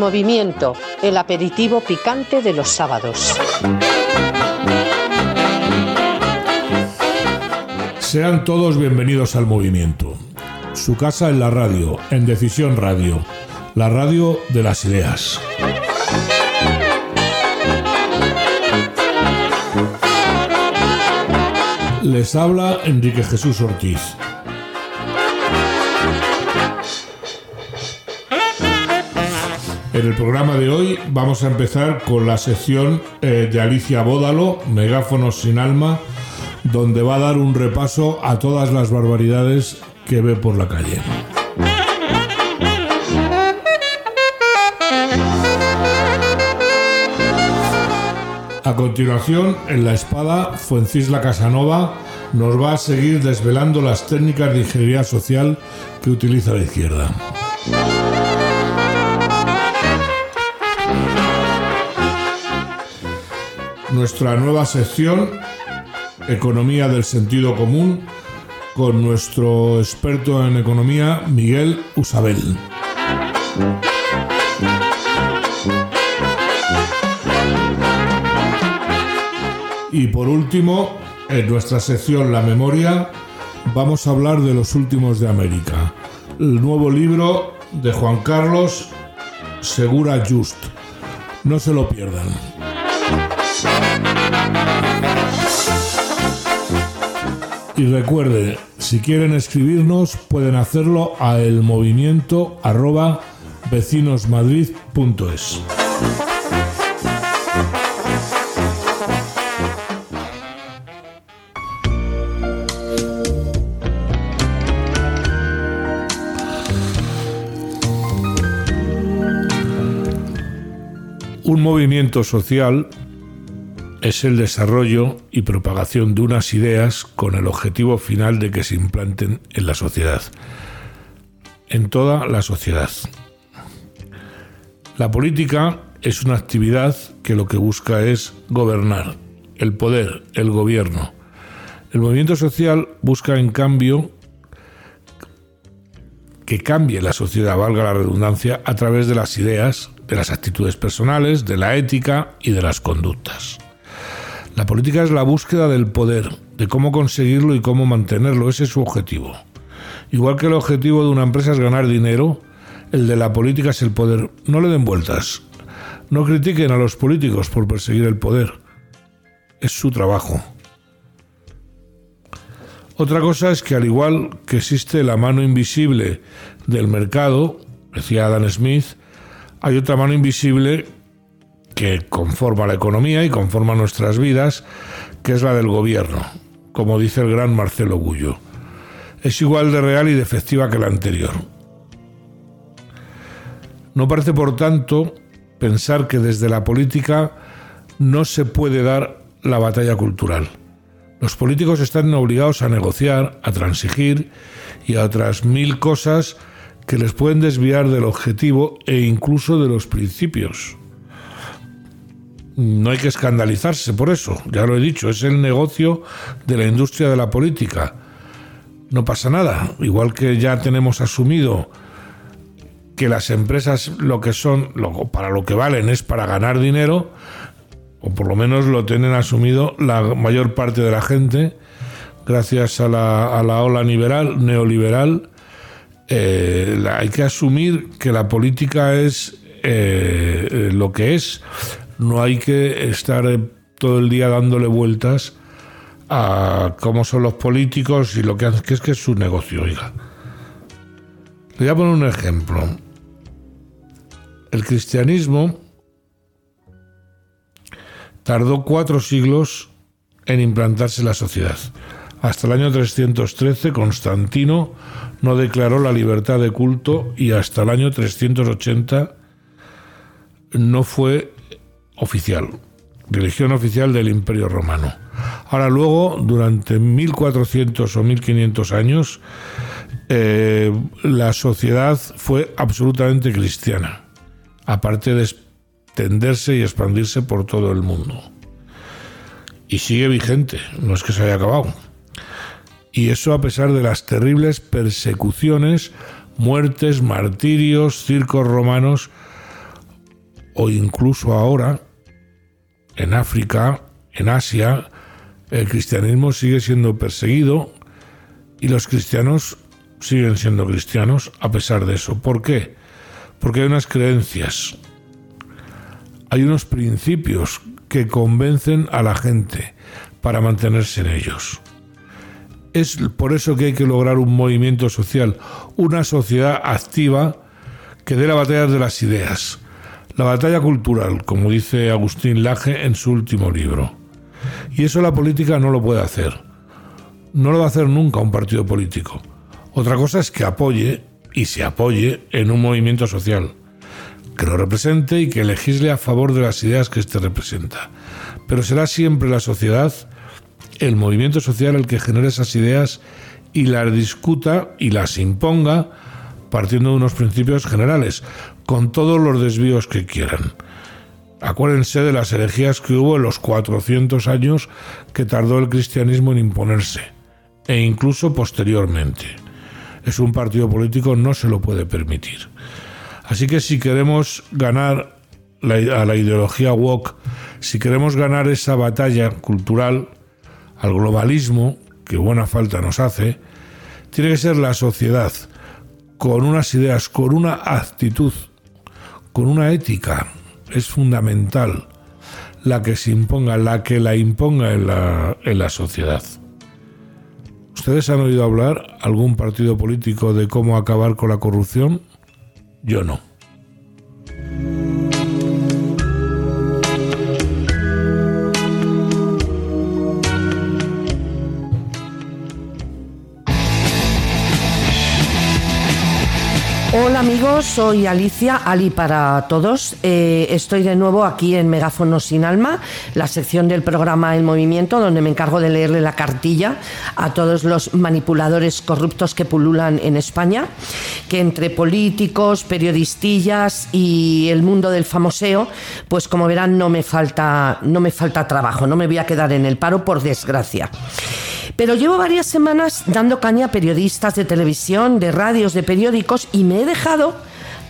movimiento, el aperitivo picante de los sábados. Sean todos bienvenidos al movimiento. Su casa en la radio, en Decisión Radio, la radio de las ideas. Les habla Enrique Jesús Ortiz. En el programa de hoy vamos a empezar con la sección eh, de Alicia Bódalo, Megáfonos sin alma, donde va a dar un repaso a todas las barbaridades que ve por la calle. A continuación, en la espada, Fuencisla Casanova nos va a seguir desvelando las técnicas de ingeniería social que utiliza la izquierda. Nuestra nueva sección, Economía del Sentido Común, con nuestro experto en economía, Miguel Usabel. Y por último, en nuestra sección La Memoria, vamos a hablar de los últimos de América, el nuevo libro de Juan Carlos Segura Just. No se lo pierdan. Y recuerde, si quieren escribirnos, pueden hacerlo a elmovimiento arroba vecinosmadrid.es. Un movimiento social es el desarrollo y propagación de unas ideas con el objetivo final de que se implanten en la sociedad, en toda la sociedad. La política es una actividad que lo que busca es gobernar, el poder, el gobierno. El movimiento social busca en cambio que cambie la sociedad, valga la redundancia, a través de las ideas, de las actitudes personales, de la ética y de las conductas. La política es la búsqueda del poder, de cómo conseguirlo y cómo mantenerlo. Ese es su objetivo. Igual que el objetivo de una empresa es ganar dinero, el de la política es el poder. No le den vueltas. No critiquen a los políticos por perseguir el poder. Es su trabajo. Otra cosa es que al igual que existe la mano invisible del mercado, decía Adam Smith, hay otra mano invisible que conforma la economía y conforma nuestras vidas, que es la del gobierno, como dice el gran Marcelo Gullo. Es igual de real y de efectiva que la anterior. No parece, por tanto, pensar que desde la política no se puede dar la batalla cultural. Los políticos están obligados a negociar, a transigir y a otras mil cosas que les pueden desviar del objetivo e incluso de los principios no hay que escandalizarse por eso, ya lo he dicho, es el negocio de la industria de la política. No pasa nada, igual que ya tenemos asumido que las empresas lo que son, para lo que valen es para ganar dinero, o por lo menos lo tienen asumido la mayor parte de la gente, gracias a la, ola liberal, neoliberal, eh, hay que asumir que la política es eh, lo que es no hay que estar eh, todo el día dándole vueltas a cómo son los políticos y lo que hacen, que es que es su negocio, oiga. Le voy a poner un ejemplo. El cristianismo tardó cuatro siglos en implantarse en la sociedad. Hasta el año 313 Constantino no declaró la libertad de culto y hasta el año 380 no fue oficial, religión oficial del Imperio Romano. Ahora luego, durante 1400 o 1500 años, eh, la sociedad fue absolutamente cristiana, aparte de extenderse y expandirse por todo el mundo. Y sigue vigente, no es que se haya acabado. Y eso a pesar de las terribles persecuciones, muertes, martirios, circos romanos o incluso ahora, en África, en Asia, el cristianismo sigue siendo perseguido y los cristianos siguen siendo cristianos a pesar de eso. ¿Por qué? Porque hay unas creencias, hay unos principios que convencen a la gente para mantenerse en ellos. Es por eso que hay que lograr un movimiento social, una sociedad activa que dé la batalla de las ideas, la batalla cultural, como dice Agustín Laje en su último libro. Y eso la política no lo puede hacer. No lo va a hacer nunca un partido político. Otra cosa es que apoye y se apoye en un movimiento social, que lo represente y que legisle a favor de las ideas que éste representa. Pero será siempre la sociedad el movimiento social el que genere esas ideas y las discuta y las imponga partiendo de unos principios generales, con todos los desvíos que quieran. Acuérdense de las herejías que hubo en los 400 años que tardó el cristianismo en imponerse, e incluso posteriormente. Es un partido político, no se lo puede permitir. Así que si queremos ganar a la ideología woke, si queremos ganar esa batalla cultural, al globalismo, que buena falta nos hace, tiene que ser la sociedad con unas ideas, con una actitud, con una ética. Es fundamental la que se imponga, la que la imponga en la, en la sociedad. ¿Ustedes han oído hablar algún partido político de cómo acabar con la corrupción? Yo no. Amigos, soy Alicia, Ali para todos. Eh, estoy de nuevo aquí en Megáfono sin Alma, la sección del programa El Movimiento, donde me encargo de leerle la cartilla a todos los manipuladores corruptos que pululan en España, que entre políticos, periodistillas y el mundo del famoseo, pues como verán no me falta, no me falta trabajo, no me voy a quedar en el paro por desgracia. Pero llevo varias semanas dando caña a periodistas de televisión, de radios, de periódicos y me he dejado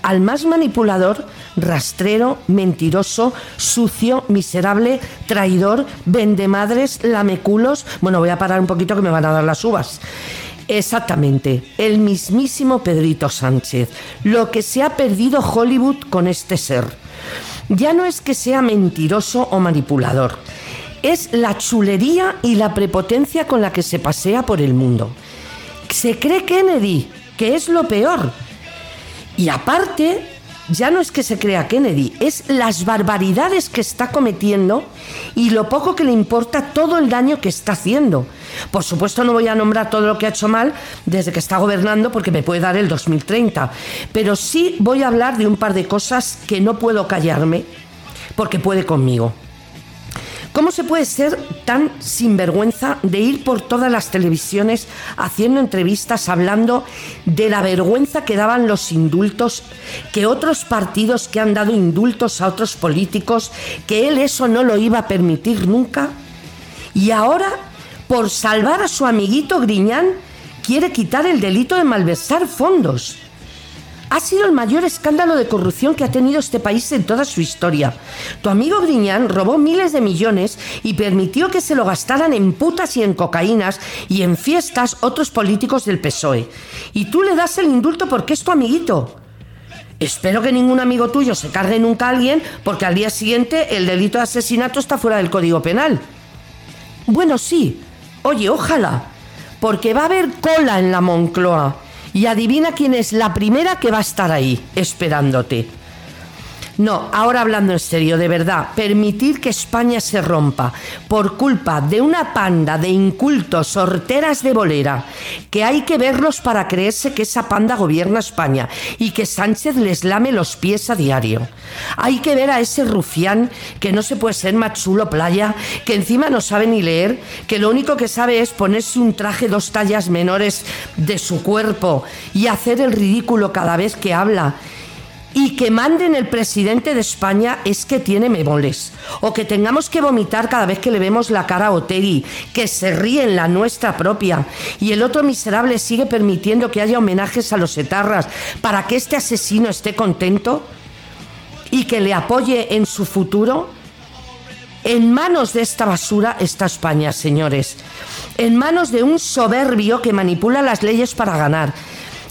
al más manipulador, rastrero, mentiroso, sucio, miserable, traidor, vendemadres, lameculos. Bueno, voy a parar un poquito que me van a dar las uvas. Exactamente, el mismísimo Pedrito Sánchez. Lo que se ha perdido Hollywood con este ser. Ya no es que sea mentiroso o manipulador es la chulería y la prepotencia con la que se pasea por el mundo. Se cree Kennedy, que es lo peor. Y aparte, ya no es que se crea Kennedy, es las barbaridades que está cometiendo y lo poco que le importa todo el daño que está haciendo. Por supuesto no voy a nombrar todo lo que ha hecho mal desde que está gobernando porque me puede dar el 2030, pero sí voy a hablar de un par de cosas que no puedo callarme porque puede conmigo. ¿Cómo se puede ser tan sinvergüenza de ir por todas las televisiones haciendo entrevistas hablando de la vergüenza que daban los indultos, que otros partidos que han dado indultos a otros políticos, que él eso no lo iba a permitir nunca? Y ahora, por salvar a su amiguito Griñán, quiere quitar el delito de malversar fondos ha sido el mayor escándalo de corrupción que ha tenido este país en toda su historia. Tu amigo Griñán robó miles de millones y permitió que se lo gastaran en putas y en cocaínas y en fiestas otros políticos del PSOE. Y tú le das el indulto porque es tu amiguito. Espero que ningún amigo tuyo se cargue nunca a alguien porque al día siguiente el delito de asesinato está fuera del Código Penal. Bueno, sí. Oye, ojalá. Porque va a haber cola en la Moncloa. Y adivina quién es la primera que va a estar ahí, esperándote. No, ahora hablando en serio, de verdad, permitir que España se rompa por culpa de una panda de incultos sorteras de bolera, que hay que verlos para creerse que esa panda gobierna España y que Sánchez les lame los pies a diario. Hay que ver a ese rufián que no se puede ser machulo playa, que encima no sabe ni leer, que lo único que sabe es ponerse un traje dos tallas menores de su cuerpo y hacer el ridículo cada vez que habla y que manden el presidente de España es que tiene memoles. O que tengamos que vomitar cada vez que le vemos la cara a Otegi, que se ríe en la nuestra propia. Y el otro miserable sigue permitiendo que haya homenajes a los etarras para que este asesino esté contento. y que le apoye en su futuro? En manos de esta basura está España, señores. En manos de un soberbio que manipula las leyes para ganar.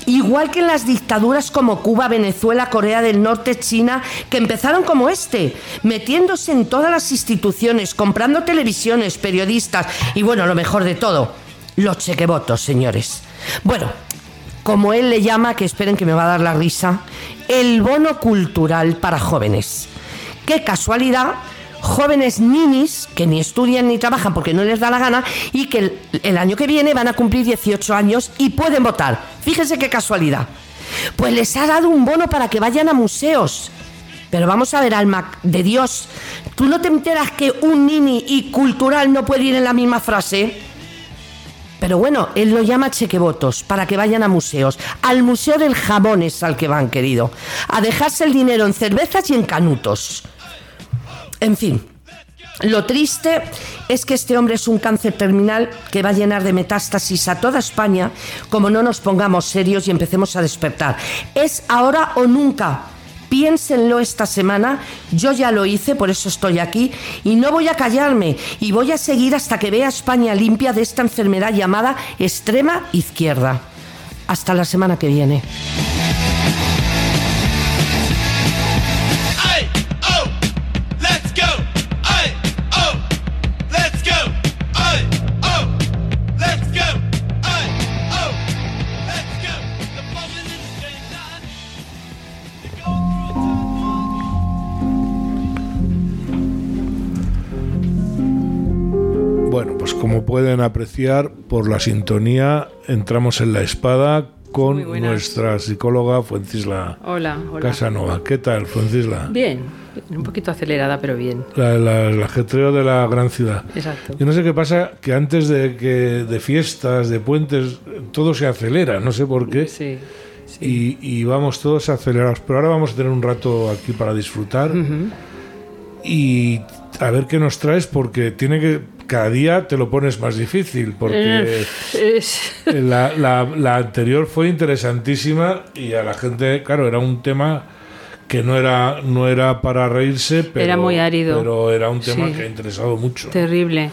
Igual que en las dictaduras como Cuba, Venezuela, Corea del Norte, China, que empezaron como este, metiéndose en todas las instituciones, comprando televisiones, periodistas y bueno, lo mejor de todo, los chequevotos, señores. Bueno, como él le llama, que esperen que me va a dar la risa, el bono cultural para jóvenes. Qué casualidad jóvenes ninis que ni estudian ni trabajan porque no les da la gana y que el, año que viene van a cumplir 18 años y pueden votar. Fíjense qué casualidad. Pues les ha dado un bono para que vayan a museos. Pero vamos a ver, alma de Dios, ¿tú no te enteras que un nini y cultural no puede ir en la misma frase? Pero bueno, él lo llama chequevotos para que vayan a museos. Al Museo del Jamón es al que van, querido. A dejarse el dinero en cervezas y en canutos. En fin, lo triste es que este hombre es un cáncer terminal que va a llenar de metástasis a toda España como no nos pongamos serios y empecemos a despertar. Es ahora o nunca. Piénsenlo esta semana, yo ya lo hice, por eso estoy aquí, y no voy a callarme, y voy a seguir hasta que vea España limpia de esta enfermedad llamada extrema izquierda. Hasta la semana que viene. Pueden apreciar, por la sintonía entramos en la espada con nuestra psicóloga Fuencisla hola, hola. Casanova. ¿Qué tal, Fuencisla? Bien, un poquito acelerada, pero bien. La, la, el ajetreo de la gran ciudad. Exacto. Yo no sé qué pasa, que antes de que de fiestas, de puentes, todo se acelera, no sé por qué. Sí. sí. Y, y, vamos todos acelerados. Pero ahora vamos a tener un rato aquí para disfrutar. Uh -huh. Y a ver qué nos traes, porque tiene que cada día te lo pones más difícil, porque la, la, la, anterior fue interesantísima y a la gente, claro, era un tema que no era, no era para reírse, pero era, muy árido. pero era un tema sí. que ha interesado mucho. Terrible,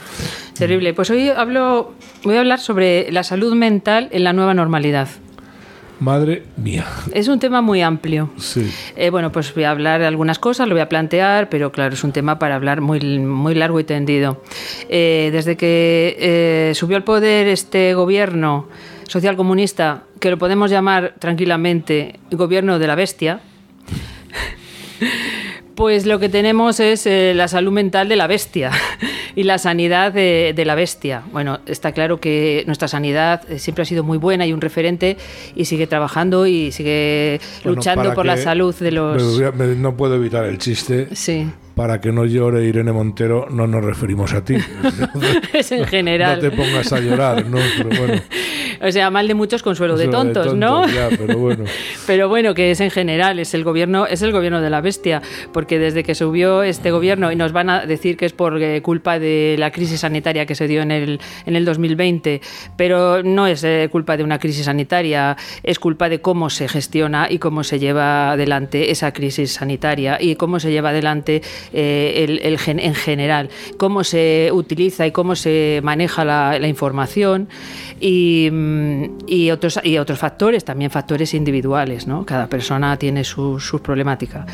terrible. Pues hoy hablo, voy a hablar sobre la salud mental en la nueva normalidad. Madre mía. Es un tema muy amplio. Sí. Eh, bueno, pues voy a hablar de algunas cosas, lo voy a plantear, pero claro, es un tema para hablar muy, muy largo y tendido. Eh, desde que eh, subió al poder este gobierno socialcomunista, que lo podemos llamar tranquilamente gobierno de la bestia, pues lo que tenemos es la salud mental de la bestia y la sanidad de, de, la bestia. Bueno, está claro que nuestra sanidad eh, siempre ha sido muy buena y un referente y sigue trabajando y sigue bueno, luchando por la salud de los... Me, me, no puedo evitar el chiste. Sí. Para que no llore Irene Montero, no nos referimos a ti. es en general. No te pongas a llorar, ¿no? Pero bueno. O sea, mal de muchos, consuelo, de, tontos, de, tontos, ¿no? Ya, pero bueno. pero bueno, que es en general, es el gobierno, es el gobierno de la bestia, porque desde que subió este gobierno y nos van a decir que es por eh, culpa de la crisis sanitaria que se dio en el, en el 2020, pero no es eh, culpa de una crisis sanitaria, es culpa de cómo se gestiona y cómo se lleva adelante esa crisis sanitaria y cómo se lleva adelante eh, el, gen, en general, cómo se utiliza y cómo se maneja la, información y, y, otros, y otros factores, también factores individuales, ¿no? Cada persona tiene sus su problemáticas.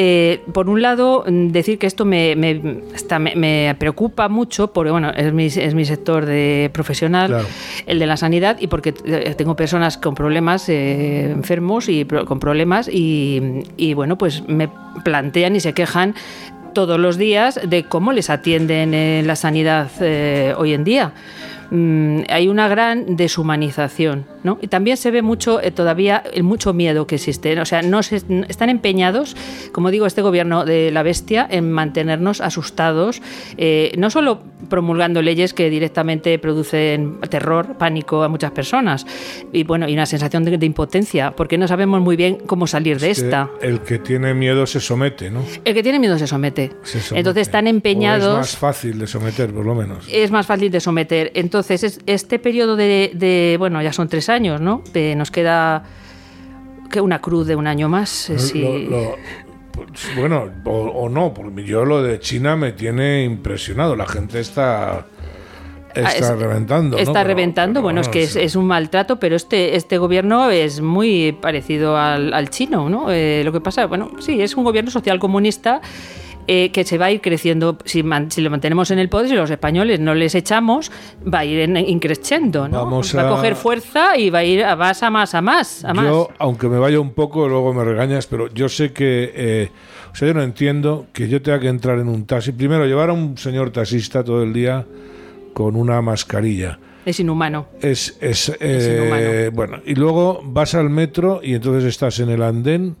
Eh, por un lado, decir que esto me, me, está, me, me preocupa mucho, porque bueno, es mi, es mi sector de profesional, claro. el de la sanidad, y porque tengo personas con problemas, eh, enfermos y pro, con problemas, y, y bueno, pues me plantean y se quejan todos los días de cómo les atienden en la sanidad eh, hoy en día mmm, hay una gran deshumanización. ¿no? Y también se ve mucho eh, todavía el mucho miedo que existe. O sea, no se, están empeñados, como digo, este gobierno de la bestia, en mantenernos asustados, eh, no solo promulgando leyes que directamente producen terror, pánico a muchas personas, y bueno, y una sensación de, de impotencia, porque no sabemos muy bien cómo salir de es esta. El que tiene miedo se somete, ¿no? El que tiene miedo se somete. Se somete. Entonces están empeñados. O es más fácil de someter, por lo menos. Es más fácil de someter. Entonces, es, este periodo de, de, bueno, ya son tres años, ¿no? Nos queda que una cruz de un año más. Lo, si... lo, pues, bueno, o, no, porque yo lo de China me tiene impresionado. La gente está está ah, reventando. Está reventando, bueno, es que es, un maltrato, pero este, este gobierno es muy parecido al, chino, ¿no? Eh, lo que pasa, bueno, sí, es un gobierno social comunista. Eh, que se va a ir creciendo si, si, lo mantenemos en el poder, si los españoles no les echamos, va a ir increciendo, ¿no? va a... coger fuerza y va a ir a más, a más, a más, a Yo, aunque me vaya un poco, luego me regañas, pero yo sé que... Eh, o sea, yo no entiendo que yo tenga que entrar en un taxi. Primero, llevar a un señor taxista todo el día con una mascarilla. Es inhumano. Es, es, eh, Bueno, y luego vas al metro y entonces estás en el andén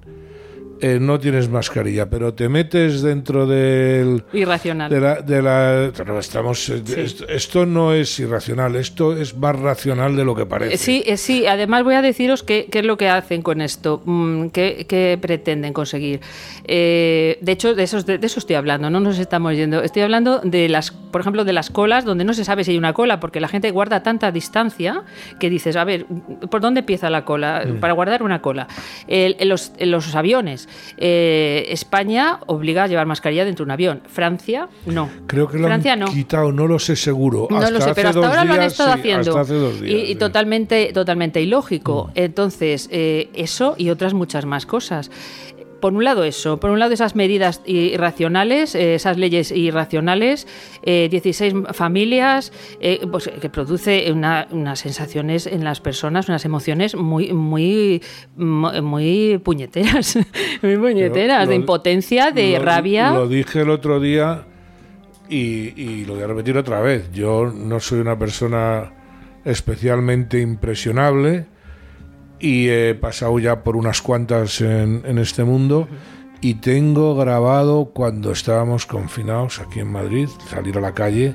eh, no tienes mascarilla, pero te metes dentro del... Irracional. De la, estamos, eh, esto, no es irracional, esto es más racional de lo que parece. Sí, eh, sí. además voy a deciros qué, qué es lo que hacen con esto, mm, qué, qué pretenden conseguir. de hecho, de, esos, de, eso estoy hablando, no nos estamos yendo. Estoy hablando de las, por ejemplo, de las colas, donde no se sabe si hay una cola, porque la gente guarda tanta distancia que dices, a ver, ¿por dónde empieza la cola? Mm. Para guardar una cola. en, los, en los aviones eh, España obliga a llevar mascarilla dentro de un avión. Francia no. Creo que lo han quitado, no lo sé seguro. No lo sé, pero hasta ahora lo han estado haciendo. y, totalmente, totalmente ilógico. Mm. Entonces, eh, eso y otras muchas más cosas por un lado eso, por un lado esas medidas irracionales, eh, esas leyes irracionales, 16 eh, familias, eh, pues, que produce unas sensaciones en las personas, unas emociones muy, muy, muy puñeteras, muy puñeteras, de impotencia, de rabia. Lo dije el otro día y, y lo voy a repetir otra vez. Yo no soy una persona especialmente impresionable y he pasado ya por unas cuantas en, este mundo y tengo grabado cuando estábamos confinados aquí en Madrid, salir a la calle.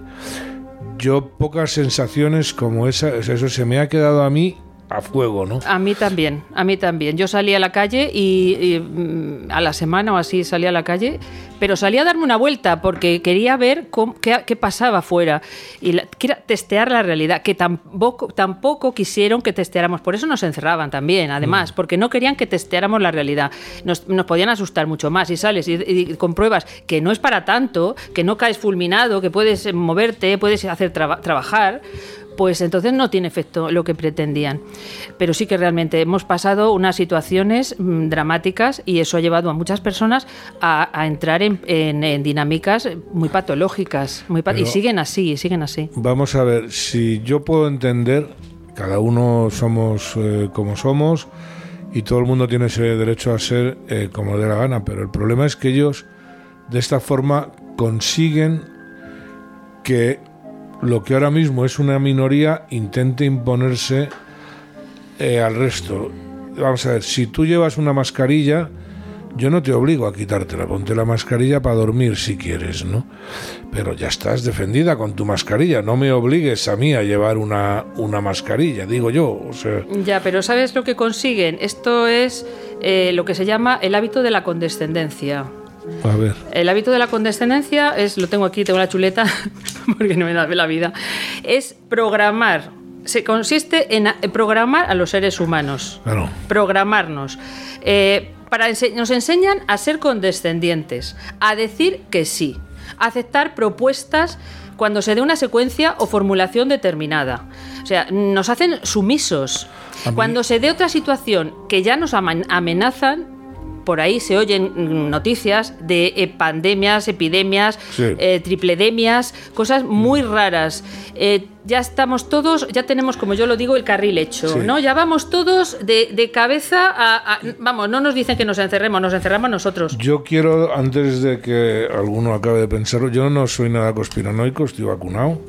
Yo pocas sensaciones como esa, eso se me ha quedado a mí a fuego, ¿no? A mí también, a mí también. Yo salí a la calle y, mm, a la semana o así salí a la calle, pero salí a darme una vuelta porque quería ver qué, pasaba afuera y quería testear la realidad, que tampoco, tampoco quisieron que testeáramos, por eso nos encerraban también, además, mm. porque no querían que testeáramos la realidad. Nos, podían asustar mucho más y sales y, compruebas que no es para tanto, que no caes fulminado, que puedes moverte, puedes hacer trabajar pues entonces no tiene efecto lo que pretendían. Pero sí que realmente hemos pasado unas situaciones mm, dramáticas y eso ha llevado a muchas personas a, entrar en, dinámicas muy patológicas muy y siguen así, siguen así. Vamos a ver, si yo puedo entender, cada uno somos eh, como somos y todo el mundo tiene ese derecho a ser eh, como le dé la gana, pero el problema es que ellos de esta forma consiguen que lo que ahora mismo es una minoría intente imponerse eh, al resto. Vamos a ver, si tú llevas una mascarilla, yo no te obligo a quitártela, ponte la mascarilla para dormir si quieres, ¿no? Pero ya estás defendida con tu mascarilla, no me obligues a mí a llevar una, una mascarilla, digo yo. Ya, pero ¿sabes lo que consiguen? Esto es eh, lo que se llama el hábito de la condescendencia. A ver. El hábito de la condescendencia es, lo tengo aquí, tengo la chuleta, porque no me da la vida, es programar. Se consiste en programar a los seres humanos. Claro. Programarnos. Eh, para nos enseñan a ser condescendientes, a decir que sí, a aceptar propuestas cuando se dé una secuencia o formulación determinada. O sea, nos hacen sumisos. Cuando se dé otra situación que ya nos amenazan, por ahí se oyen noticias de eh, pandemias, epidemias, eh, tripledemias, cosas muy raras. Eh, ya estamos todos, ya tenemos, como yo lo digo, el carril hecho, ¿no? Ya vamos todos de, cabeza a, Vamos, no nos dicen que nos encerremos, nos encerramos nosotros. Yo quiero, antes de que alguno acabe de pensarlo, yo no soy nada conspiranoico, estoy vacunado.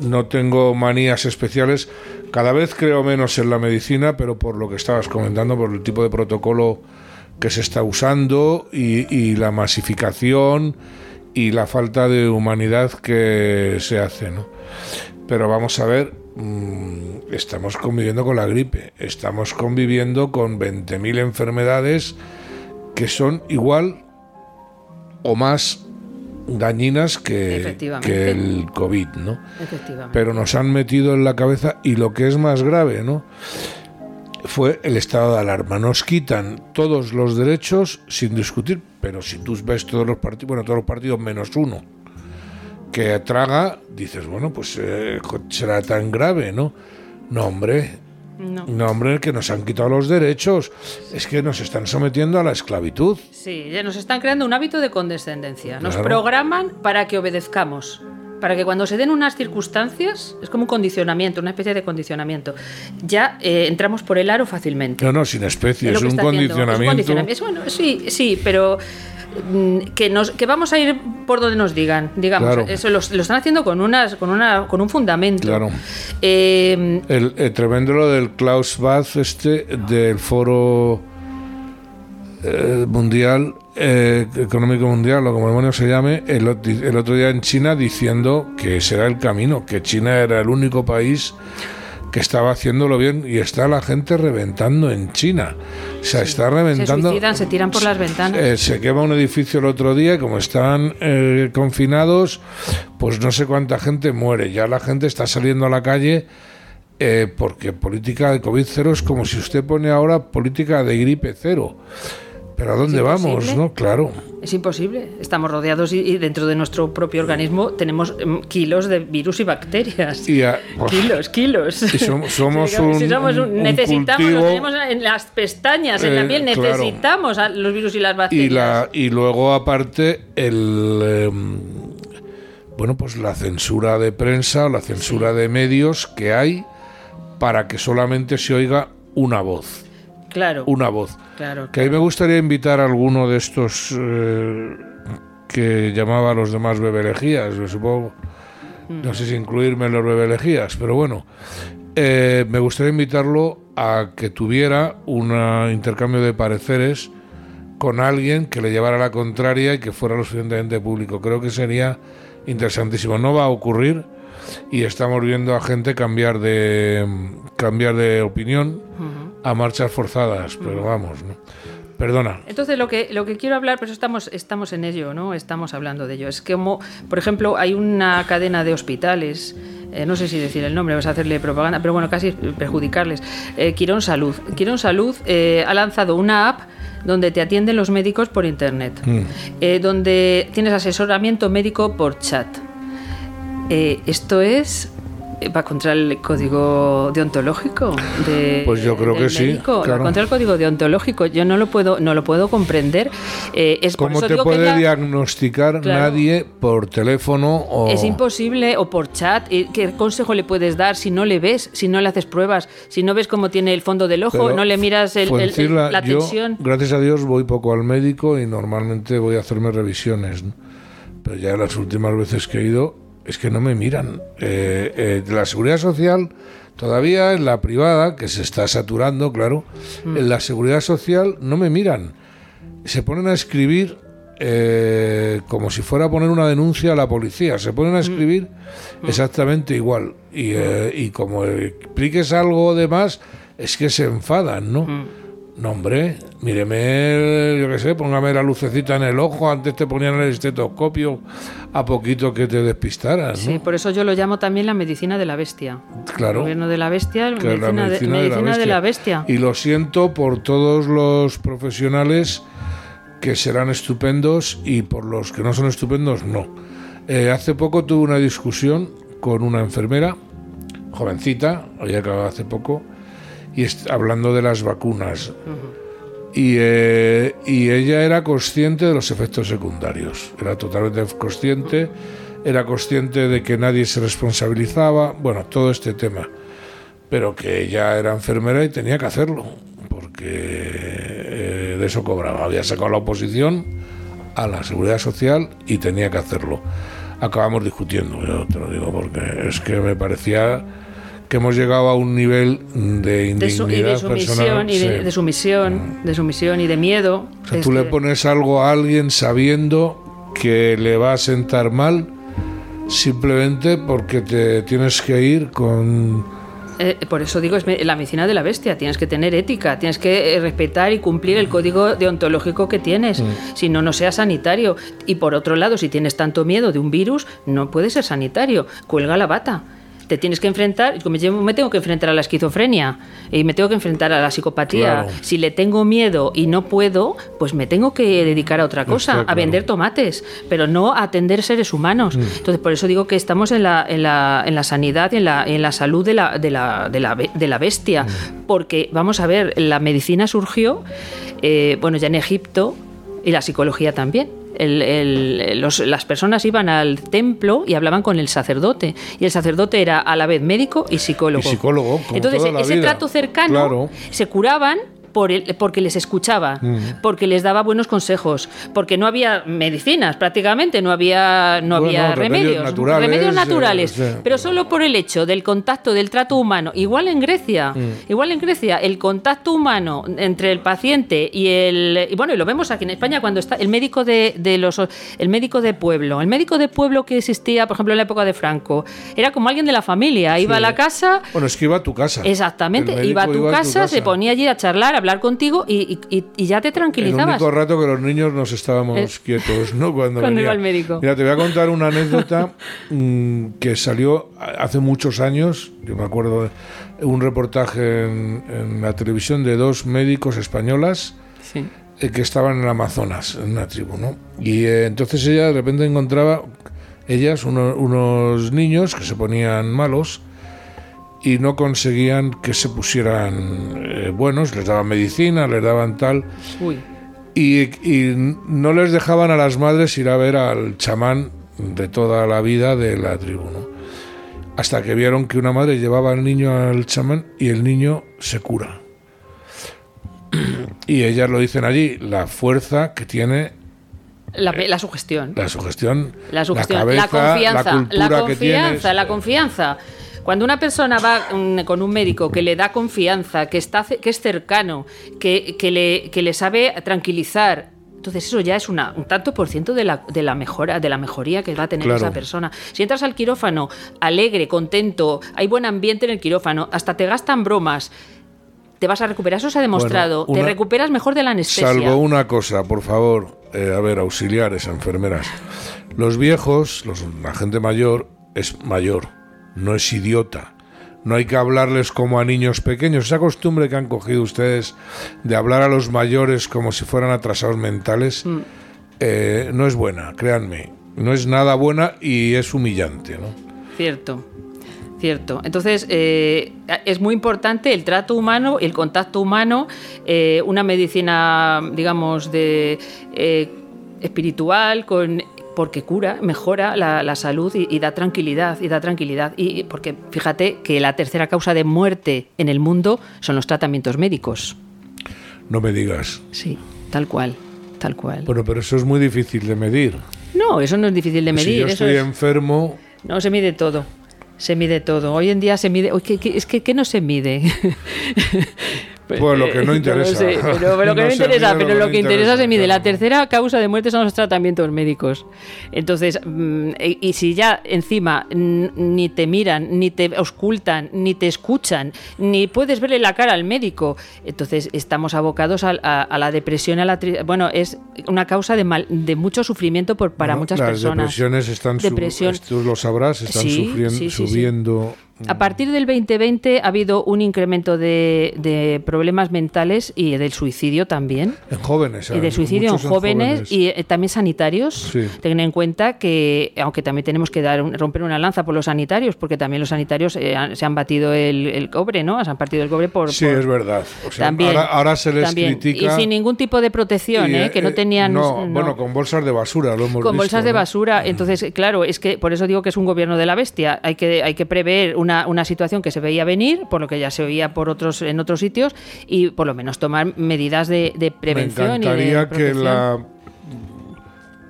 no tengo manías especiales cada vez creo menos en la medicina, pero por lo que estabas comentando, por el tipo de protocolo que se está usando y, la masificación y la falta de humanidad que se hace, ¿no? Pero vamos a ver, mm, estamos conviviendo con la gripe, estamos conviviendo con 20.000 enfermedades que son igual o más dañinas que, que el COVID, ¿no? Pero nos han metido en la cabeza y lo que es más grave, ¿no? fue el estado de alarma. Nos quitan todos los derechos sin discutir, pero si tú ves todos los partidos, bueno, todos los partidos menos uno que traga, dices, bueno, pues eh, será tan grave, ¿no? No, hombre. No. No, hombre, que nos han quitado los derechos. Es que nos están sometiendo a la esclavitud. Sí, ya nos están creando un hábito de condescendencia. Nos Claro. programan para que obedezcamos. Para que cuando se den unas circunstancias, es como un condicionamiento, una especie de condicionamiento, ya eh, entramos por el aro fácilmente. No, no, sin especie, Es es, un haciendo, es un condicionamiento. condicionamiento. Es bueno, sí, sí, pero que nos que vamos a ir por donde nos digan, digamos. Claro. Eso lo, lo están haciendo con unas con una con un fundamento. Claro. Eh, El, el tremendo lo del Klaus Bath, este, del foro eh, mundial, eh, económico mundial, o como demonios se llame, el, ot- el otro día en China diciendo que ese era el camino, que China era el único país que estaba haciéndolo bien y está la gente reventando en China. O sea, está se reventando. suicidan, se tiran por las ventanas. Eh, se quema un edificio el otro día y como están eh, confinados, pues no sé cuánta gente muere. Ya la gente está saliendo a la calle eh, porque política de COVID cero es como si usted pone ahora política de gripe cero. Pero ¿a dónde vamos? ¿No? Claro. Es imposible. Estamos rodeados y, y dentro de nuestro propio organismo tenemos em, kilos de virus y bacterias. Y a- pues, kilos, kilos. Y som- somos un- si somos un- un necesitamos, cultivo, tenemos en las pestañas, en la eh, piel, claro. necesitamos a los virus y las bacterias. y la y luego aparte el eh, bueno pues la censura de prensa la censura de medios que hay para que solamente se oiga una voz Claro, una voz claro. que a mí me gustaría invitar a alguno de estos eh, que llamaba a los demás bebelejías supongo no sé si incluirme en los bebelejías pero bueno eh, me gustaría invitarlo a que tuviera un intercambio de pareceres con alguien que le llevara la contraria y que fuera lo suficientemente público. Creo que sería interesantísimo. No va a ocurrir y estamos viendo a gente cambiar de cambiar de opinión a marchas forzadas, pero vamos, ¿no? Perdona. Entonces lo que lo que quiero hablar, pero estamos estamos en ello, ¿no? Estamos hablando de ello. Es que como, por ejemplo, hay una cadena de hospitales, eh, no sé si decir el nombre, vas a hacerle propaganda, pero bueno, casi perjudicarles. Eh, Quirón Salud. Quirón Salud eh, ha lanzado una app donde te atienden los médicos por internet, eh, donde tienes asesoramiento médico por chat. Esto es va contra el código deontológico de Pues yo creo del que sí, va contra el código deontológico yo no lo puedo no lo puedo comprender Eh, es por ¿Cómo eso te digo que puede la- diagnosticar Claro. nadie por teléfono o es imposible o por chat eh, qué consejo le puedes dar si no le ves si no le haces pruebas si no ves cómo tiene el fondo del ojo Pero, no le miras el- el- la yo, tensión gracias a Dios, voy poco al médico y normalmente voy a hacerme revisiones. ¿no? Pero ya las últimas veces que he ido, es que no me miran. Eh, eh, la seguridad social, todavía en la privada, que se está saturando, claro, Mm. en la seguridad social no me miran. Se ponen a escribir eh, como si fuera a poner una denuncia a la policía. Se ponen Mm. a escribir exactamente igual. Y, eh, y como expliques algo de más, es que se enfadan, ¿no? Mm. No, hombre, míreme, yo qué sé, póngame la lucecita en el ojo, antes te ponían el estetoscopio a poquito que te despistaras, ¿no? sí por eso yo lo llamo también la medicina de la bestia Claro. gobierno de la bestia es la medicina, de, medicina de la bestia Y lo siento por todos los profesionales que serán estupendos y por los que no son estupendos, no. Eh, hace poco tuve una discusión con una enfermera, jovencita, había acabado hace poco, y hablando de las vacunas. Y, eh, y ella era consciente de los efectos secundarios, era totalmente consciente, era consciente de que nadie se responsabilizaba, bueno, todo este tema, pero que ella era enfermera y tenía que hacerlo, porque eh, de eso cobraba, había sacado la oposición a la seguridad social y tenía que hacerlo. Acabamos discutiendo, yo te lo digo, porque es que me parecía que hemos llegado a un nivel de de, su- y indignidad de sumisión personal. y de, sí. de sumisión de sumisión y de miedo O sea, tú le que- pones algo a alguien sabiendo que le va a sentar mal simplemente porque te tienes que ir con... Eh, por eso digo, es la medicina de la bestia. Tienes que tener ética, tienes que eh, respetar y cumplir el código deontológico que tienes. Si no, no seas sanitario. Y por otro lado, si tienes tanto miedo de un virus, no puedes ser sanitario. Cuelga la bata. Te tienes que enfrentar, como yo me tengo que enfrentar a la esquizofrenia y me tengo que enfrentar a la psicopatía. Si le tengo miedo y no puedo, pues me tengo que dedicar a otra cosa, a vender tomates, pero no a atender seres humanos. Mm. Entonces, por eso digo que estamos en la, en la, en la sanidad y en la, en la salud de la, de la, de la, de la bestia. Mm. Porque, vamos a ver, la medicina surgió, eh, bueno, ya en Egipto, y la psicología también las personas iban al templo y hablaban con el sacerdote. Y el sacerdote era a la vez médico y psicólogo. Y psicólogo. Entonces, ese trato cercano se curaban por el, porque les escuchaba, mm. porque les daba buenos consejos, porque no había medicinas prácticamente, no había, no había remedios, naturales, remedios naturales pero solo por el hecho del contacto, del trato humano. Igual en Grecia, mm. igual en Grecia, el contacto humano entre el paciente y el... Y bueno, y lo vemos aquí en España cuando está el médico de, de los... El médico de pueblo, el médico de pueblo que existía, por ejemplo, en la época de Franco, era como alguien de la familia, iba a la casa... Bueno, es que iba a tu casa. Exactamente, iba a tu casa, se ponía allí a charlar, hablar contigo y, ya te tranquilizabas. El único rato que los niños nos estábamos eh, quietos, ¿no? Cuando, Cuando iba al médico. Mira, te voy a contar una anécdota mm, que salió hace muchos años. Yo me acuerdo de un reportaje en, la televisión de dos médicos españolas. Eh, que estaban en el Amazonas, en una tribu, ¿no? Y eh, entonces ella de repente encontraba, ellas, unos niños que se ponían malos, y no conseguían que se pusieran eh, buenos, les daban medicina, les daban tal. Y, no les dejaban a las madres ir a ver al chamán de toda la vida de la tribu. Hasta que vieron que una madre llevaba al niño al chamán y el niño se cura. Y ellas lo dicen allí, la fuerza que tiene la, sugestión. La sugestión. La sugestión. La, confianza. La, confianza. La confianza. Cuando una persona va con un médico que le da confianza, que, está, que es cercano, que, le, le sabe tranquilizar, entonces eso ya es un tanto por ciento de la, de la, mejora, de la mejoría que va a tener esa persona. Si entras al quirófano alegre, contento, hay buen ambiente en el quirófano, hasta te gastan bromas, te vas a recuperar. Eso se ha demostrado. te recuperas mejor de la anestesia. Salvo una cosa, por favor, eh, a ver, auxiliares, enfermeras. Los viejos, los, la gente mayor, es mayor no es idiota. No hay que hablarles como a niños pequeños. Esa costumbre que han cogido ustedes de hablar a los mayores como si fueran atrasados mentales mm. eh, no es buena, créanme. No es nada buena y es humillante. ¿no? Cierto. Cierto. Entonces, eh, es muy importante el trato humano, el contacto humano, eh, una medicina, digamos, de espiritual, con porque cura, mejora la, salud y, da tranquilidad, y da tranquilidad. Y porque fíjate que la tercera causa de muerte en el mundo son los tratamientos médicos. No me digas. Sí, tal cual, tal cual. Bueno, pero eso es muy difícil de medir. No, eso no es difícil de medir. Si yo estoy enfermo. No, se mide todo. Se mide todo. Hoy en día se mide. Es que, ¿qué no se mide? Pues lo que no interesa. pero, lo que no, interesa, pero lo que interesa se mide. La tercera causa de muerte son los tratamientos médicos. Entonces, mm, y si ya encima ni te miran, ni te ocultan, ni te escuchan, ni puedes verle la cara al médico, entonces estamos abocados a, la depresión, a la bueno, es una causa de, mal, de mucho sufrimiento por, para muchas personas. Las depresiones están, Depresión. tú lo sabrás, están sufriendo, subiendo a partir del 2020 ha habido un incremento de, problemas mentales y del suicidio también. En jóvenes. Y de suicidio en jóvenes, y eh, también sanitarios. Ten en cuenta que, aunque también tenemos que dar romper una lanza por los sanitarios, porque también los sanitarios eh, se han batido el, cobre, ¿no? Se han partido el cobre por... Sí, es verdad. también, ahora, se les critica... Y sin ningún tipo de protección, ¿eh? Que no tenían... No, bueno, con bolsas de basura, lo hemos Con bolsas de basura. Entonces, claro, es que por eso digo que es un gobierno de la bestia. Hay que, hay que prever una una, situación que se veía venir, por lo que ya se oía por otros, en otros sitios, y por lo menos tomar medidas de, prevención. Me encantaría que la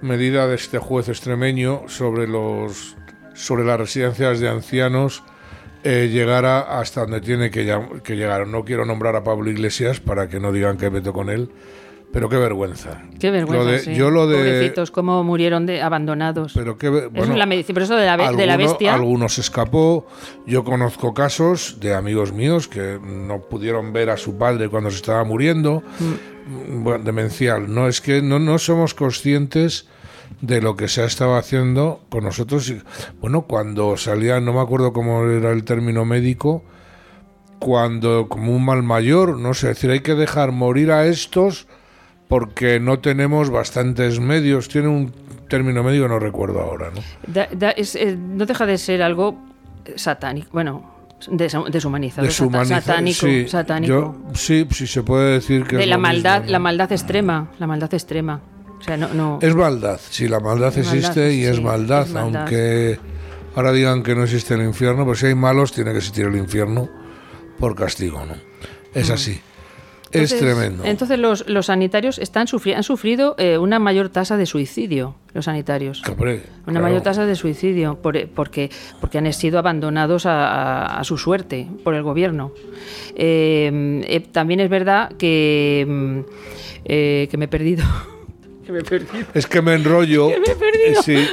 medida de este juez extremeño sobre los sobre las residencias de ancianos eh, llegara hasta donde tiene que, que llegar. No quiero nombrar a Pablo Iglesias para que no digan que meto con él, pero qué vergüenza. Qué vergüenza. Yo lo de. Pobrecitos, cómo murieron de, abandonados. Pero qué. Bueno, eso es la medicina, pero eso de la, de la bestia. Algunos escapó. Yo conozco casos de amigos míos que no pudieron ver a su padre cuando se estaba muriendo. Mm. Bueno, demencial. No es que no, no somos conscientes de lo que se ha estado haciendo con nosotros. Bueno, cuando salía, no me acuerdo cómo era el término médico, cuando como un mal mayor, no sé, decir, hay que dejar morir a estos porque no tenemos bastantes medios. Tiene un término médico, no recuerdo ahora. ¿no? Eh, no deja de ser algo satánico. Bueno, deshumanizado, satánico, sí, satánico. sí, sí se puede decir que de la maldad, la maldad extrema, la maldad extrema. O sea, no, Es maldad, sí, la maldad existe y es, maldad, aunque ahora digan que no existe el infierno, pues si hay malos tiene que existir el infierno por castigo, ¿no? Es mm. así. Es tremendo. Entonces los, los sanitarios están han sufrido eh, una mayor tasa de suicidio, los sanitarios. una mayor tasa de suicidio por, porque, porque han sido abandonados a, su suerte por el gobierno. Eh, eh, también es verdad que, mm, que me he perdido. que me he perdido. Es que me enrollo. Que me he perdido. Sí,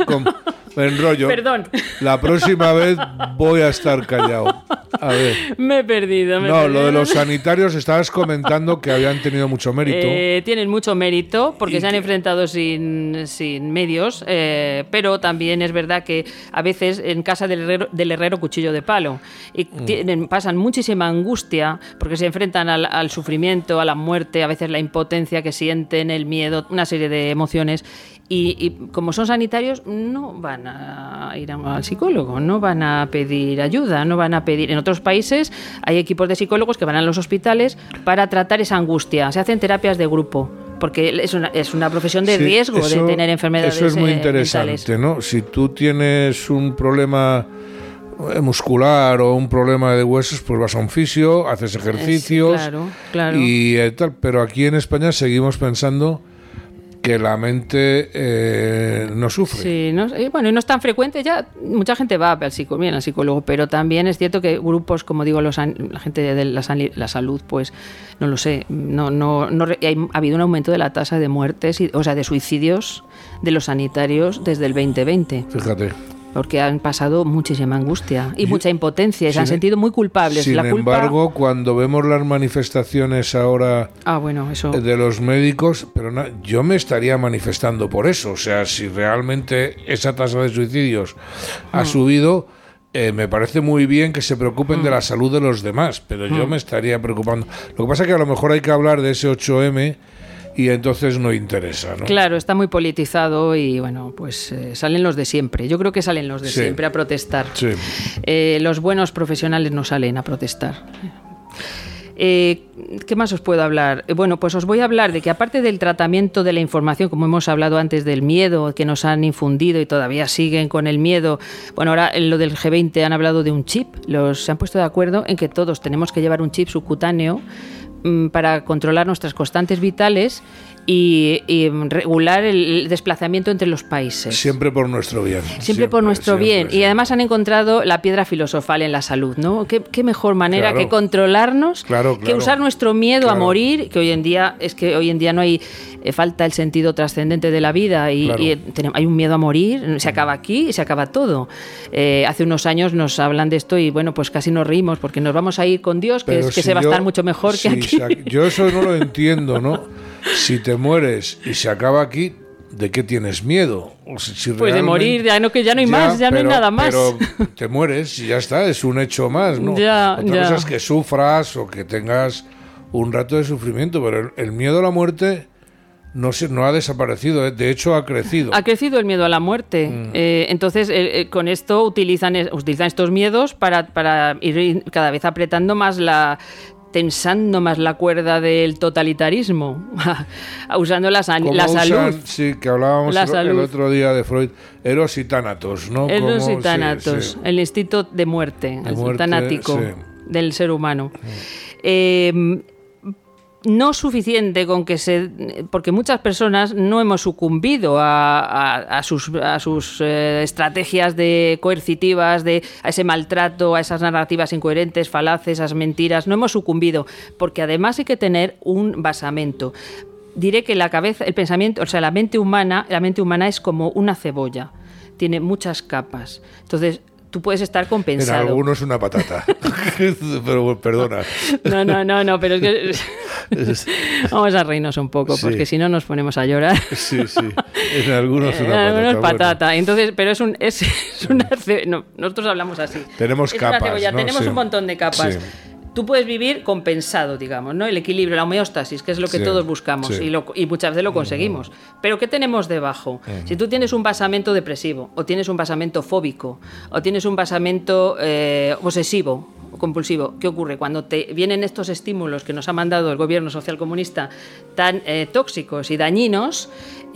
me enrollo. Perdón. La próxima vez voy a estar callado. A ver. Me he perdido. no, lo de los sanitarios estabas comentando que habían tenido mucho mérito. Eh, tienen mucho mérito porque se han enfrentado sin, sin medios, eh, pero también es verdad que a veces en casa del herrero, del herrero cuchillo de palo y mm. tienen, pasan muchísima angustia porque se enfrentan al, al sufrimiento, a la muerte, a veces la impotencia que sienten, el miedo, una serie de emociones y, como son sanitarios, no van a ir al psicólogo, no van a pedir ayuda, no van a pedir. En otros países hay equipos de psicólogos que van a los hospitales para tratar esa angustia. Se hacen terapias de grupo porque es una, es una profesión de riesgo de tener enfermedades. Eso es muy eh, interesante, ¿no? Si tú tienes un problema eh, muscular o un problema de huesos, pues vas a un fisio, haces ejercicios claro, claro. y eh, tal. Pero aquí en España seguimos pensando que la mente eh, no sufre. Sí, no, bueno, y no es tan frecuente, ya mucha gente va al psicólogo, bien, al psicólogo, pero también es cierto que grupos, como digo, los, la gente de la, la, salud, pues no lo sé, no, no, no ha habido un aumento de la tasa de muertes, y, o sea, de suicidios de los sanitarios desde el 2020. Fíjate porque han pasado muchísima angustia y mucha impotencia y se han sentido muy culpables. Sin embargo, cuando vemos las manifestaciones ahora ah, bueno, eso. de los médicos, pero yo me estaría manifestando por eso. O sea, si realmente esa tasa de suicidios ha mm. subido, eh, me parece muy bien que se preocupen de mm. la salud de los demás, pero yo mm. me estaría preocupando. Lo que pasa es que a lo mejor hay que hablar de ese 8M y entonces no interesa. ¿no? Claro, está muy politizado y bueno, pues eh, salen los de siempre. Yo creo que salen los de siempre a protestar. Eh, los buenos profesionales no salen a protestar. Eh, ¿Qué más os puedo hablar? Bueno, pues os voy a hablar de que aparte del tratamiento de la información, como hemos hablado antes del miedo que nos han infundido y todavía siguen con el miedo, bueno, ahora en lo del G20 han hablado de un chip, los se han puesto de acuerdo en que todos tenemos que llevar un chip subcutáneo para controlar nuestras constantes vitales y, regular el desplazamiento entre los países. Siempre por nuestro bien. Siempre, por nuestro bien. Y además han encontrado la piedra filosofal en la salud, ¿no? ¿Qué, mejor manera que controlarnos, que usar nuestro miedo a morir, que hoy en día es que hoy en día no hay falta el sentido trascendente de la vida y, hay un miedo a morir, se acaba aquí y se acaba todo. Eh, hace unos años nos hablan de esto y bueno, pues casi nos reímos porque nos vamos a ir con Dios, que, es, que se va a estar mucho mejor que aquí. Yo eso no lo entiendo, ¿no? Si te mueres y se acaba aquí, ¿de qué tienes miedo? pues de morir, ya no, que ya no hay más, ya no hay nada más. Pero te mueres y ya está, es un hecho más, ¿no? Ya, Otra cosa es que sufras o que tengas un rato de sufrimiento, pero el miedo a la muerte no, se, no ha desaparecido, ¿eh? de hecho ha crecido. Ha crecido el miedo a la muerte. Mm. Eh, entonces, eh, con esto utilizan, utilizan estos miedos para, para ir cada vez apretando más la tensando más la cuerda del totalitarismo, usando la, la salud. Sí, que hablábamos el, otro día de Freud, Eros y Tánatos, ¿no? Eros y Tánatos, el instinto de muerte, el tanático del ser humano. Mm no suficiente con que se. porque muchas personas no hemos sucumbido a, sus, a sus eh, estrategias de coercitivas, de, a ese maltrato, a esas narrativas incoherentes, falaces, esas mentiras. No hemos sucumbido, porque además hay que tener un basamento. Diré que la cabeza, el pensamiento, o sea, la mente humana, la mente humana es como una cebolla, tiene muchas capas. Entonces, tú puedes estar compensado. En algunos una patata. pero perdona. No, no, no, no, pero es que vamos a reírnos un poco, porque si no nos ponemos a llorar. Sí, sí. En algunos una patata. algunos patata. Entonces, pero es un es, una no, nosotros hablamos así. Tenemos capas. Tenemos un montón de capas tú puedes vivir compensado, digamos, ¿no? El equilibrio, la homeostasis, que es lo que todos buscamos y, y, muchas veces lo conseguimos. Pero ¿qué tenemos debajo? Si tú tienes un basamento depresivo, o tienes un basamento fóbico, o tienes un basamento eh, obsesivo, compulsivo. ¿Qué ocurre? Cuando te vienen estos estímulos que nos ha mandado el gobierno social comunista tan eh, tóxicos y dañinos,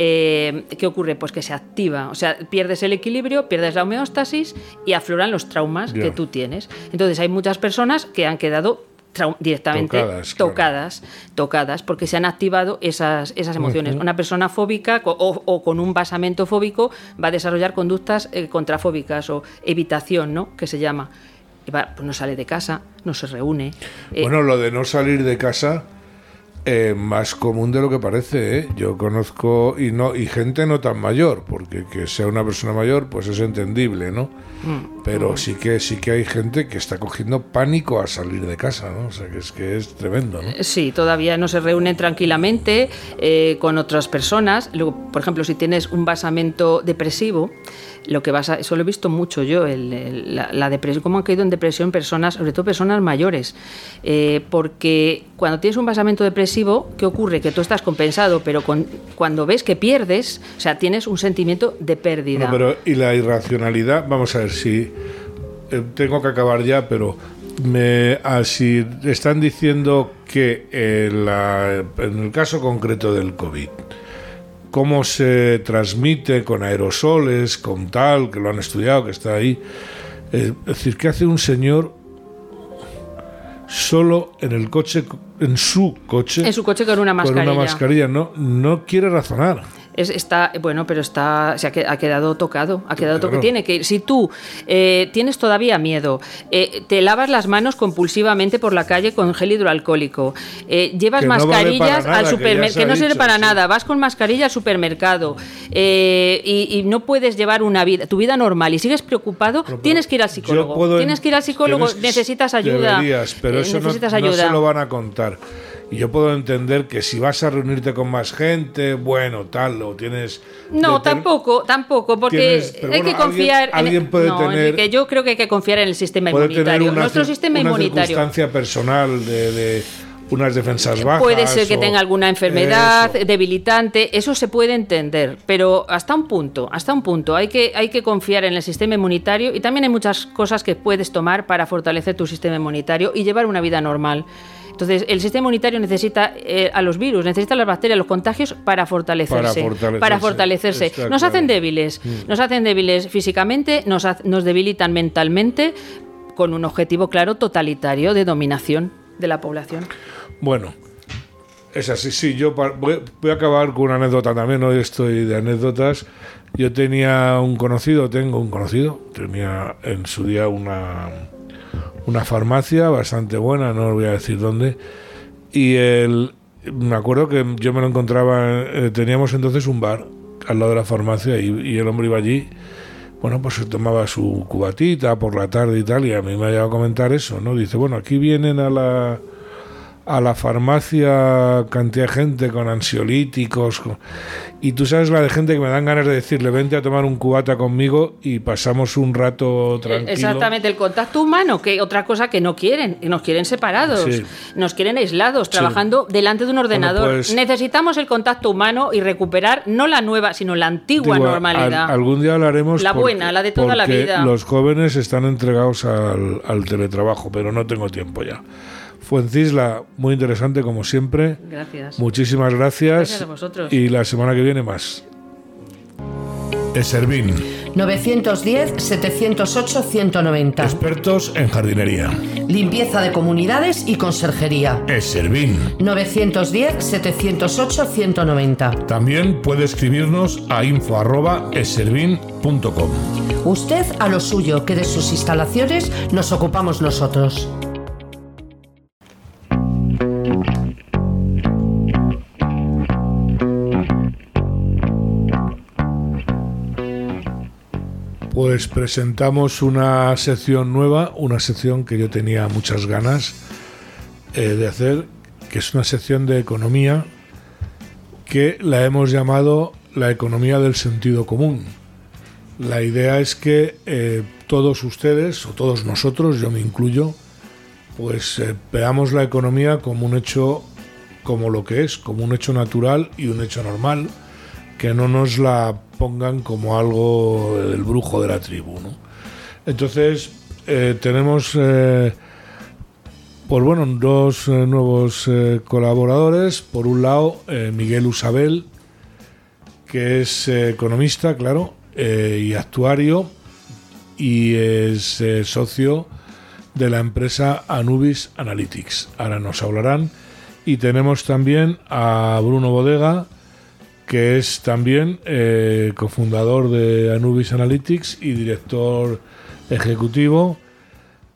eh, ¿qué ocurre? Pues que se activa, o sea, pierdes el equilibrio, pierdes la homeostasis y afloran los traumas que tú tienes. Entonces hay muchas personas que han quedado directamente tocadas, tocadas, porque se han activado esas, esas emociones. Una persona fóbica o, con un basamento fóbico va a desarrollar conductas eh, contrafóbicas o evitación, ¿no? Que se llama. pues no sale de casa, no se reúne. Eh, bueno, lo de no salir de casa eh, más común de lo que parece. ¿eh? Yo conozco y no y gente no tan mayor, porque que sea una persona mayor, pues es entendible, ¿no? Mm. Pero sí que sí que hay gente que está cogiendo pánico a salir de casa, ¿no? O sea que es que es tremendo, ¿no? Eh, sí, todavía no se reúnen tranquilamente con otras personas. Luego, por ejemplo, si tienes un basamento depresivo, lo que vas a, eso lo he visto mucho yo, la, depresión, cómo han caído en depresión personas, sobre todo personas mayores, eh, porque cuando tienes un basamento depresivo, ¿qué ocurre? Que tú estás compensado, pero cuando ves que pierdes, o sea, tienes un sentimiento de pérdida. pero y la irracionalidad, vamos a ver si eh, tengo que acabar ya, pero me, ah, están diciendo que eh, en el caso concreto del COVID, cómo se transmite con aerosoles, con tal, que lo han estudiado, que está ahí. Eh, es decir, ¿qué hace un señor solo en el coche, en su coche? En su coche con una mascarilla. Con una mascarilla, no, no quiere razonar está, bueno, pero está, se ha, quedado tocado, ha quedado tocado. Tiene que Si tú eh, tienes todavía miedo, eh, te lavas las manos compulsivamente por la calle con gel hidroalcohólico, eh, llevas mascarillas al supermercado, que, no sirve para nada, vas con mascarilla al supermercado y, no puedes llevar una vida, tu vida normal y sigues preocupado, tienes que ir al psicólogo. tienes que ir al psicólogo, necesitas ayuda. pero eso necesitas ayuda. no se lo van a contar. Y yo puedo entender que si vas a reunirte con más gente, bueno, tal, lo tienes. No, tampoco, tampoco, porque hay que confiar. Alguien, puede tener. Que yo creo que hay que confiar en el sistema inmunitario. Nuestro sistema una inmunitario. circunstancia personal de, unas defensas bajas. Puede ser que tenga alguna enfermedad debilitante, eso se puede entender, pero hasta un punto, hasta un punto. Hay que, hay que confiar en el sistema inmunitario y también hay muchas cosas que puedes tomar para fortalecer tu sistema inmunitario y llevar una vida normal. Entonces, el sistema inmunitario necesita eh, a los virus, necesita a las bacterias, los contagios para fortalecerse. Para fortalecerse. nos hacen débiles, mm. nos hacen débiles físicamente, nos, nos debilitan mentalmente, con un objetivo claro totalitario de dominación de la población. Bueno, es así, sí. Yo voy, a acabar con una anécdota también. Hoy estoy de anécdotas. Yo tenía un conocido, tengo un conocido, tenía en su día una, una farmacia bastante buena, no voy a decir dónde, y el, me acuerdo que yo me lo encontraba, eh, teníamos entonces un bar al lado de la farmacia y, el hombre iba allí, bueno, pues se tomaba su cubatita por la tarde y tal, y a mí me ha llegado a comentar eso, ¿no? Dice, bueno, aquí vienen a la a la farmacia cantidad de gente con ansiolíticos. Y tú sabes la de gente que me dan ganas de decirle, vente a tomar un cubata conmigo y pasamos un rato tranquilo. Exactamente, el contacto humano, que otra cosa que no quieren, nos quieren separados, nos quieren aislados, trabajando delante de un ordenador. Pues Necesitamos el contacto humano y recuperar no la nueva, sino la antigua normalidad. algún día hablaremos. La buena, la de toda la vida. Los jóvenes están entregados al, al teletrabajo, pero no tengo tiempo ya. Fuencisla, muy interesante como siempre. Gracias. Muchísimas gracias. Gracias a vosotros. Y la semana que viene más. Eservín. 910-708-190. Expertos en jardinería. Limpieza de comunidades y conserjería. Eservín. 910-708-190. También puede escribirnos a info.eservin.com. Usted a lo suyo, que de sus instalaciones nos ocupamos nosotros. Pues presentamos una sección nueva, una sección que yo tenía muchas ganas eh, de hacer, que es una sección de economía que la hemos llamado la economía del sentido común. La idea es que eh, todos ustedes, o todos nosotros, yo me incluyo, pues eh, veamos la economía como un hecho, como lo que es, como un hecho natural y un hecho normal, que no nos la pongan como algo del brujo de la tribu. Entonces, eh, tenemos pues bueno, dos eh, nuevos eh, colaboradores. Por un lado, eh, Miguel Usabel, que es economista, claro, y actuario, y es socio de la empresa Anubis Analytics. Ahora nos hablarán. Y tenemos también a Bruno Bodega, que es también cofundador de Anubis Analytics y director ejecutivo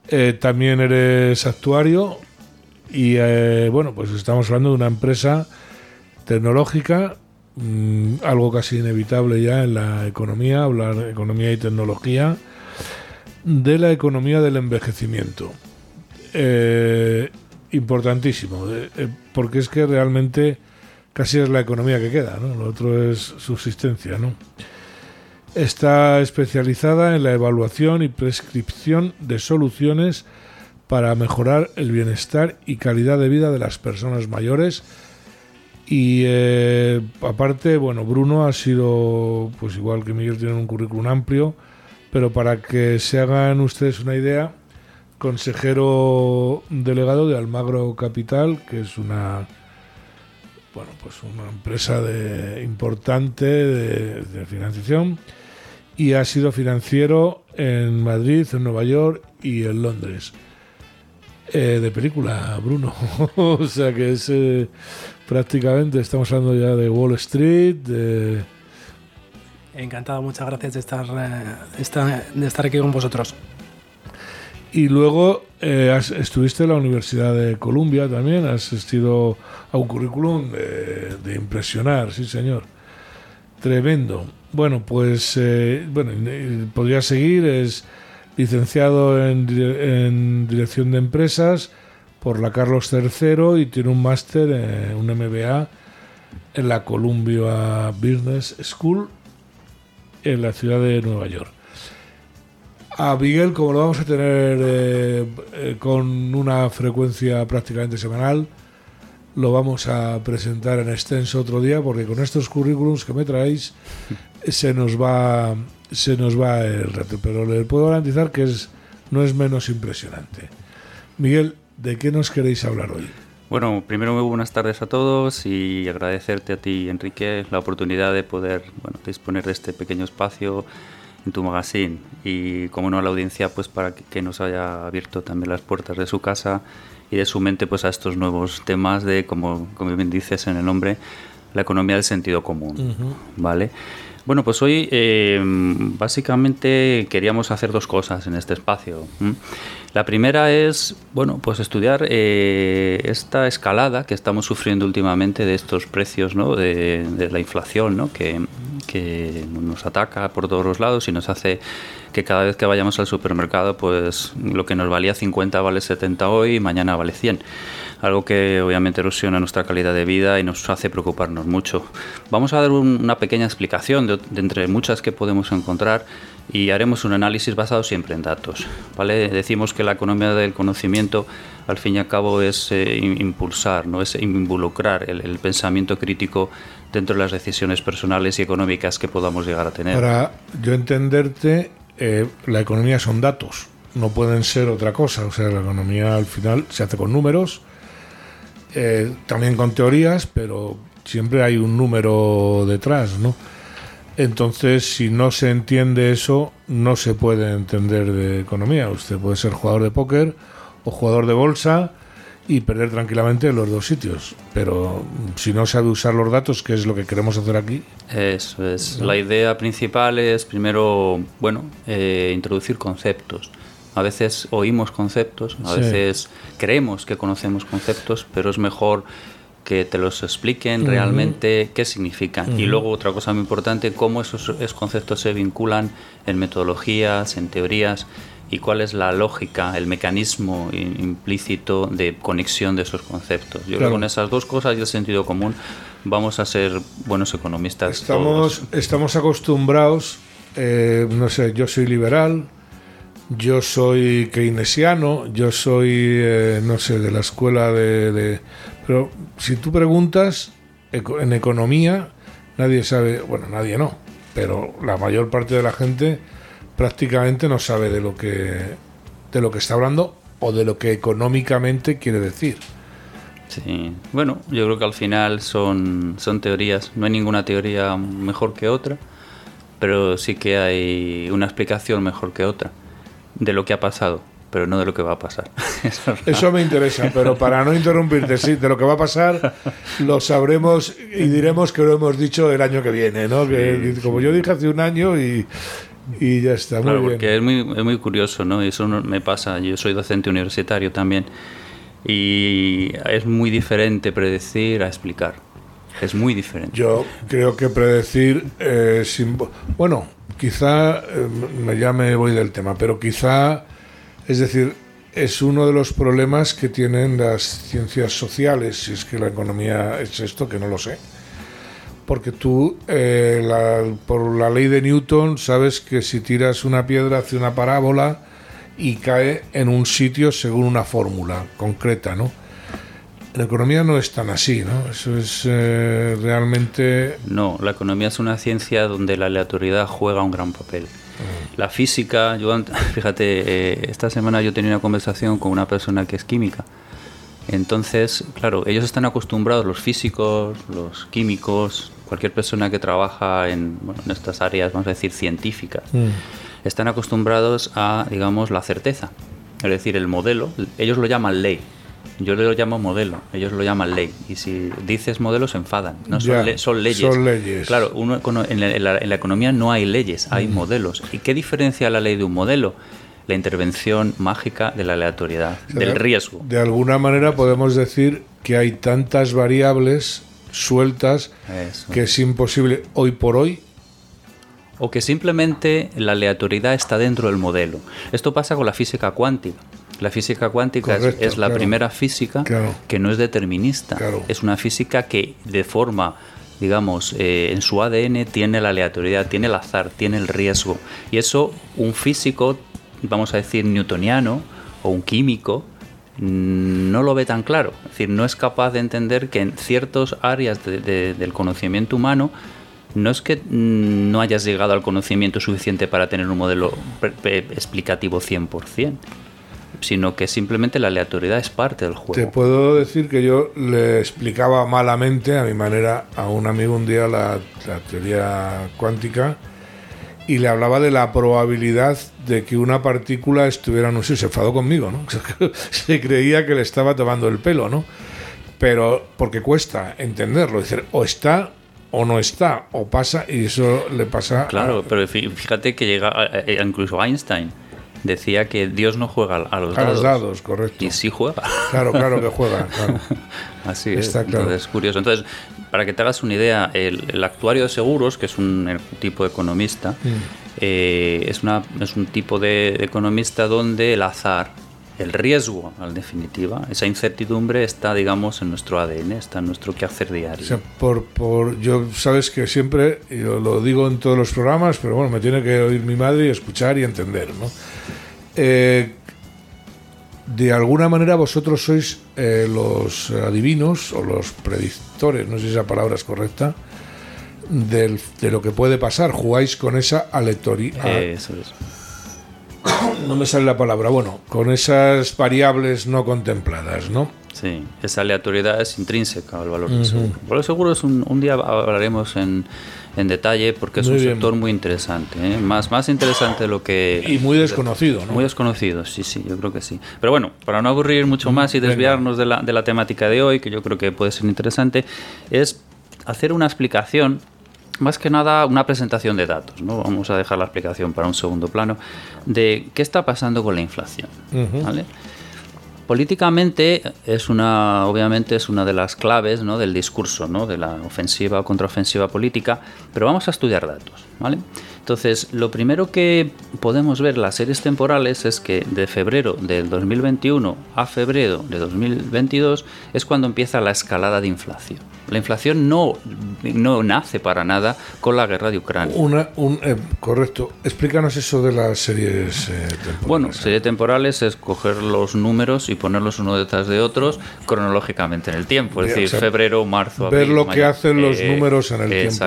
eh, también eres actuario y eh, bueno, pues estamos hablando de una empresa tecnológica, mm, algo casi inevitable ya en la economía, hablar de economía y tecnología, de la economía del envejecimiento. Eh, importantísimo, porque es que realmente casi es la economía que queda, ¿no? Lo otro es subsistencia, ¿no? Está especializada en la evaluación y prescripción de soluciones para mejorar el bienestar y calidad de vida de las personas mayores. Y eh, aparte, bueno, Bruno ha sido, pues igual que Miguel, tiene un currículum amplio, pero para que se hagan ustedes una idea, consejero delegado de Almagro Capital, que es una bueno, pues una empresa de, importante de, financiación y ha sido financiero en Madrid, en Nueva York y en Londres. Eh, de película, Bruno. o sea que es eh, prácticamente, estamos hablando ya de Wall Street. Encantado, muchas gracias de estar, eh, de estar aquí con vosotros. Y luego estuviste en la Universidad de Columbia también, has asistido a un currículum de impresionar, sí señor. Tremendo. Bueno, pues eh, bueno, podría seguir. Es licenciado en, Dirección de Empresas por la Carlos III y tiene un máster, en un MBA en la Columbia Business School en la ciudad de Nueva York. A Miguel, como lo vamos a tener eh, eh, con una frecuencia prácticamente semanal, lo vamos a presentar en extenso otro día porque con estos currículums que me traéis se nos va se nos va el reto, pero le puedo garantizar que es no es menos impresionante. Miguel, ¿de qué nos queréis hablar hoy? Bueno, primero muy buenas tardes a todos y agradecerte a ti, Enrique, la oportunidad de poder bueno, disponer de este pequeño espacio en tu magazine y, como no, a la audiencia, pues para que nos haya abierto también las puertas de su casa y de su mente pues a estos nuevos temas de, como, como bien dices en el nombre, la economía del sentido común, ¿vale? Bueno, pues hoy eh, básicamente queríamos hacer dos cosas en este espacio. La primera es, bueno, pues estudiar eh, esta escalada que estamos sufriendo últimamente de estos precios, ¿no? De, de la inflación, ¿no? Que, que nos ataca por todos los lados y nos hace que cada vez que vayamos al supermercado, pues lo que nos valía 50 vale 70 hoy y mañana vale 100. Algo que obviamente erosiona nuestra calidad de vida y nos hace preocuparnos mucho. Vamos a dar una pequeña explicación de, entre muchas que podemos encontrar y haremos un análisis basado siempre en datos. ¿vale? Decimos que la economía del conocimiento al fin y al cabo es eh, impulsar, no es involucrar el pensamiento crítico dentro de las decisiones personales y económicas que podamos llegar a tener. Para yo entenderte, eh, la economía son datos, no pueden ser otra cosa. O sea, la economía al final se hace con números, eh, también con teorías, pero siempre hay un número detrás, ¿no? Entonces, si no se entiende eso, no se puede entender de economía. Usted puede ser jugador de póker o jugador de bolsa y perder tranquilamente en los dos sitios. Pero si no sabe usar los datos, que es lo que queremos hacer aquí. Eso es. La idea principal es primero, bueno, eh, introducir conceptos. A veces oímos conceptos, a veces creemos que conocemos conceptos, pero es mejor que te los expliquen realmente qué significan. Y luego otra cosa muy importante, cómo esos, esos conceptos se vinculan en metodologías, en teorías y cuál es la lógica, el mecanismo implícito de conexión de esos conceptos. Yo creo que con esas dos cosas y el sentido común vamos a ser buenos economistas. Estamos, estamos acostumbrados, eh, no sé, yo soy liberal, yo soy keynesiano, yo soy, eh, no sé, de la escuela de, Pero si tú preguntas en economía, nadie sabe, bueno, nadie no, pero la mayor parte de la gente prácticamente no sabe de lo que, de lo que está hablando o de lo que económicamente quiere decir. Sí, bueno, yo creo que al final son, son teorías, no hay ninguna teoría mejor que otra, pero sí que hay una explicación mejor que otra de lo que ha pasado, pero no de lo que va a pasar. Eso me interesa, pero para no interrumpirte, sí, de lo que va a pasar lo sabremos y diremos que lo hemos dicho el año que viene, ¿no? Que, como yo dije hace un año y, y ya está. Claro, porque es muy, es muy curioso, ¿no? Eso me pasa. Yo soy docente universitario también. Y es muy diferente predecir a explicar. Es muy diferente. Yo creo que predecir. Eh, bueno, quizá. Eh, ya me voy del tema, pero quizá. Es decir, es uno de los problemas que tienen las ciencias sociales, si es que la economía es esto, que no lo sé porque tú, eh, por la ley de Newton, sabes que si tiras una piedra hace una parábola y cae en un sitio según una fórmula concreta, ¿no? En economía no es tan así, ¿no? Eso es eh, realmente... No, la economía es una ciencia donde la aleatoriedad juega un gran papel. La física, yo fíjate, eh, esta semana yo tenía una conversación con una persona que es química entonces, claro, ellos están acostumbrados, los físicos, los químicos, cualquier persona que trabaja en, estas áreas, vamos a decir, científicas, mm. están acostumbrados a, digamos, la certeza. Es decir, el modelo, ellos lo llaman ley. Yo lo llamo modelo, ellos lo llaman ley. Y si dices modelo, se enfadan. No, son, son, leyes. Son leyes. Claro, uno, en, la, en, la, economía no hay leyes, hay mm. modelos. ¿Y qué diferencia la ley de un modelo? la intervención mágica de la aleatoriedad, del riesgo. De alguna manera podemos decir que hay tantas variables sueltas que es imposible hoy por hoy o que simplemente la aleatoriedad está dentro del modelo. Esto pasa con la física cuántica. La física cuántica es, la primera física que no es determinista. Es una física que de forma, digamos, eh, en su ADN tiene la aleatoriedad, tiene el azar, tiene el riesgo. Y eso un físico vamos a decir, newtoniano o un químico, mm, no lo ve tan claro. Es decir, no es capaz de entender que en ciertas áreas del conocimiento humano no es que mm, no hayas llegado al conocimiento suficiente para tener un modelo explicativo 100%, sino que simplemente la aleatoriedad es parte del juego. Te puedo decir que yo le explicaba malamente, a mi manera, a un amigo un día la teoría cuántica y le hablaba de la probabilidad de que una partícula estuviera, no sé, se enfadó conmigo, ¿no? se creía que le estaba tomando el pelo, ¿no? Pero porque cuesta entenderlo, decir, o está o no está, o pasa, y eso le pasa. Claro, pero fíjate que llega incluso Einstein decía que Dios no juega a los dados. A los dados, correcto. Y sí juega. Claro, claro que juega. Así es. Está claro. Entonces, es curioso. Entonces, para que te hagas una idea, el, actuario de seguros, que es un tipo de economista, mm. eh, es, una, es un tipo de economista donde el azar, el riesgo, en definitiva, esa incertidumbre está, digamos, en nuestro ADN, está en nuestro quehacer diario. O sea, por, por, yo sabes que siempre, yo lo digo en todos los programas, pero bueno, me tiene que oír mi madre y escuchar y entender, ¿no? Eh, de alguna manera vosotros sois eh, los adivinos o los predictores, no sé si esa palabra es correcta, de lo que puede pasar. Jugáis con esa aleatoría. Eso es. No me sale la palabra. Bueno, con esas variables no contempladas, ¿no? Sí, esa aleatoriedad es intrínseca al valor del seguro. El valor seguro es un día hablaremos en en detalle porque es un sector muy interesante, ¿eh? más, más interesante de lo que... Y muy desconocido, ¿no? Muy desconocido, sí, sí, yo creo que sí. Pero bueno, para no aburrir mucho más y desviarnos de la, de la temática de hoy, que yo creo que puede ser interesante, es hacer una explicación más que nada una presentación de datos, ¿no? Vamos a dejar la explicación para un segundo plano de qué está pasando con la inflación, ¿vale? políticamente es una, obviamente es una de las claves ¿no? del discurso, ¿no? de la ofensiva o contraofensiva política, pero vamos a estudiar datos, ¿vale? Entonces, lo primero que podemos ver las series temporales es que de febrero del 2021 a febrero de 2022 es cuando empieza la escalada de inflación. La inflación no, no nace para nada con la guerra de Ucrania. Una, un, eh, correcto. Explícanos eso de las series eh, temporales. Bueno, series temporales es coger los números y ponerlos uno detrás de otros cronológicamente en el tiempo. Es decir, febrero, marzo, abril. Ver lo que hacen los eh, números en el tiempo.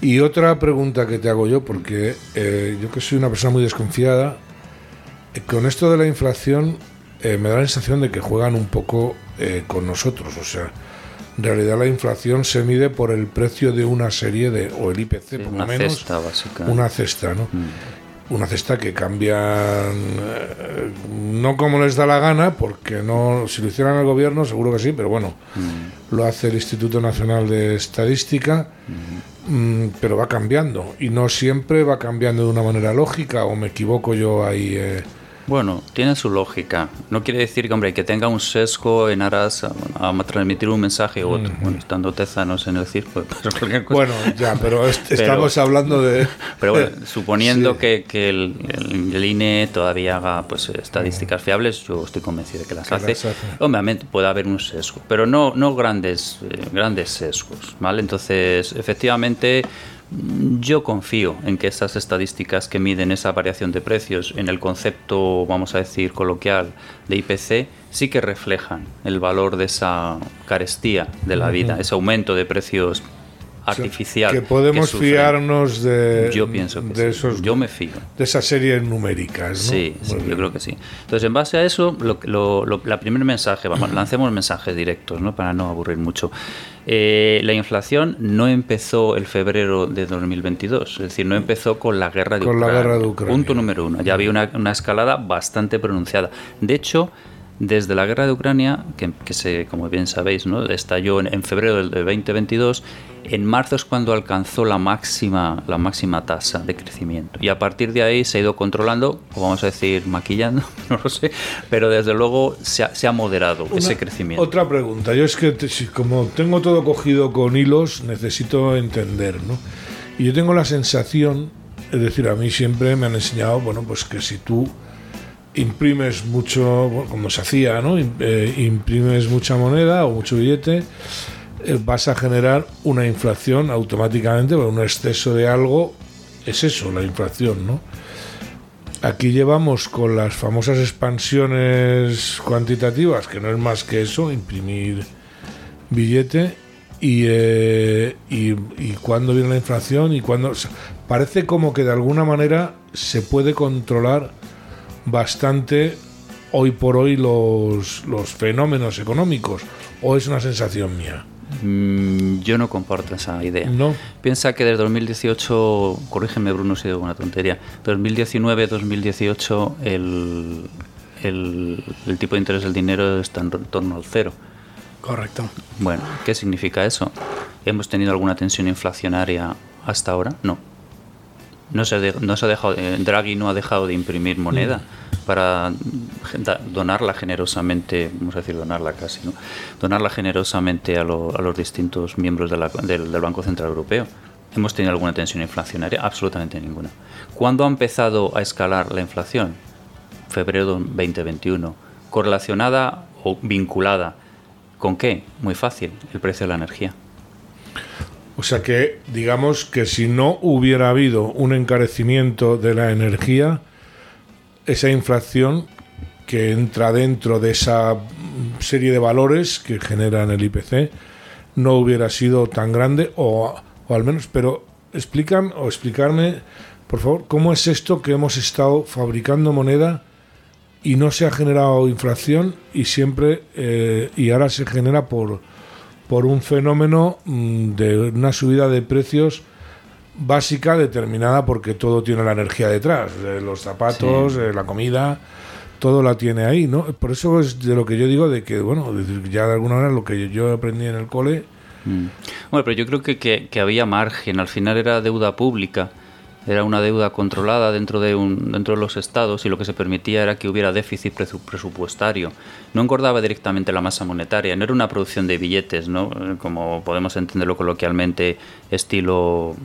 Y otra pregunta que te hago yo, porque eh, yo que soy una persona muy desconfiada, eh, con esto de la inflación eh, me da la sensación de que juegan un poco con nosotros. O sea, en realidad la inflación se mide por el precio de una serie de, o el IPC por lo menos. Cesta, una cesta, ¿no? Mm una cesta que cambian eh, no como les da la gana, porque no si lo hicieran el gobierno seguro que sí, pero bueno, mm. lo hace el Instituto Nacional de Estadística, mm, pero va cambiando y no siempre va cambiando de una manera lógica o me equivoco yo ahí. Eh, bueno, tiene su lógica. No quiere decir que, hombre, que tenga un sesgo en aras a, transmitir un mensaje u otro. Bueno, estando tezanos en el circo. Pues, bueno, ya, pero, estamos hablando de... Pero bueno, suponiendo que, que el, INE todavía haga pues estadísticas fiables, yo estoy convencido de que las, hace. Obviamente puede haber un sesgo, pero no, no grandes, eh, grandes sesgos, ¿vale? Entonces, efectivamente yo confío en que estas estadísticas que miden esa variación de precios en el concepto, vamos a decir, coloquial de IPC, sí que reflejan el valor de esa carestía de la vida, ese aumento de precios artificial. que podemos fiarnos de, yo pienso de esos, yo me fío. De esas series numéricas. Sí, yo creo que sí. Entonces, en base a eso, lo, la primer mensaje, vamos, lancemos mensajes directos, ¿no? para no aburrir mucho. Eh, la inflación no empezó el febrero de 2022, es decir, no empezó con la guerra de, con Ucrania. La guerra de Ucrania. Punto número uno. Ya había una, una escalada bastante pronunciada. De hecho, desde la guerra de Ucrania, que, que se, como bien sabéis, ¿no? estalló en, febrero del 2022, en marzo es cuando alcanzó la máxima, la máxima tasa de crecimiento. Y a partir de ahí se ha ido controlando, o vamos a decir maquillando, no lo sé, pero desde luego se ha, se ha moderado ese crecimiento. Otra pregunta, yo es que como tengo todo cogido con hilos, necesito entender, ¿no? Y yo tengo la sensación, es decir, a mí siempre me han enseñado, bueno, pues que si tú imprimes mucho, como se hacía, ¿no? Eh, imprimes mucha moneda o mucho billete, eh, vas a generar una inflación automáticamente, porque un exceso de algo es eso, la inflación, ¿no? Aquí llevamos con las famosas expansiones cuantitativas, que no es más que eso, imprimir billete, y, eh, y, y viene la inflación y cuándo... parece como que de alguna manera se puede controlar bastante hoy por hoy los, los fenómenos económicos o es una sensación mía? Mm, yo no comparto esa idea. No. Piensa que desde 2018, corrígeme Bruno si digo una tontería, 2019-2018 el, el, el tipo de interés del dinero está en torno al cero. Correcto. Bueno, ¿qué significa eso? ¿Hemos tenido alguna tensión inflacionaria hasta ahora? No no se, no se ha dejado, eh, Draghi no ha dejado de imprimir moneda mm. para donarla generosamente, vamos a decir donarla casi, ¿no? donarla generosamente a, los distintos miembros del, Banco Central Europeo. ¿Hemos tenido alguna tensión inflacionaria? Absolutamente ninguna. ¿Cuándo ha empezado a escalar la inflación? Febrero 2021. ¿Correlacionada o vinculada con qué? Muy fácil, el precio de la energía. O sea que, digamos que si no hubiera habido un encarecimiento de la energía, esa inflación que entra dentro de esa serie de valores que generan el IPC no hubiera sido tan grande o, o al menos, pero explican o explicarme, por favor, cómo es esto que hemos estado fabricando moneda y no se ha generado inflación y siempre eh, y ahora se genera por por un fenómeno mm, de una subida de precios básica determinada porque todo tiene la energía detrás, los zapatos, la comida, todo la tiene ahí, ¿no? Por eso es de lo que yo digo de que, bueno, ya de alguna manera lo que yo aprendí en el cole. Mm. Bueno, pero yo creo que, que, había margen, al final era deuda pública. Era una deuda controlada dentro de, un, dentro de los estados y lo que se permitía era que hubiera déficit presupuestario. No engordaba directamente la masa monetaria, no era una producción de billetes, ¿no? como podemos entenderlo coloquialmente, estilo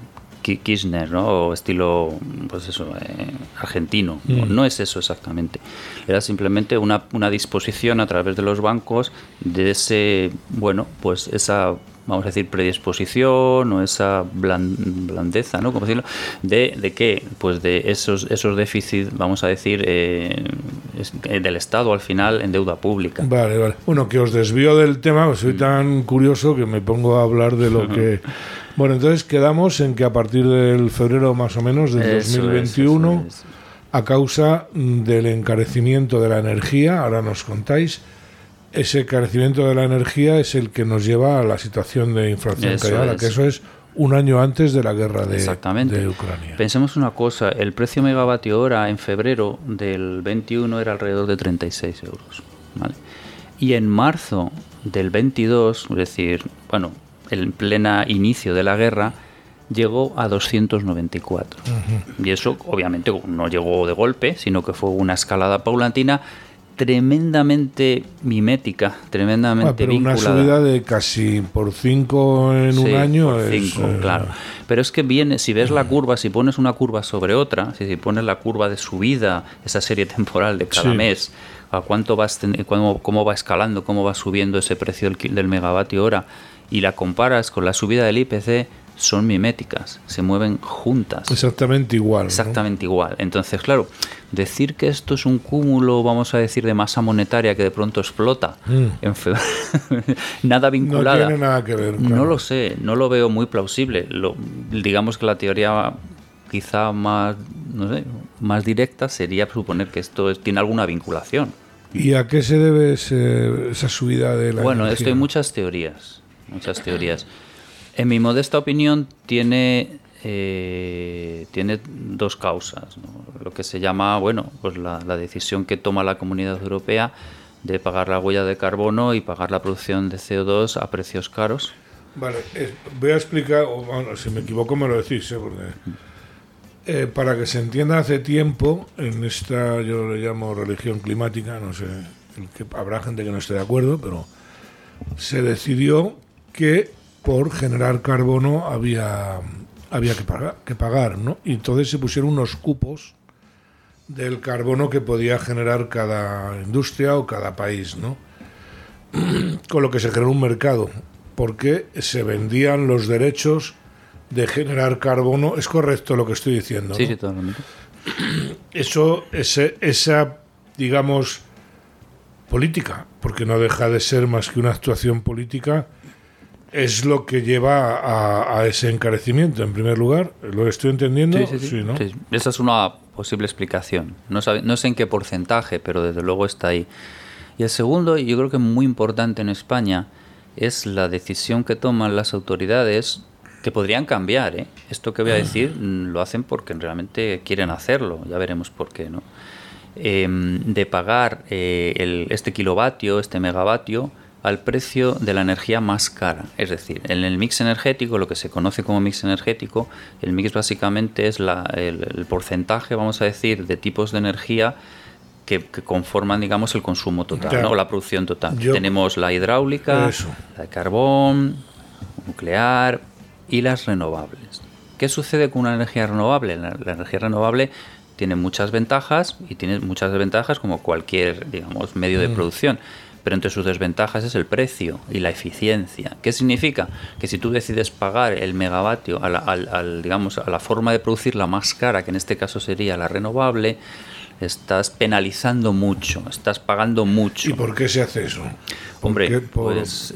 Kirchner, ¿no? O estilo, pues eso, eh, argentino. Mm. No es eso exactamente. Era simplemente una, una disposición a través de los bancos de ese, bueno, pues esa vamos a decir, predisposición o esa blandeza, ¿no? ¿Cómo decirlo? De, de qué? Pues de esos, esos déficits, vamos a decir, eh, del Estado al final en deuda pública. Vale, vale. Bueno, que os desvío del tema, pues soy mm. tan curioso que me pongo a hablar de lo que... Bueno, entonces quedamos en que a partir del febrero más o menos del 2021, a causa del encarecimiento de la energía, ahora nos contáis, ese carecimiento de la energía es el que nos lleva a la situación de inflación que que eso es un año antes de la guerra de, de, Ucrania. Pensemos una cosa, el precio megavatio hora en febrero del 21 era alrededor de 36 euros. Y en marzo del 22, es decir, bueno, en plena inicio de la guerra, llegó a 294. Y eso obviamente no llegó de golpe, sino que fue una escalada paulatina tremendamente mimética, tremendamente ah, pero una subida de casi por 5 en un año es, eh, claro. Pero es que viene, si ves la curva, si pones una curva sobre otra, si, pones la curva de subida, esa serie temporal de cada mes, a cuánto vas, cómo, cómo va escalando, cómo va subiendo ese precio del, del megavatio hora, y la comparas con la subida del IPC, son miméticas, se mueven juntas. Exactamente igual. Exactamente igual. Entonces, claro, decir que esto es un cúmulo, vamos a decir, de masa monetaria que de pronto explota, mm. en nada vinculada. No tiene nada que ver. No lo sé, no lo veo muy plausible. Lo, digamos que la teoría quizá más, no sé, más directa sería suponer que esto tiene alguna vinculación. ¿Y a qué se debe esa subida de la Bueno, esto hay muchas teorías, muchas teorías. En mi modesta opinión, tiene, eh, tiene dos causas. Lo que se llama, bueno, pues la, decisión que toma la Comunidad Europea de pagar la huella de carbono y pagar la producción de CO2 a precios caros. Vale, voy a explicar, si me equivoco me lo decís, ¿eh? eh, para que se entienda hace tiempo, en esta yo le llamo religión climática, no sé, que habrá gente que no esté de acuerdo, pero se decidió que por generar carbono había, había que, pagar, que pagar, ¿no? Y entonces se pusieron unos cupos del carbono que podía generar cada industria o cada país, ¿no? Con lo que se generó un mercado, porque se vendían los derechos de generar carbono. Es correcto lo que estoy diciendo. Sí, sí, totalmente. Eso, ese, esa, digamos, política, porque no deja de ser más que una actuación política es lo que lleva a, ese encarecimiento, en primer lugar. ¿Lo estoy entendiendo? Sí, sí, ¿no? Esa es una posible explicación. No, no sé en qué porcentaje, pero desde luego está ahí. Y el segundo, y yo creo que muy importante en España, es la decisión que toman las autoridades que podrían cambiar. ¿eh? Esto que voy a decir mm, lo hacen porque realmente quieren hacerlo, ya veremos por qué. ¿no? Em, de pagar eh, el, este kilovatio, este megavatio, al precio de la energía más cara. Es decir, en el mix energético, lo que se conoce como mix energético, el mix básicamente es el, porcentaje, vamos a decir, de tipos de energía que, conforman, digamos, el consumo total, o la producción total. Tenemos la hidráulica, la de carbón, nuclear y las renovables. ¿Qué sucede con una energía renovable? La, energía renovable tiene muchas ventajas y tiene muchas desventajas como cualquier, digamos, medio de mm. producción pero entre sus desventajas es el precio y la eficiencia. ¿Qué significa? Que si tú decides pagar el megavatio a la, digamos, a la forma de producir la más cara, que en este caso sería la renovable, estás penalizando mucho, estás pagando mucho. ¿Y por qué se hace eso? Hombre, pues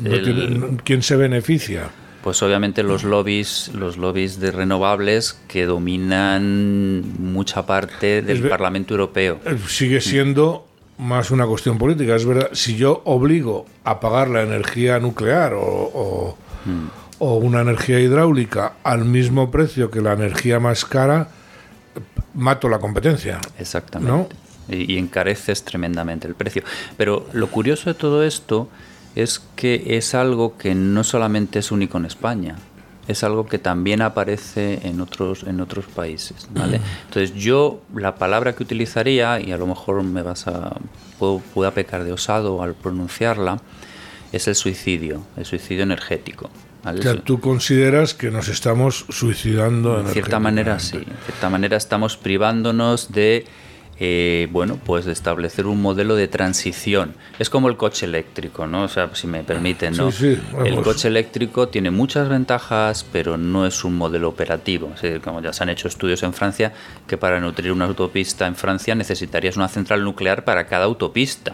¿quién se beneficia? Pues obviamente los lobbies, los lobbies de renovables que dominan mucha parte del Parlamento Europeo. Eh, sigue siendo más una cuestión política. Es verdad, si yo obligo a pagar la energía nuclear o, o, una energía hidráulica al mismo precio que la energía más cara, mato la competencia. Exactamente. Y, encareces tremendamente el precio. Pero lo curioso de todo esto es que es algo que no solamente es único en España, es algo que también aparece en otros, en otros países. ¿vale? Entonces yo la palabra que utilizaría, y a lo mejor me vas a, puedo, pueda pecar de osado al pronunciarla, es el suicidio, el suicidio energético. ¿vale? O sea, tú consideras que nos estamos suicidando. De cierta manera sí, de cierta manera estamos privándonos de eh, bueno, pues establecer un modelo de transición. Es como el coche eléctrico, ¿no? O sea, si me permiten, ¿no? el coche eléctrico tiene muchas ventajas, pero no es un modelo operativo. como ya se han hecho estudios en Francia, que para nutrir una autopista en Francia necesitarías una central nuclear para cada autopista,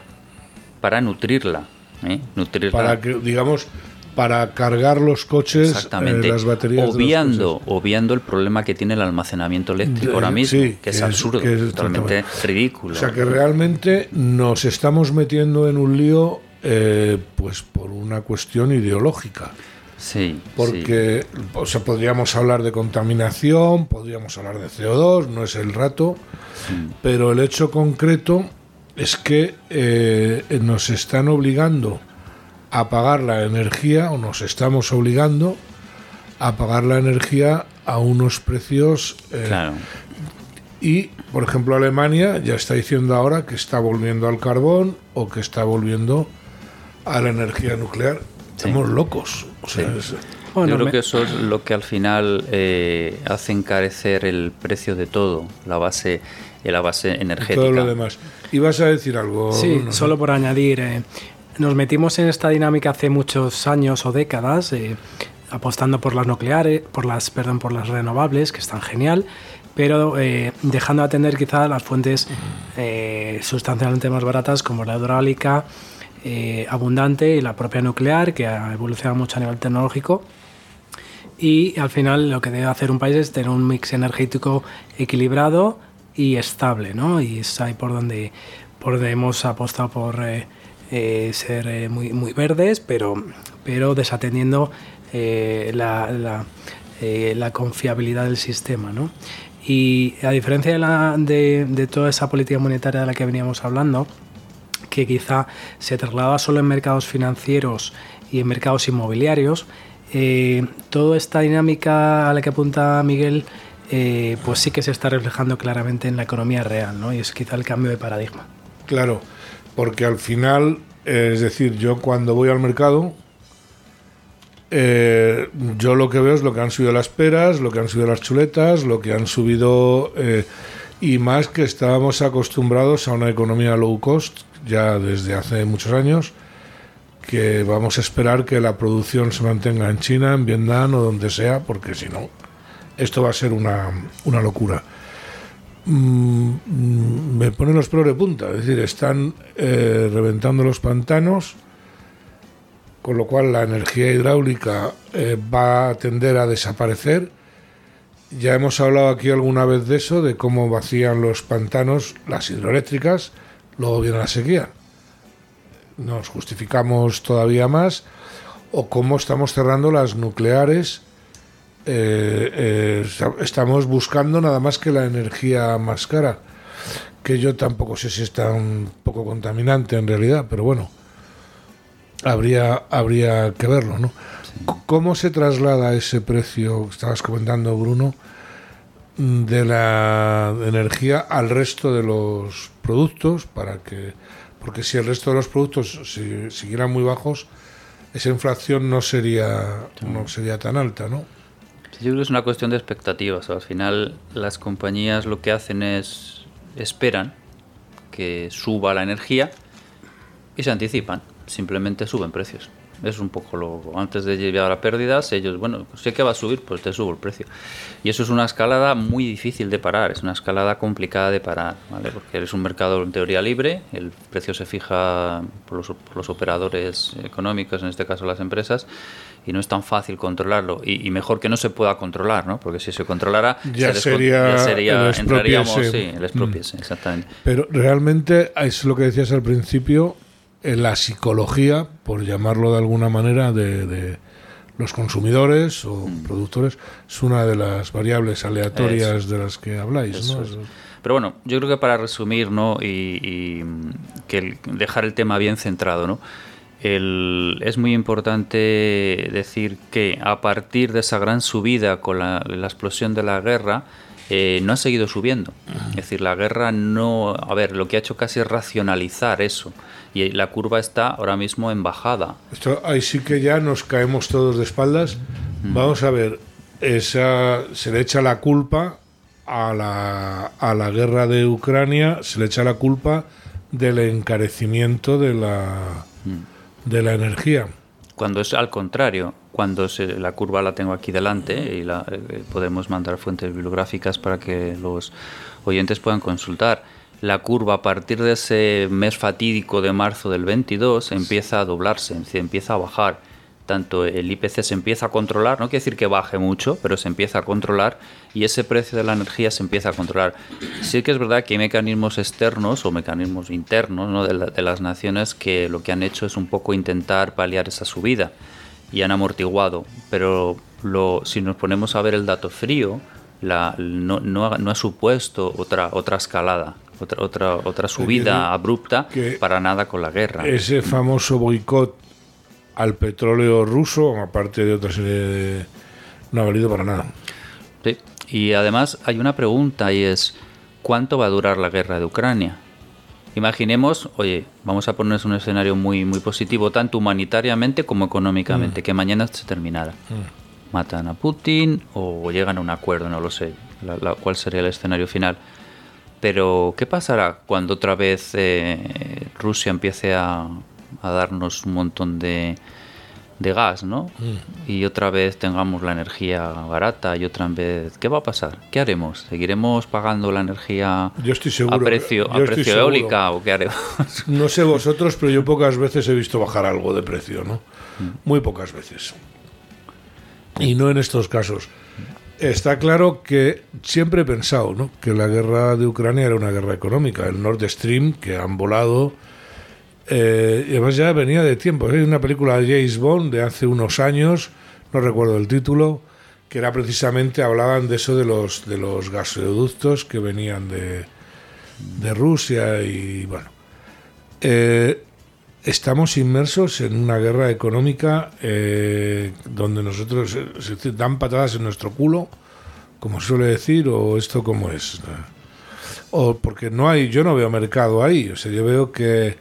para nutrirla. ¿eh? nutrirla. Para que, digamos, para cargar los coches, eh, Exactamente. las baterías. Obviando, obviando el problema que tiene el almacenamiento eléctrico ahora mismo, que, es absurdo, totalmente ridículo. O sea que realmente nos estamos metiendo en un lío, eh, pues por una cuestión ideológica. Sí. Porque, o sea, podríamos hablar de contaminación, podríamos hablar de CO2, no es el rato, pero el hecho concreto es que eh, nos están obligando a pagar la energía, o nos estamos obligando a pagar la energía a unos precios. Eh, claro. Y, por ejemplo, Alemania ya está diciendo ahora que está volviendo al carbón o que está volviendo a la energía nuclear. Estamos locos. O sea, Yo creo que eso es lo que al final eh, hace encarecer el precio de todo, la base, la base energética. Todo lo demás. ¿Y vas a decir algo? Sí, solo por añadir. Eh, nos metimos en esta dinámica hace muchos años o décadas, eh, apostando por las nucleares, por las, perdón, por las renovables, que están genial, pero eh, dejando de atender quizá las fuentes eh, sustancialmente más baratas como la hidráulica abundante y la propia nuclear, que ha evolucionado mucho a nivel tecnológico. Y al final lo que debe hacer un país es tener un mix energético equilibrado y estable, ¿no? Y es ahí por donde, por donde hemos apostado por eh, ser eh, muy, muy verdes, pero, pero desatendiendo eh, la, la, confiabilidad del sistema. ¿no? Y a diferencia de, la, de, de, toda esa política monetaria de la que veníamos hablando, que quizá se trasladaba solo en mercados financieros y en mercados inmobiliarios, toda esta dinámica a la que apunta Miguel, pues sí que se está reflejando claramente en la economía real, ¿no? y es quizá el cambio de paradigma. Claro, porque al final, es decir, yo cuando voy al mercado, eh, yo lo que veo es lo que han subido las peras, lo que han subido las chuletas, lo que han subido, eh, y más que estábamos acostumbrados a una economía low cost ya desde hace muchos años, que vamos a esperar que la producción se mantenga en China, en Vietnam o donde sea, porque si no, esto va a ser una, una locura. Mm, me ponen los pelos de punta. Es decir, están eh, reventando los pantanos, con lo cual la energía hidráulica eh, va a tender a desaparecer. Ya hemos hablado aquí alguna vez de eso, de cómo vacían los pantanos las hidroeléctricas, luego viene la sequía. Nos justificamos todavía más, o cómo estamos cerrando las nucleares eh, eh, estamos buscando nada más que la energía más cara, que yo tampoco sé si está un poco contaminante en realidad, pero bueno, habría, habría que verlo, ¿no? ¿Cómo se traslada ese precio, que estabas comentando Bruno, de la energía al resto de los productos para que porque si el resto de los productos siguieran muy bajos esa inflación no sería no sería tan alta, ¿no? Yo creo que es una cuestión de expectativas. al final las compañías lo que hacen es esperan que suba la energía y se anticipan. Simplemente suben precios. Es un poco lo. Antes de llevar a pérdidas, ellos, bueno, sé que va a subir, pues te subo el precio. Y eso es una escalada muy difícil de parar, es una escalada complicada de parar, ¿vale? Porque es un mercado en teoría libre, el precio se fija por los, por los operadores económicos, en este caso las empresas, y no es tan fácil controlarlo y, mejor que no se pueda controlar, ¿no? Porque si se controlara ya sería, ya sería entraríamos sí, el mm. exactamente. Pero realmente es lo que decías al principio, la psicología, por llamarlo de alguna manera, de, los consumidores o mm. productores es una de las variables aleatorias de las que habláis, ¿no? Pero bueno, yo creo que para resumir, ¿no? Y, y que dejar el tema bien centrado, ¿no? es muy importante decir que a partir de esa gran subida con la, explosión de la guerra, eh, no ha seguido subiendo. Es decir, la guerra no... A ver, lo que ha hecho casi es racionalizar eso. Y la curva está ahora mismo en bajada. Esto, ahí sí que ya nos caemos todos de espaldas. Vamos a ver, esa, se le echa la culpa a la, a la guerra de Ucrania, se le echa la culpa del encarecimiento de la de la energía. Cuando es al contrario, cuando se, la curva la tengo aquí delante y la, eh, podemos mandar fuentes bibliográficas para que los oyentes puedan consultar. La curva a partir de ese mes fatídico de marzo del 22 empieza a doblarse, empieza a bajar. Tanto el IPC se empieza a controlar, no quiere decir que baje mucho, pero se empieza a controlar y ese precio de la energía se empieza a controlar. Sí que es verdad que hay mecanismos externos o mecanismos internos de, las naciones que lo que han hecho es un poco intentar paliar esa subida y han amortiguado, pero si nos ponemos a ver el dato frío, no, ha, supuesto otra escalada, otra, otra, otra subida abrupta para nada con la guerra. Ese famoso boicot al petróleo ruso, aparte de otra serie de... no ha valido para nada. Sí. Y además hay una pregunta y es, ¿cuánto va a durar la guerra de Ucrania? Imaginemos, oye, vamos a ponernos un escenario muy, muy positivo, tanto humanitariamente como económicamente, mm. que mañana se terminara. Mm. Matan a Putin o llegan a un acuerdo, no lo sé, cuál sería el escenario final. Pero, ¿qué pasará cuando otra vez eh, Rusia empiece a, a darnos un montón de, de gas, ¿no? Mm. Y otra vez tengamos la energía barata y otra vez, ¿qué va a pasar? ¿Qué haremos? ¿Seguiremos pagando la energía a precio, a precio eólica o qué haremos? No sé vosotros, pero yo pocas veces he visto bajar algo de precio, ¿no? Mm. Muy pocas veces. Y no en estos casos. Está claro que siempre he pensado ¿no? que la guerra de Ucrania era una guerra económica. El Nord Stream, que han volado eh, y además ya venía de tiempo. Hay una película de James Bond de hace unos años, no recuerdo el título, que era precisamente, hablaban de eso de los, de los gasoductos que venían de, de Rusia y bueno. Eh, estamos inmersos en una guerra económica eh, donde nosotros se dan patadas en nuestro culo, como suele decir, o esto como es. O porque no hay, yo no veo mercado ahí, o sea, yo veo que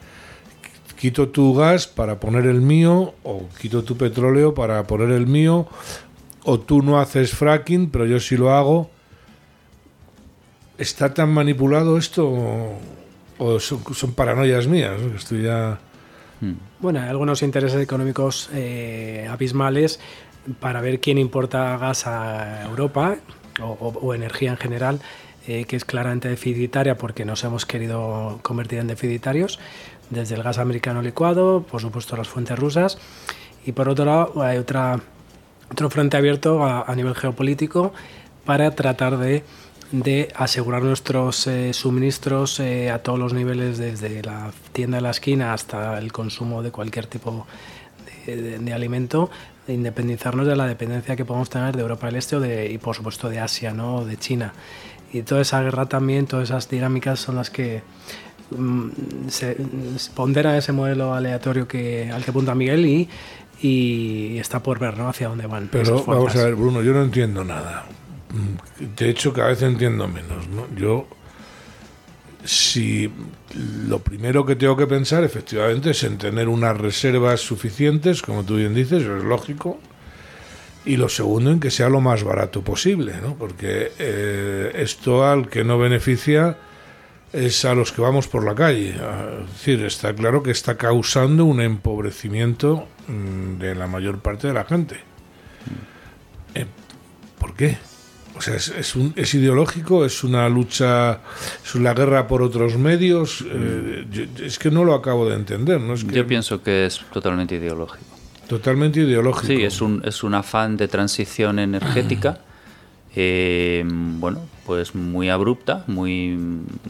quito tu gas para poner el mío, o quito tu petróleo para poner el mío, o tú no haces fracking, pero yo sí lo hago. ¿Está tan manipulado esto o son, paranoias mías? Estoy ya... Hmm. Bueno, hay algunos intereses económicos eh, abismales para ver quién importa gas a Europa o, energía en general, eh, que es claramente deficitaria porque nos hemos querido convertir en deficitarios desde el gas americano licuado, por supuesto las fuentes rusas, y por otro lado hay otra, otro frente abierto a, nivel geopolítico para tratar de, de asegurar nuestros eh, suministros eh, a todos los niveles, desde la tienda de la esquina hasta el consumo de cualquier tipo de, de, alimento, de independizarnos de la dependencia que podemos tener de Europa del Este o de, y por supuesto de Asia ¿no? o de China. Y toda esa guerra también, todas esas dinámicas son las que Mm, se, pondera ese modelo aleatorio que, al que apunta Miguel y, y está por ver ¿no? hacia dónde van. Pero vamos a ver, Bruno, yo no entiendo nada. De hecho, cada vez entiendo menos. ¿no? Yo, si lo primero que tengo que pensar, efectivamente, es en tener unas reservas suficientes, como tú bien dices, eso es lógico. Y lo segundo, en que sea lo más barato posible, ¿no? porque eh, esto al que no beneficia es a los que vamos por la calle. Es decir, está claro que está causando un empobrecimiento mm, de la mayor parte de la gente. Eh, ¿Por qué? O sea, es, un, es, ideológico, es una lucha, es una guerra por otros medios. Eh, es que no lo acabo de entender. ¿no? Es Yo pienso que es totalmente ideológico. Totalmente ideológico. Sí, es un, es un afán de transición energética. Eh, bueno, pues muy abrupta, muy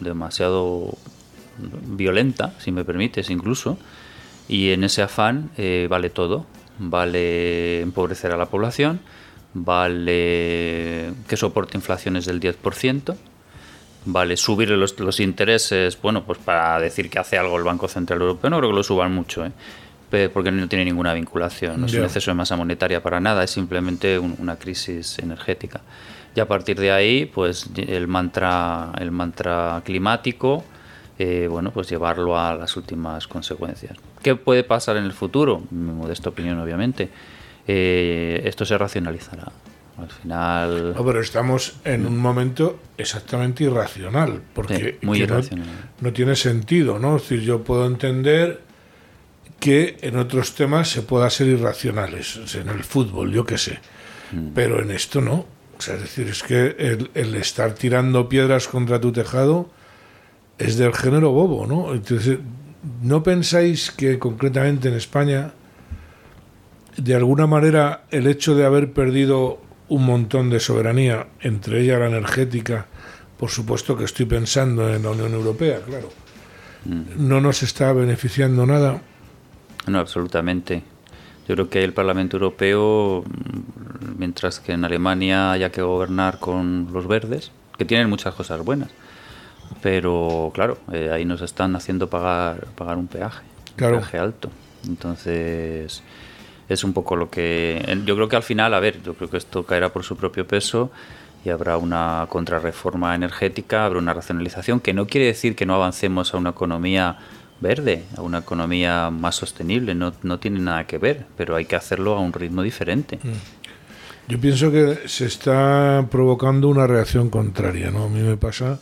demasiado violenta, si me permites incluso, y en ese afán eh, vale todo, vale empobrecer a la población, vale que soporte inflaciones del 10%, vale subir los, los, intereses, bueno, pues para decir que hace algo el Banco Central Europeo, no creo que lo suban mucho, ¿eh? porque no tiene ninguna vinculación, no es un exceso de masa monetaria para nada, es simplemente una crisis energética. Y a partir de ahí, pues el mantra, el mantra climático, eh, bueno, pues llevarlo a las últimas consecuencias. ¿Qué puede pasar en el futuro? Mi modesta opinión, obviamente. Eh, esto se racionalizará. Al final. No, pero estamos en un momento exactamente irracional, porque muy irracional. No, tiene sentido, ¿no? Es decir, yo puedo entender que en otros temas se pueda ser irracionales, en el fútbol, yo qué sé, mm. pero en esto no. O sea, es decir, es que el, el, estar tirando piedras contra tu tejado es del género bobo, ¿no? Entonces, ¿no pensáis que concretamente en España, de alguna manera, el hecho de haber perdido un montón de soberanía, entre ella la energética, por supuesto que estoy pensando en la Unión Europea, claro. Mm. ¿No nos está beneficiando nada? No, absolutamente. Yo creo que el Parlamento Europeo, mientras que en Alemania haya que gobernar con los verdes, que tienen muchas cosas buenas, pero claro, eh, ahí nos están haciendo pagar, pagar un peaje, un peaje alto. Entonces, es un poco lo que yo creo que al final, a ver, yo creo que esto caerá por su propio peso y habrá una contrarreforma energética, habrá una racionalización que no quiere decir que no avancemos a una economía verde, a una economía más sostenible, no, no tiene nada que ver, pero hay que hacerlo a un ritmo diferente. Mm. Yo pienso que se está provocando una reacción contraria, ¿no? A mí me pasa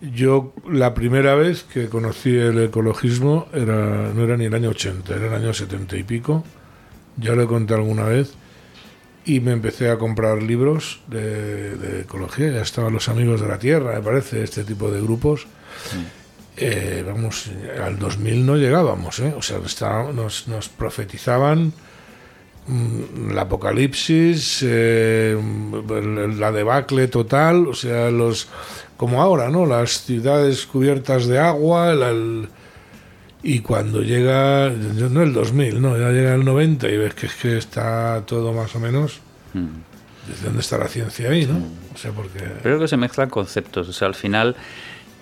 yo la primera vez que conocí el ecologismo era no era ni el año 80, era el año 70 y pico ya lo he contado alguna vez, y me empecé a comprar libros de, ecología, ya estaban los amigos de la Tierra, me parece, este tipo de grupos. Eh, vamos, al 2000 no llegábamos, ¿eh? o sea, nos, nos profetizaban mm, la apocalipsis, eh, la debacle total, o sea, los como ahora, ¿no? Las ciudades cubiertas de agua, el, y cuando llega, no el 2000, no, ya llega el 90 y ves que es que está todo más o menos. Mm. ¿Desde dónde está la ciencia ahí, no? O sea, porque... Creo que se mezclan conceptos. O sea, al final,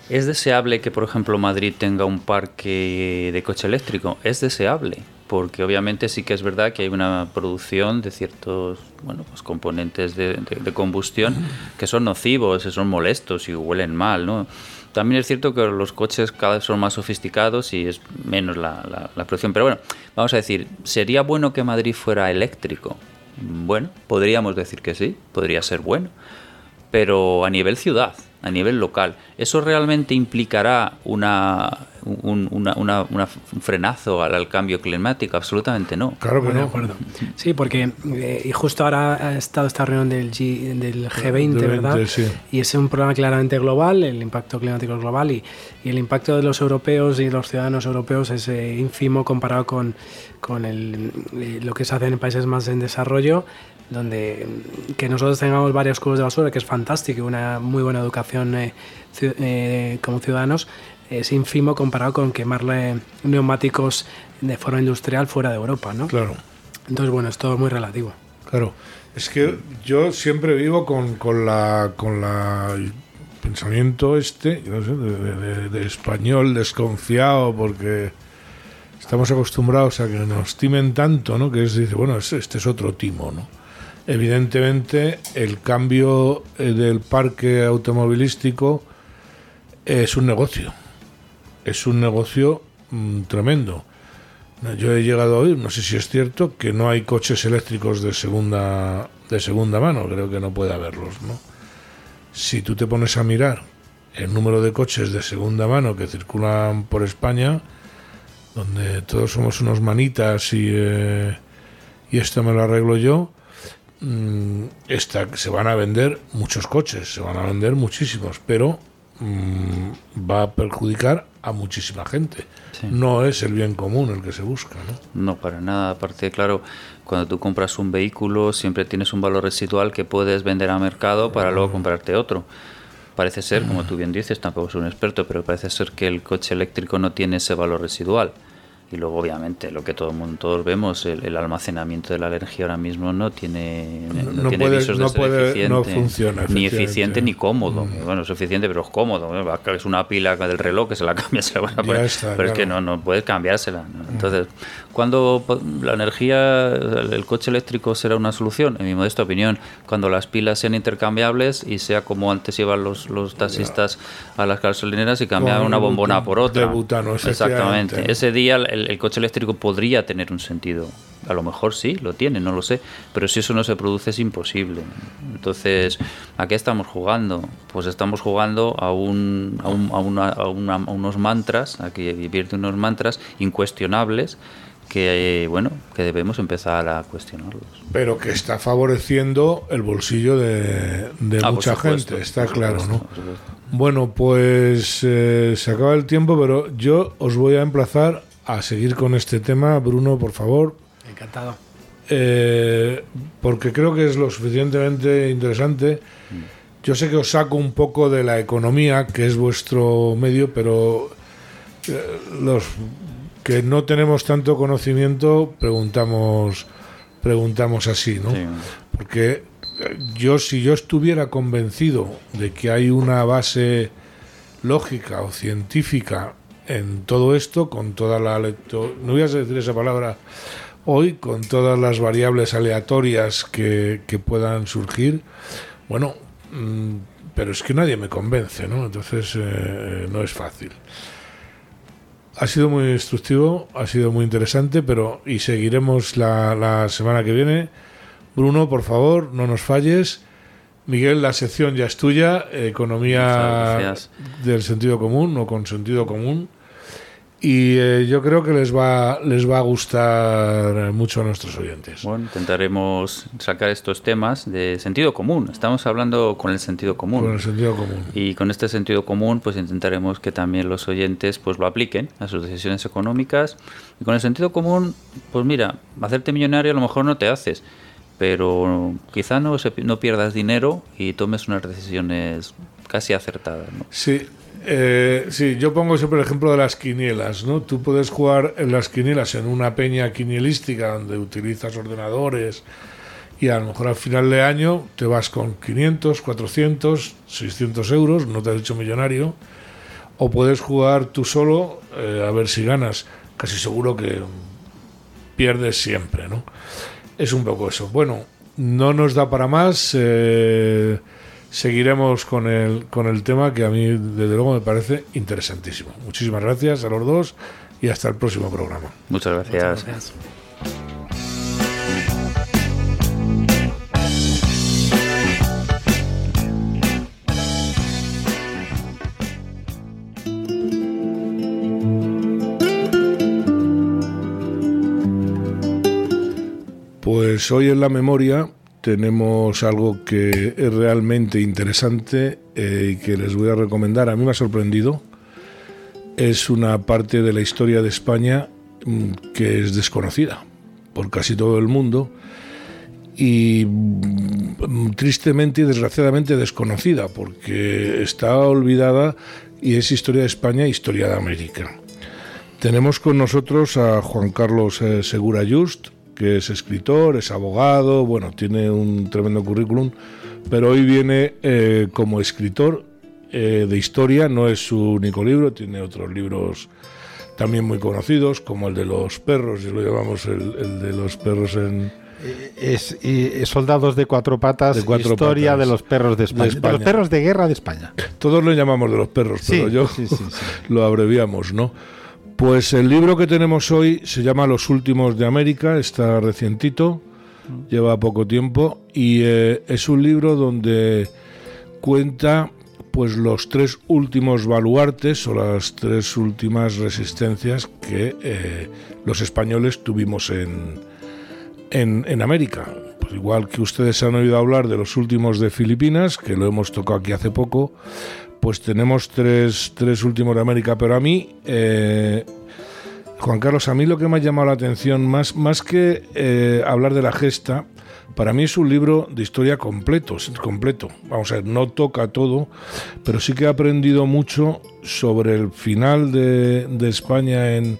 ¿es deseable que, por ejemplo, Madrid tenga un parque de coche eléctrico? Es deseable, porque obviamente sí que es verdad que hay una producción de ciertos bueno, pues componentes de, de combustión que son nocivos, que son molestos y huelen mal, ¿no? También es cierto que los coches cada vez son más sofisticados y es menos la, la, producción. Pero bueno, vamos a decir, ¿sería bueno que Madrid fuera eléctrico? Bueno, podríamos decir que sí, podría ser bueno. Pero a nivel ciudad, a nivel local. ¿Eso realmente implicará una, un, una, frenazo al, cambio climático? Absolutamente no. Claro que no. Sí, porque eh, y justo ahora ha estado esta reunión del, G, del G20, ¿verdad? Y es un problema claramente global, el impacto climático es global y, y el impacto de los europeos y los ciudadanos europeos es eh, ínfimo comparado con, con el, eh, lo que se hace en países más en desarrollo donde que nosotros tengamos varios cubos de basura, que es fantástico, una muy buena educación eh, eh, como ciudadanos, es ínfimo comparado con quemarle neumáticos de forma industrial fuera de Europa, ¿no? Claro. Entonces, bueno, es todo muy relativo. Claro. Es que yo siempre vivo con, con la con la pensamiento este, de, español desconfiado porque estamos acostumbrados a que nos timen tanto, ¿no? Que es dice, bueno, este es otro timo, ¿no? Evidentemente, el cambio eh, del parque automovilístico es un negocio. Es un negocio mm, tremendo. Yo he llegado a oír, no sé si es cierto, que no hay coches eléctricos de segunda, de segunda mano. Creo que no puede haberlos, ¿no? Si tú te pones a mirar el número de coches de segunda mano que circulan por España, donde todos somos unos manitas y, eh, y esto me lo arreglo yo, Mm, esta, se van a vender muchos coches, se van a vender muchísimos, pero mm, va a perjudicar a muchísima gente. No es el bien común el que se busca. ¿no? no, para nada. Aparte, claro, cuando tú compras un vehículo siempre tienes un valor residual que puedes vender a mercado para luego comprarte otro. Parece ser, como tú bien dices, tampoco soy un experto, pero parece ser que el coche eléctrico no tiene ese valor residual. Y luego obviamente lo que todo mundo todos vemos el, almacenamiento de la energía ahora mismo no tiene no, tiene visos de ser eficiente funciona, ni eficiente ni cómodo. Mm. bueno es eficiente pero es cómodo. Es una pila del reloj que se la cambia se la van a poner, pero es que no no puedes cambiársela mm. entonces cuando la energía el coche eléctrico será una solución en mi modesta opinión cuando las pilas sean intercambiables y sea como antes iban los, los taxistas a las gasolineras y cambiaban una bombona por otra. de butano, exactamente. ese día el, el, coche eléctrico podría tener un sentido. A lo mejor sí, lo tiene, no lo sé. Pero si eso no se produce es imposible. Entonces, ¿a qué estamos jugando? Pues estamos jugando a, un, a, un, a, unos mantras, a que vivierte unos mantras incuestionables que bueno que debemos empezar a cuestionarlos pero que está favoreciendo el bolsillo de, ah, mucha gente está claro no bueno pues eh, se acaba el tiempo pero yo os voy a emplazar a seguir con este tema. Bruno, por favor. Encantado. Eh, porque creo que es lo suficientemente interesante. Yo sé que os saco un poco de la economía, que es vuestro medio, pero eh, los que no tenemos tanto conocimiento preguntamos preguntamos así, ¿no? Porque yo si yo estuviera convencido de que hay una base lógica o científica en todo esto, con toda la no voy a decir esa palabra hoy, con todas las variables aleatorias que, puedan surgir, bueno, mm, pero es que nadie me convence, ¿no? Entonces eh, no es fácil. Ha sido muy instructivo, ha sido muy interesante, pero y seguiremos la, la semana que viene. Bruno, por favor, no nos falles. Miguel, la sección ya es tuya, economía del sentido común o con sentido común y eh, yo creo que les va les va a gustar mucho a nuestros oyentes. Bueno, intentaremos sacar estos temas de sentido común. Estamos hablando con el sentido común. Con el sentido común. Y con este sentido común, pues intentaremos que también los oyentes pues lo apliquen a sus decisiones económicas. Y con el sentido común, pues mira, hacerte millonario a lo mejor no te haces, pero quizá no, no pierdas dinero y tomes unas decisiones casi acertadas. ¿no? Sí, eh, sí, yo pongo siempre el ejemplo de las quinielas, ¿no? Tú puedes jugar en las quinielas en una peña quinielística donde utilizas ordenadores y a lo mejor al final de año te vas con 500, 400, 600 euros, no te has hecho millonario, o puedes jugar tú solo eh, a ver si ganas. Casi seguro que pierdes siempre, ¿no? Es un poco eso. Bueno, no nos da para más. Eh, seguiremos con el, con el tema que a mí, desde luego, me parece interesantísimo. Muchísimas gracias a los dos y hasta el próximo programa. Muchas gracias. Muchas gracias. Pues hoy en la memoria tenemos algo que es realmente interesante eh, y que les voy a recomendar. A mí me ha sorprendido. Es una parte de la historia de España mm, que es desconocida por casi todo el mundo y mm, tristemente y desgraciadamente desconocida porque está olvidada y es historia de España e historia de América. Tenemos con nosotros a Juan Carlos eh, Segura Just, que es escritor, es abogado, bueno, tiene un tremendo currículum, pero hoy viene eh, como escritor eh, de historia, no es su único libro, tiene otros libros también muy conocidos, como el de los perros, y lo llamamos el, de los perros en... Eh, es, Soldados de cuatro patas, de cuatro historia de los perros de España, de los perros de guerra de España. Todos lo llamamos de los perros, pero yo lo abreviamos, ¿no? Pues el libro que tenemos hoy se llama Los Últimos de América, está recientito, lleva poco tiempo y eh, es un libro donde cuenta pues los tres últimos baluartes o las tres últimas resistencias que eh, los españoles tuvimos en, en, América. Pues igual que ustedes han oído hablar de los últimos de Filipinas, que lo hemos tocado aquí hace poco, pues tenemos tres, tres últimos de América, pero a mí, eh, Juan Carlos, a mí lo que me ha llamado la atención, más, más que eh, hablar de la gesta, para mí es un libro de historia completo, completo. Vamos a ver, no toca todo, pero sí que he aprendido mucho sobre el final de, España en,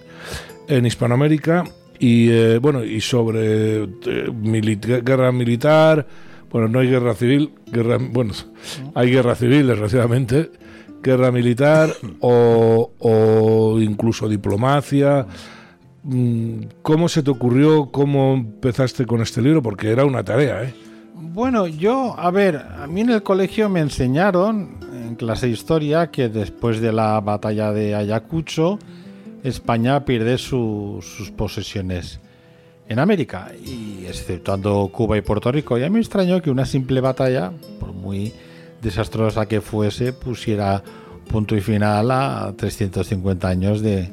en Hispanoamérica y eh, bueno y sobre guerra militar bueno no hay guerra civil guerra bueno hay guerra civil desgraciadamente guerra militar o, o incluso diplomacia Mm, ¿Cómo se te ocurrió, cómo empezaste con este libro? Porque era una tarea, ¿eh? Bueno, yo, a ver, a mí en el colegio me enseñaron, en clase de historia, que después de la batalla de Ayacucho, España pierde sus posesiones en América, y exceptuando Cuba y Puerto Rico. Y a mí me extrañó que una simple batalla, por muy desastrosa que fuese, pusiera punto y final a 350 años de,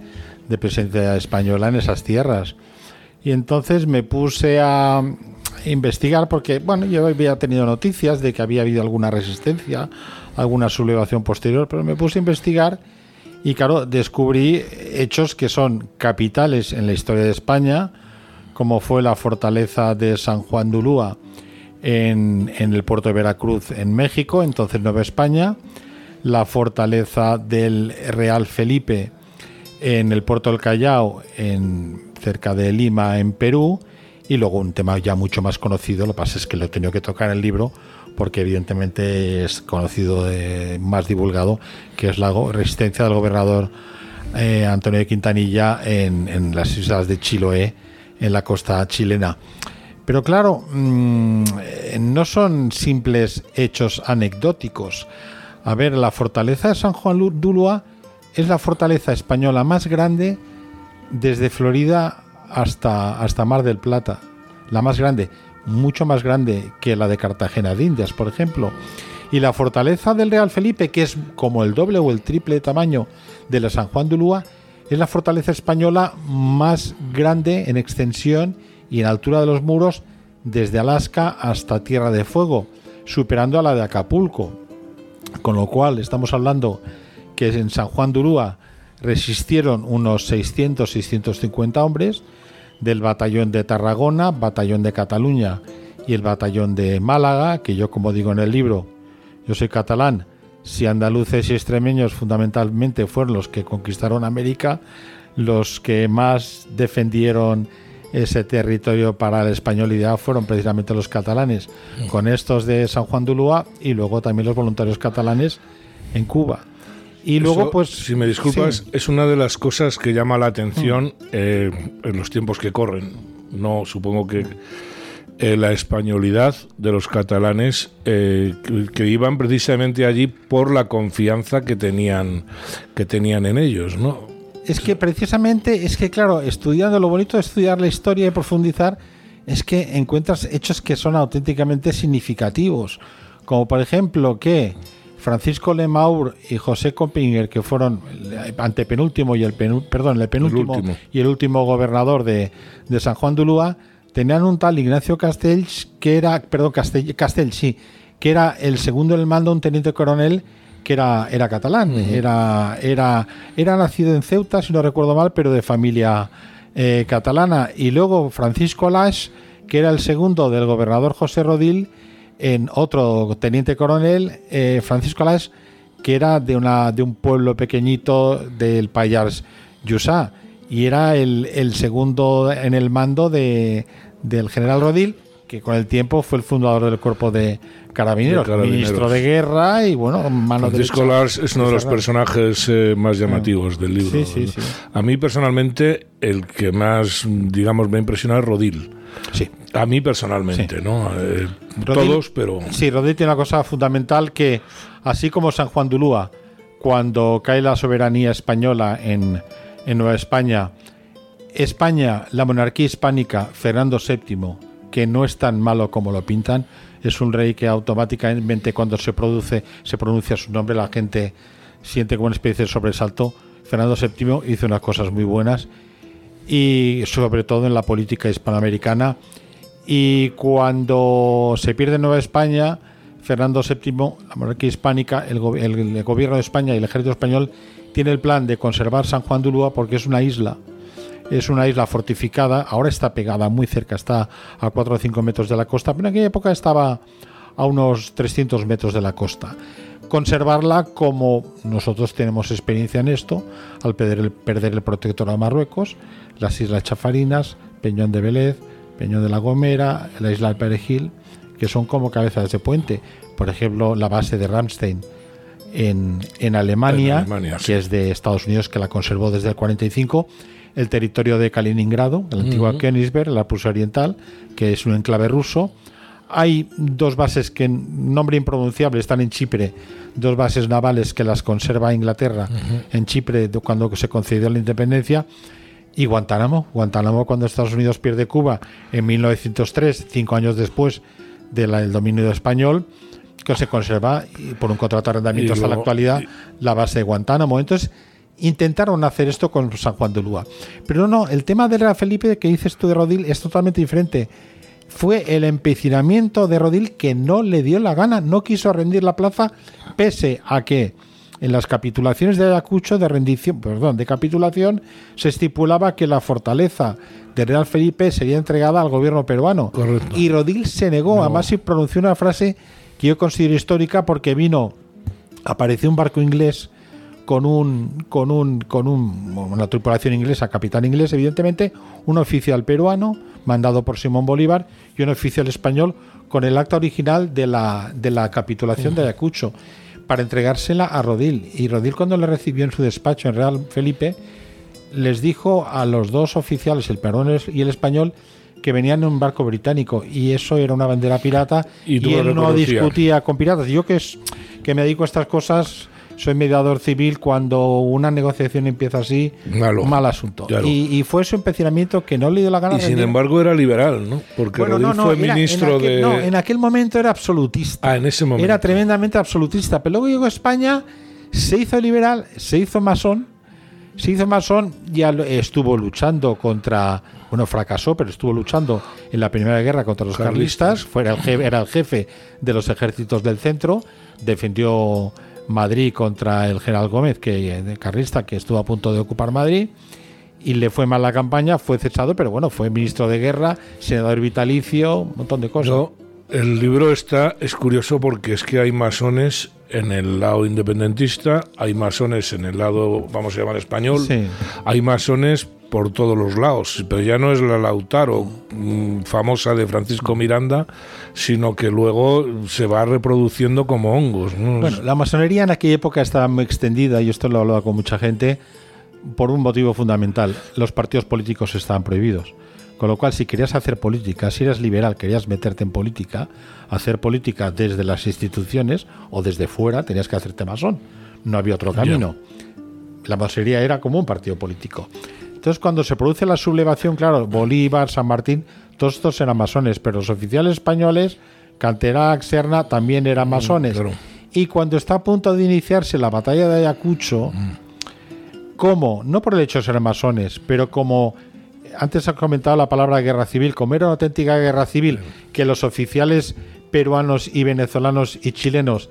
de presencia española en esas tierras. Y entonces me puse a investigar porque, bueno, yo había tenido noticias de que había habido alguna resistencia, alguna sublevación posterior, pero me puse a investigar y, claro, descubrí hechos que son capitales en la historia de España, como fue la fortaleza de San Juan de en, el puerto de Veracruz, en México, entonces Nueva España, la fortaleza del Real Felipe en el puerto del Callao, en, cerca de Lima, en Perú, y luego un tema ya mucho más conocido, lo que pasa es que lo he tenido que tocar en el libro, porque evidentemente es conocido, más divulgado, que es la resistencia del gobernador eh, Antonio de Quintanilla en, las islas de Chiloé, en la costa chilena. Pero claro, mm, no son simples hechos anecdóticos. A ver, la fortaleza de San Juan Dulua es la fortaleza española más grande desde Florida hasta, hasta Mar del Plata. La más grande, mucho más grande que la de Cartagena de Indias, por ejemplo. Y la fortaleza del Real Felipe, que es como el doble o el triple tamaño de la San Juan de es la fortaleza española más grande en extensión y en altura de los muros desde Alaska hasta Tierra de Fuego, superando a la de Acapulco. Con lo cual estamos hablando que en San Juan de resistieron unos 600-650 hombres del batallón de Tarragona, batallón de Cataluña y el batallón de Málaga, que yo como digo en el libro, yo soy catalán, si andaluces y extremeños fundamentalmente fueron los que conquistaron América, los que más defendieron ese territorio para la españolidad fueron precisamente los catalanes, con estos de San Juan de Ulúa y luego también los voluntarios catalanes en Cuba. Y luego, pues. Si me disculpas, es una de las cosas que llama la atención mm. eh, en los tiempos que corren. No, supongo que eh, la españolidad de los catalanes eh, que, iban precisamente allí por la confianza que tenían, que tenían en ellos, ¿no? Es que precisamente, es que claro, estudiando, lo bonito de estudiar la historia y profundizar es que encuentras hechos que son auténticamente significativos. Como por ejemplo que Francisco Lemaur y José Compinger, que fueron el antepenúltimo y el perdón, el penúltimo y el último gobernador de, San Juan de Ulúa, tenían un tal Ignacio Castells, que era, perdón, Castell, sí, que era el segundo en el mando, un teniente coronel que era, era catalán, era, era, era nacido en Ceuta, si no recuerdo mal, pero de familia eh, catalana. Y luego Francisco Lash, que era el segundo del gobernador José Rodil, en otro teniente coronel, eh, Francisco Alas, que era de, una, de un pueblo pequeñito del Payars Yusá, y era el, segundo en el mando de, del general Rodil, que con el tiempo fue el fundador del cuerpo de carabineros, ministro de guerra y bueno, mano Francisco Lars es uno de los personajes eh, más llamativos del libro. A mí personalmente el que más, digamos, me ha impresionado es Rodil. Sí. A mí personalmente, ¿no? Eh, todos, pero... Sí, Rodríguez tiene una cosa fundamental que, así como San Juan de Ulúa, cuando cae la soberanía española en, en Nueva España, España, la monarquía hispánica, Fernando VII, que no es tan malo como lo pintan, es un rey que automáticamente cuando se produce, se pronuncia su nombre, la gente siente como una especie de sobresalto. Fernando VII hizo unas cosas muy buenas y sobre todo en la política hispanoamericana y cuando se pierde Nueva España, Fernando VII, la monarquía hispánica, el, gobierno de España y el ejército español tiene el plan de conservar San Juan de Ulúa porque es una isla. Es una isla fortificada, ahora está pegada muy cerca, está a 4 o 5 metros de la costa, pero en aquella época estaba a unos 300 metros de la costa. Conservarla como nosotros tenemos experiencia en esto, al perder el, perder el protectorado de Marruecos, las Islas Chafarinas, Peñón de Vélez, Peñón de la Gomera, la isla del Perejil, que son como cabezas de puente. Por ejemplo, la base de Ramstein en, en Alemania, En Alemania, que sí. es de Estados Unidos, que la conservó desde el 45, el territorio de Kaliningrado, la antigua Königsberg, la Prusia Oriental, que es un enclave ruso. Hay dos bases que, nombre impronunciable, están en Chipre, dos bases navales que las conserva Inglaterra en Chipre de- cuando se concedió la independencia. Y Guantánamo, Guantánamo cuando Estados Unidos pierde Cuba en 1903, cinco años después del dominio español, que se conserva y por un contrato de arrendamiento hasta la actualidad la base de Guantánamo. Entonces intentaron hacer esto con San Juan de Ulúa. Pero no, el tema de la Felipe que dices tú de Rodil es totalmente diferente. Fue el empecinamiento de Rodil que no le dio la gana, no quiso rendir la plaza, pese a que en las capitulaciones de Ayacucho de rendición, perdón, de capitulación, se estipulaba que la fortaleza de Real Felipe sería entregada al gobierno peruano. Correcto. Y Rodil se negó, además y pronunció una frase que yo considero histórica porque vino, apareció un barco inglés con un con un con un, una tripulación inglesa, capitán inglés, evidentemente, un oficial peruano mandado por Simón Bolívar y un oficial español con el acta original de la de la capitulación de Ayacucho para entregársela a Rodil. Y Rodil cuando le recibió en su despacho en Real Felipe les dijo a los dos oficiales, el peruano y el español, que venían en un barco británico y eso era una bandera pirata Y y, él no discutía con piratas. Yo que es que me dedico a estas cosas, soy mediador civil cuando una negociación empieza así, Malo. mal asunto. Claro. Y, y fue su empecinamiento que no le dio la gana Y sin embargo era liberal, ¿no? Porque Bueno, Rodil no, no, fue era- en ministro aquel- de... No, en aquel momento era absolutista. Ah, en ese momento. Era tremendamente absolutista. Pero luego llegó a España, se hizo liberal, se hizo masón, se hizo masón, ya estuvo luchando contra, bueno, fracasó, pero estuvo luchando en la Primera Guerra contra los Carlistas. carlistas, fue el jefe, era el jefe de los ejércitos del centro, defendió Madrid contra el general Gómez, que de carlista, que estuvo a punto de ocupar Madrid. Y le fue mal la campaña, fue cesado, pero bueno, fue ministro de guerra, senador vitalicio, un montón de cosas. No, el libro está es curioso porque es que hay masones en el lado independentista, hay masones en el lado, vamos a llamar español, Sí. hay masones por todos los lados, pero ya no es la Lautaro mm, famosa de Francisco Miranda, sino que luego se va reproduciendo como hongos. ¿no? Bueno, la masonería en aquella época estaba muy extendida, y esto lo he hablado con mucha gente, por un motivo fundamental. Los partidos políticos estaban prohibidos. Con lo cual, si querías hacer política, si eras liberal, querías meterte en política, hacer política desde las instituciones o desde fuera, tenías que hacerte masón. No había otro camino. La masonería era como un partido político. Entonces, cuando se produce la sublevación, claro, Bolívar, San Martín, todos estos eran masones, pero los oficiales españoles, Canterac, Serna, también eran masones. claro. Y cuando está a punto de iniciarse la batalla de Ayacucho, como, no por el hecho de ser masones, pero como antes has comentado la palabra guerra civil, como era una auténtica guerra civil, que los oficiales peruanos y venezolanos y chilenos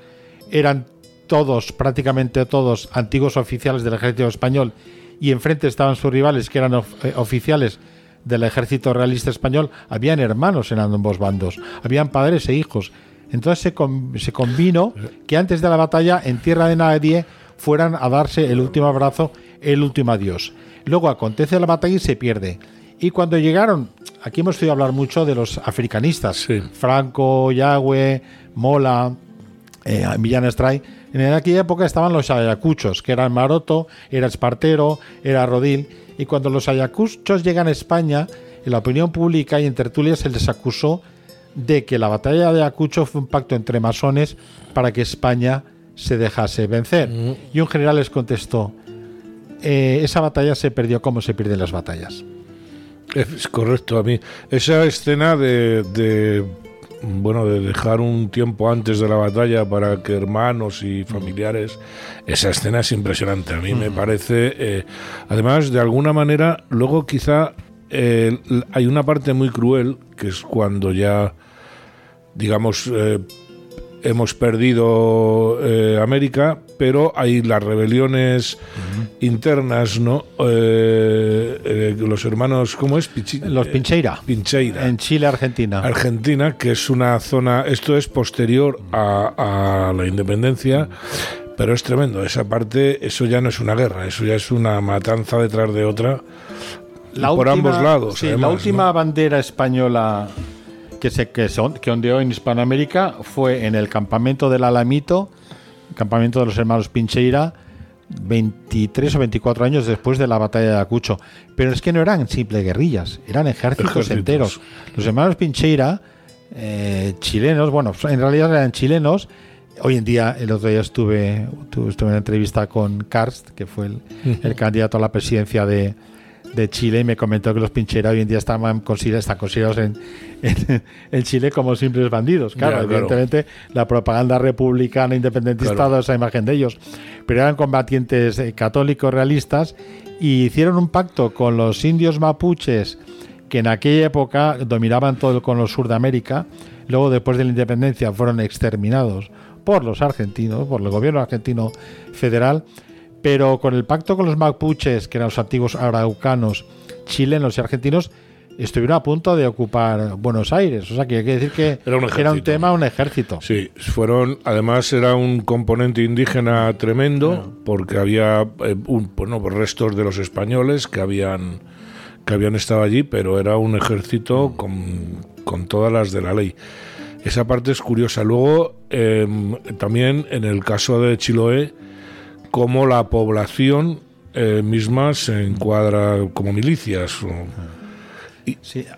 eran todos, prácticamente todos, antiguos oficiales del ejército español y enfrente estaban sus rivales que eran eh, oficiales del ejército realista español, habían hermanos en ambos bandos, habían padres e hijos. Entonces se, con- se convino que antes de la batalla, en tierra de nadie, fueran a darse el último abrazo, el último adiós. Luego acontece la batalla y se pierde. Y cuando llegaron, aquí hemos oído hablar mucho de los africanistas, Sí. Franco, Yagüe, Mola, eh, Millán Estray. En aquella época estaban los ayacuchos, que eran Maroto, era Espartero, era Rodil. Y cuando los ayacuchos llegan a España, en la opinión pública y en tertulias se les acusó de que la batalla de Ayacucho fue un pacto entre masones para que España se dejase vencer. Y un general les contestó, "Eh, esa batalla se perdió como se pierden las batallas. Es correcto, a mí. Esa escena de, de, bueno, de dejar un tiempo antes de la batalla para que hermanos y familiares, esa escena es impresionante. A mí me parece, eh, además, de alguna manera, luego quizá eh, hay una parte muy cruel, que es cuando ya, digamos, eh, hemos perdido América, pero hay las rebeliones internas, ¿no? Eh, eh, los hermanos, ¿cómo es? los Pincheira. Pincheira. En Chile, Argentina. Argentina, que es una zona, esto es posterior a, la independencia. Pero es tremendo, esa parte, eso ya no es una guerra, eso ya es una matanza detrás de otra por ambos lados. la última bandera española que se que, son, que ondeó en Hispanoamérica fue en el campamento del Alamito, campamento de los hermanos Pincheira, 23 o 24 años después de la batalla de Ayacucho. Pero es que no eran simples guerrillas, eran ejércitos, enteros. Los hermanos Pincheira, eh, chilenos, bueno, en realidad eran chilenos. Hoy en día, el otro día estuve, estuve en una entrevista con Karst, que fue el candidato a la presidencia de, de Chile y me comentó que los Pinchera hoy en día están considerados, están considerados en, en, Chile como simples bandidos. Claro, evidentemente la propaganda republicana independentista dado esa imagen de ellos. Pero eran combatientes eh, católicos realistas y hicieron un pacto con los indios mapuches que en aquella época dominaban todo el cono sur de América. Luego, después de la independencia, fueron exterminados por los argentinos, por el gobierno argentino federal pero con el pacto con los mapuches, que eran los antiguos araucanos, chilenos y argentinos, estuvieron a punto de ocupar Buenos Aires. O sea, que hay que decir que era un, tema, un ejército. Sí, fueron, además era un componente indígena tremendo, porque había eh, un, bueno, restos de los españoles que habían, que habían estado allí, pero era un ejército con, con todas las de la ley. Esa parte es curiosa. Luego, em, también en el caso de Chiloé, cómo la población eh, misma se encuadra como milicias.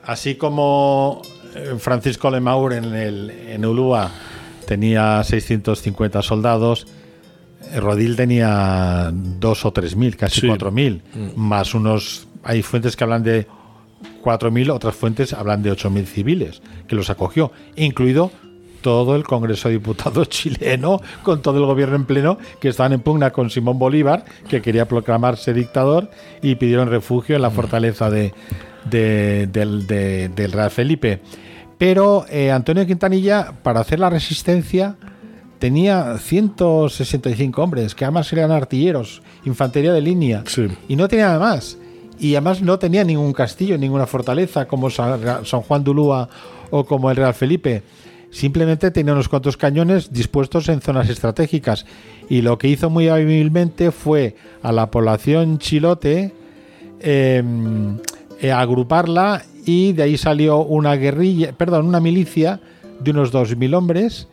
así como eh, Francisco Lemaur en, el, en Ulúa tenía 650 soldados, eh, Rodil tenía dos o tres mil, casi cuatro mil, mm. más unos. Hay fuentes que hablan de cuatro mil, otras fuentes hablan de ocho mil civiles que los acogió, incluido todo el Congreso de Diputados chileno, con todo el gobierno en pleno, que estaban en pugna con Simón Bolívar, que quería proclamarse dictador, y pidieron refugio en la fortaleza de, del, Real Felipe. Pero eh, Antonio Quintanilla, para hacer la resistencia, tenía 165 hombres, que además eran artilleros, infantería de línea, y no tenía nada más. Y además no tenía ningún castillo, ninguna fortaleza como San Juan de Ulúa o como el Real Felipe. Simplemente tenía unos cuantos cañones dispuestos en zonas estratégicas y lo que hizo muy hábilmente fue a la población chilote em, eh, agruparla y de ahí salió una guerrilla, perdón, una milicia de unos 2.000 hombres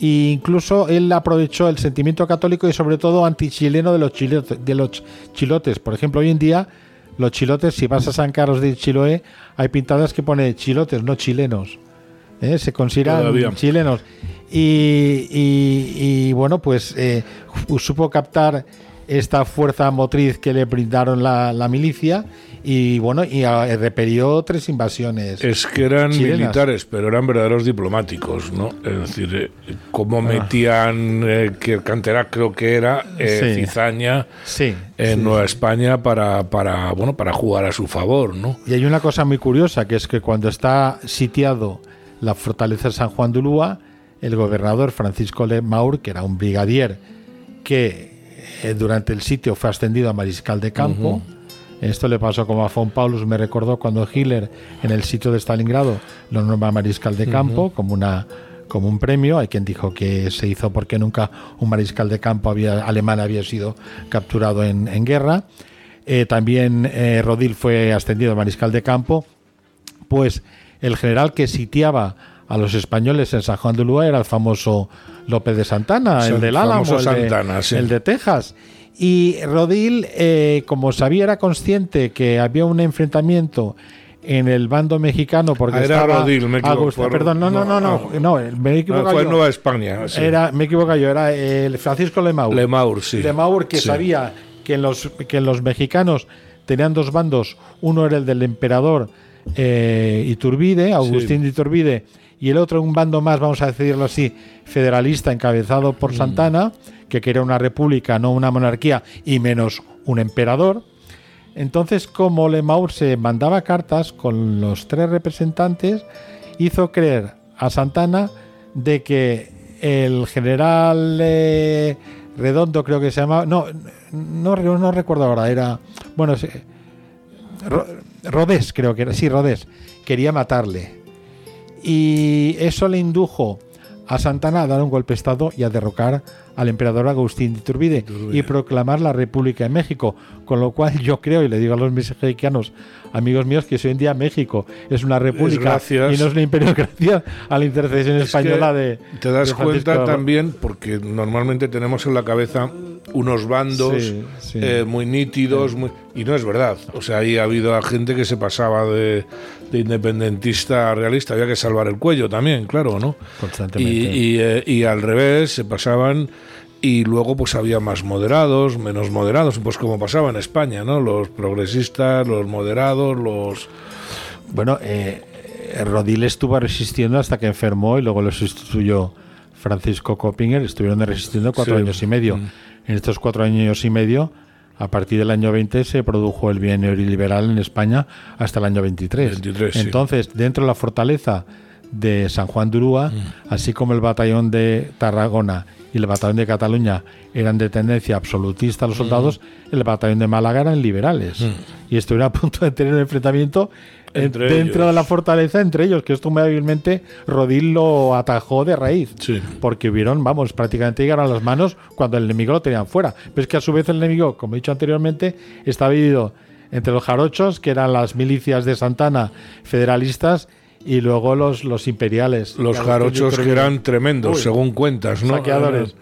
e incluso él aprovechó el sentimiento católico y sobre todo antichileno de los, chilotes, de los chilotes. Por ejemplo, hoy en día los chilotes, si vas a San Carlos de Chiloé, hay pintadas que pone chilotes, no chilenos. ¿Eh? se consideran chilenos. Y, bueno, pues eh, supo captar esta fuerza motriz que le brindaron la, milicia y bueno, y repelió tres invasiones. Es que eran militares, pero eran verdaderos diplomáticos, ¿no? Es decir, eh, cómo ah. metían, que Cantera creo que era, cizaña en Nueva España para, para, bueno, para jugar a su favor, ¿no? Y hay una cosa muy curiosa, que es que cuando está sitiado la fortaleza de San Juan de Ulúa, el gobernador Francisco Le Maur, que era un brigadier que eh, durante el sitio fue ascendido a mariscal de campo. Esto le pasó como a Von Paulus, me recordó cuando Hitler en el sitio de Stalingrado lo nombra mariscal de campo como una como un premio. Hay quien dijo que se hizo porque nunca un mariscal de campo había, alemán había sido capturado en, guerra. Eh, también eh, Rodil fue ascendido a mariscal de campo. Pues el general que sitiaba a los españoles en San Juan de Ulúa era el famoso López de Santana, el del Álamo, el, de, Texas. Y Rodil, eh, como sabía, era consciente que había un enfrentamiento en el bando mexicano porque ah, era Rodil, me equivoco. perdón, no, no, no, no, no, me equivoco. fue Nueva España. Era, me equivoco yo, era el Francisco Lemaur. Lemaur, sí. Lemaur que sabía que los, que los mexicanos tenían dos bandos, uno era el del emperador eh, Iturbide, Agustín de Iturbide, y el otro, un bando más, vamos a decirlo así, federalista, encabezado por mm. Santana, que quería una república, no una monarquía, y menos un emperador. Entonces, como Lemaur se mandaba cartas con los tres representantes, hizo creer a Santana de que el general eh, Redondo creo que se llamaba, no, no, no recuerdo ahora, era, bueno, Rodés creo que era, sí, Rodés, quería matarle. Y eso le indujo a Santana a dar un golpe de Estado y a derrocar al emperador Agustín de Iturbide, y proclamar la República de México. Con lo cual yo creo, y le digo a los mexicanos, amigos míos, que hoy en día México es una república y no es un imperio gracias a la intercesión española de... Te das cuenta también, porque normalmente tenemos en la cabeza unos bandos eh, muy nítidos, y no es verdad. O sea, ahí ha habido a gente que se pasaba de, independentista a realista, había que salvar el cuello también, claro, ¿no? Constantemente. Y, eh, y al revés, se pasaban y luego pues había más moderados, menos moderados, pues como pasaba en España, ¿no? Los progresistas, los moderados, los... Bueno, eh, Rodil estuvo resistiendo hasta que enfermó y luego lo sustituyó Francisco Coppinger, estuvieron resistiendo cuatro años y medio. Mm. En estos cuatro años y medio, a partir del año 20 se produjo el bien neoliberal en España hasta el año 23. Entonces, dentro de la fortaleza de San Juan de Urúa, mm. así como el batallón de Tarragona y el batallón de Cataluña eran de tendencia absolutista los soldados, mm. el batallón de Málaga eran liberales. Mm. Y estuvieron a punto de tener un enfrentamiento dentro de la fortaleza entre ellos, que esto muy hábilmente Rodil lo atajó de raíz. Porque vieron, vamos, prácticamente llegaron a las manos cuando el enemigo lo tenían fuera. Pero es que a su vez el enemigo, como he dicho anteriormente, estaba dividido entre los jarochos, que eran las milicias de Santana federalistas, y luego los, los imperiales. Los jarochos que eran tremendos, según cuentas, ¿no? Saqueadores.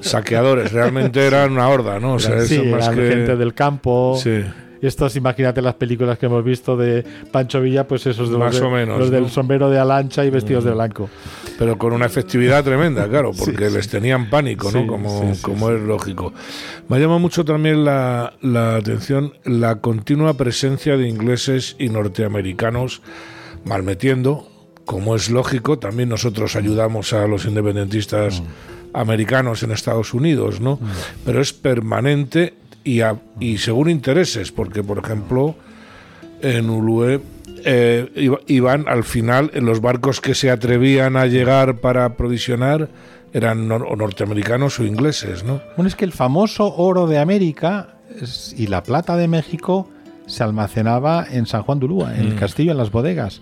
Saqueadores, realmente eran una horda, ¿no? O sea, sí, eran gente del campo. Sí. Estos, imagínate las películas que hemos visto de Pancho Villa, pues esos de Más los, o menos, los del sombrero de alancha y vestidos de mm. blanco. Pero con una efectividad tremenda, claro, porque les tenían pánico, ¿no? Como, como es lógico. Me ha llamado mucho también la, la atención la continua presencia de ingleses y norteamericanos malmetiendo, como es lógico, también nosotros ayudamos a los independentistas mm. americanos en Estados Unidos, ¿no? Mm. Pero es permanente y, y según intereses, porque por ejemplo en Ulue eh, iban al final en los barcos que se atrevían a llegar para aprovisionar eran norteamericanos o ingleses, ¿no? Bueno, es que el famoso oro de América y la plata de México se almacenaba en San Juan de Ulúa, en el mm. castillo, en las bodegas.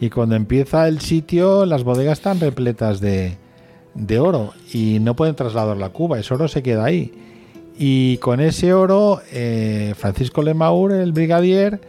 Y cuando empieza el sitio, las bodegas están repletas de, de oro y no pueden trasladarlo a Cuba, ese oro se queda ahí. Y con ese oro, eh, Francisco Lemaur, el brigadier,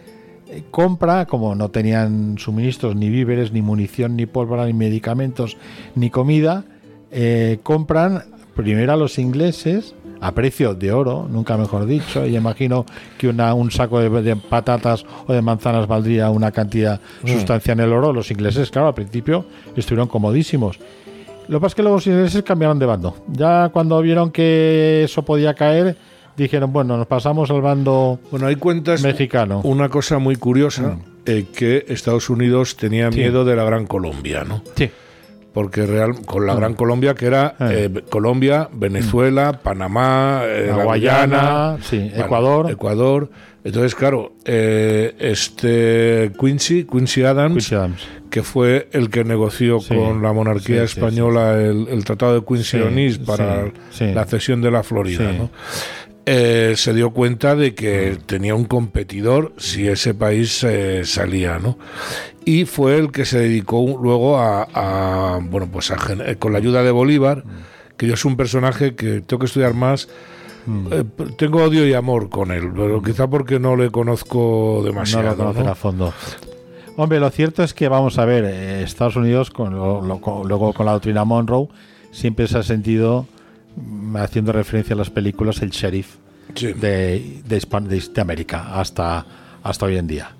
eh, compra, como no tenían suministros, ni víveres, ni munición, ni pólvora, ni medicamentos, ni comida, eh, compran primero a los ingleses a precio de oro, nunca mejor dicho, y imagino que una, un saco de, patatas o de manzanas valdría una cantidad mm. sustancial en el oro. Los ingleses, claro, al principio estuvieron comodísimos. Lo que pasa es que los ingleses cambiaron de bando. Ya cuando vieron que eso podía caer, dijeron, bueno, nos pasamos al bando bueno, hay cuentas mexicano. Una cosa muy curiosa, mm. eh, que Estados Unidos tenía miedo de la Gran Colombia, ¿no? Sí porque real, con la Gran Colombia, que era eh. Eh, Colombia, Venezuela, Panamá, eh, la Guayana, Ecuador. Ecuador. Entonces, claro, este Quincy, Quincy Adams, que fue el que negoció con la monarquía española el, Tratado de Quincy Onís para la cesión de la Florida, ¿no? Eh, se dio cuenta de que tenía un competidor si ese país eh, salía, ¿no? Y fue el que se dedicó luego a, bueno, pues eh, con la ayuda de Bolívar, que yo es un personaje que tengo que estudiar más. Mm. tengo odio y amor con él, pero quizá porque no le conozco demasiado. No lo a fondo. Hombre, lo cierto es que vamos a ver, Estados Unidos, con luego con la doctrina Monroe, siempre se ha sentido haciendo referencia a las películas, el sheriff de, de, América hasta, hasta hoy en día.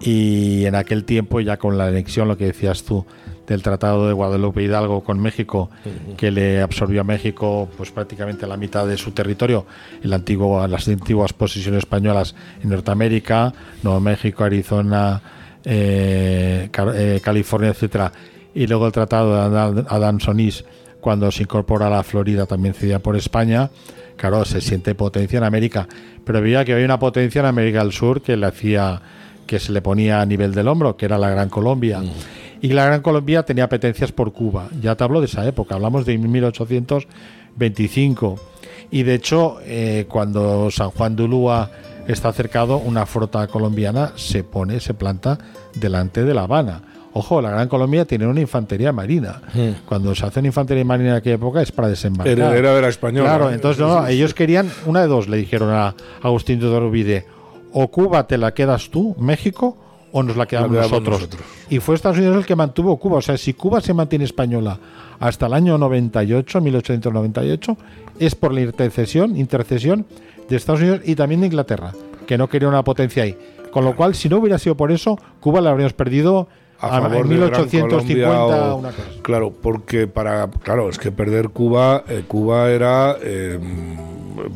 Y en aquel tiempo, ya con la anexión, lo que decías tú, del Tratado de Guadalupe Hidalgo con México, que le absorbió a México pues prácticamente la mitad de su territorio, el antiguo, las antiguas posesiones españolas en Norteamérica, Nuevo México, Arizona, eh, eh, California, etcétera, y luego el Tratado de Adán-Sonís cuando se incorpora a la Florida también cedida por España, claro, se siente potencia en América, pero veía que había una potencia en América del Sur que le hacía que se le ponía a nivel del hombro, que era la Gran Colombia. Mm. Y la Gran Colombia tenía apetencias por Cuba. Ya te hablo de esa época, hablamos de 1825. Y de hecho, eh, cuando San Juan de Ulúa está cercado, una flota colombiana se pone, se planta delante de La Habana. Ojo, la Gran Colombia tiene una infantería marina. Cuando se hace una infantería marina en aquella época es para desembarcar. Heredera de la española. Claro, entonces no, ellos querían, una de dos, le dijeron a Agustín de Iturbide, o Cuba te la quedas tú, México, o nos la quedamos, La quedamos nosotros. nosotros. Y fue Estados Unidos el que mantuvo Cuba. O sea, si Cuba se mantiene española hasta el año 98, 1898, es por la intercesión, intercesión de Estados Unidos y también de Inglaterra, que no quería una potencia ahí. Con lo cual, si no hubiera sido por eso, Cuba la habríamos perdido a a- favor en de Gran 1850. Colombia o- una cosa. Claro, porque para. Claro, es que perder Cuba. eh, Cuba era. eh,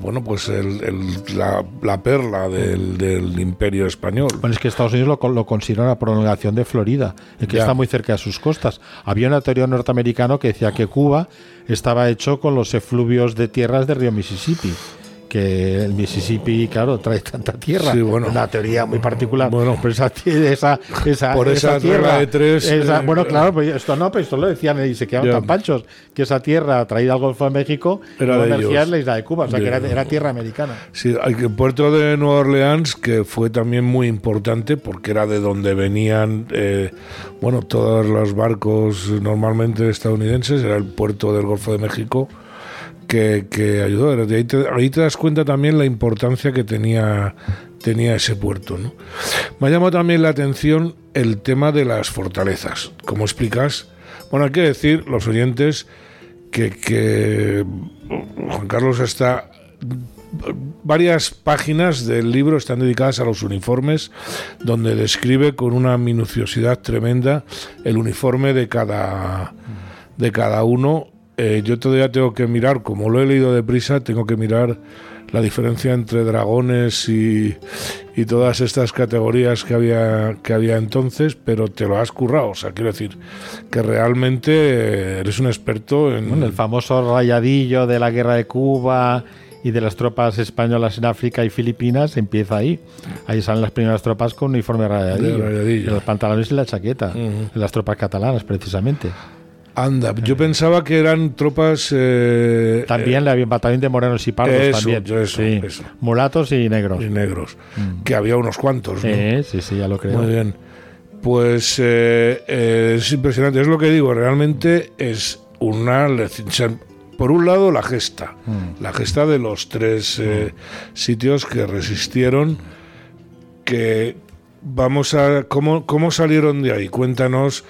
bueno, pues el- el- la, la perla del, del imperio español. Bueno, es que Estados Unidos lo, lo considera una prolongación de Florida, que Ya. está muy cerca de sus costas. Había una teoría norteamericana que decía que Cuba estaba hecho con los efluvios de tierras del río Mississippi. Que el Mississippi, claro, trae tanta tierra. Sí, bueno. Una teoría muy particular. Bueno. pero esa, esa, esa, Por esa regla de tres, esa- eh, bueno, claro, pues esto no, pero esto lo decían y se quedaban Ya. tan panchos. Que esa tierra traída al Golfo de México Era de ellos. la isla de Cuba, o sea, que era, tierra americana. Sí, hay que- el puerto de Nueva Orleans, que fue también muy importante porque era de donde venían, eh, bueno, todos los barcos normalmente estadounidenses, era el puerto del Golfo de México que, que ayudó. Ahí, te, ahí te das cuenta también la importancia que tenía, tenía ese puerto. ¿no? Me ha llamado también la atención el tema de las fortalezas. Como explicas, bueno, hay que decir, los oyentes, que, que Juan Carlos está varias páginas del libro están dedicadas a los uniformes, donde describe con una minuciosidad tremenda el uniforme de cada, de cada uno. Eh, yo todavía tengo que mirar, como lo he leído deprisa, tengo que mirar la diferencia entre dragones y, y todas estas categorías que había, que había entonces, pero te lo has currado. O sea, quiero decir que realmente eh, eres un experto en... Bueno, el famoso rayadillo de la guerra de Cuba y de las tropas españolas en África y Filipinas empieza ahí. Ahí salen las primeras tropas con uniforme rayadillo. De rayadillo. Y los pantalones y la chaqueta. de Las tropas catalanas, precisamente. Anda, yo pensaba que eran tropas... eh, También batallón de morenos y pardos eso, también. eso, Sí. eso. Mulatos y negros. y negros, que había unos cuantos. ¿no? Sí, sí, sí, ya lo creo. Muy bien. Pues eh, eh, es impresionante, es lo que digo, realmente es una Por un lado, la gesta, la gesta de los tres eh, sitios que resistieron, que vamos a... ¿Cómo, cómo salieron de ahí? Cuéntanos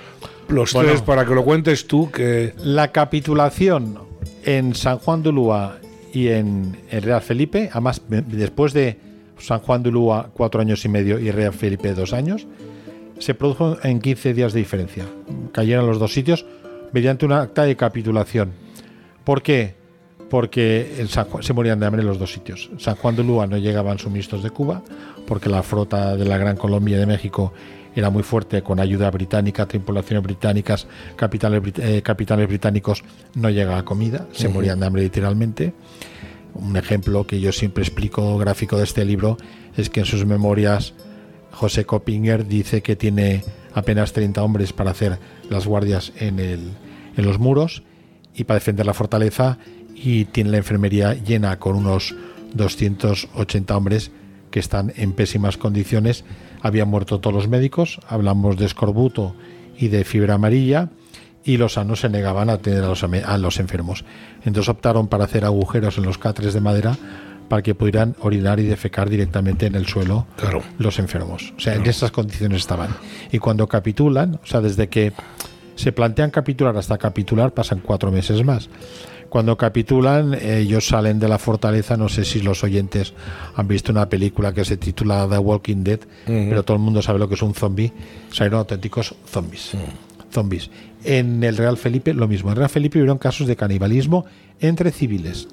los Bueno. tres para que lo cuentes tú, que... La capitulación en San Juan de Ulúa y en Real Felipe, además después de San Juan de Ulúa cuatro años y medio y Real Felipe dos años, se produjo en 15 días de diferencia. Cayeron los dos sitios mediante una acta de capitulación. ¿Por qué? Porque en San Juan- se morían de hambre en los dos sitios. San Juan de Ulúa no llegaban suministros de Cuba, porque la flota de la Gran Colombia de México era muy fuerte, con ayuda británica, tripulaciones británicas, capitales, eh, capitanes británicos, no llegaba comida, se morían de hambre literalmente. Un ejemplo que yo siempre explico gráfico de este libro es que en sus memorias José Coppinger dice que tiene apenas 30 hombres para hacer las guardias en, el, en los muros y para defender la fortaleza y tiene la enfermería llena con unos 280 hombres que están en pésimas condiciones. Habían muerto todos los médicos, hablamos de escorbuto y de fiebre amarilla y los sanos se negaban a atender a los, ame- a los enfermos. Entonces optaron para hacer agujeros en los catres de madera para que pudieran orinar y defecar directamente en el suelo Claro. los enfermos. O sea, en esas condiciones estaban. Y cuando capitulan, o sea, desde que se plantean capitular hasta capitular, pasan cuatro meses más. Cuando capitulan, ellos salen de la fortaleza. No sé si los oyentes han visto una película que se titula The Walking Dead, pero todo el mundo sabe lo que es un zombie. Salieron auténticos zombies. Zombies. En el Real Felipe, lo mismo. En el Real Felipe hubieron casos de canibalismo entre civiles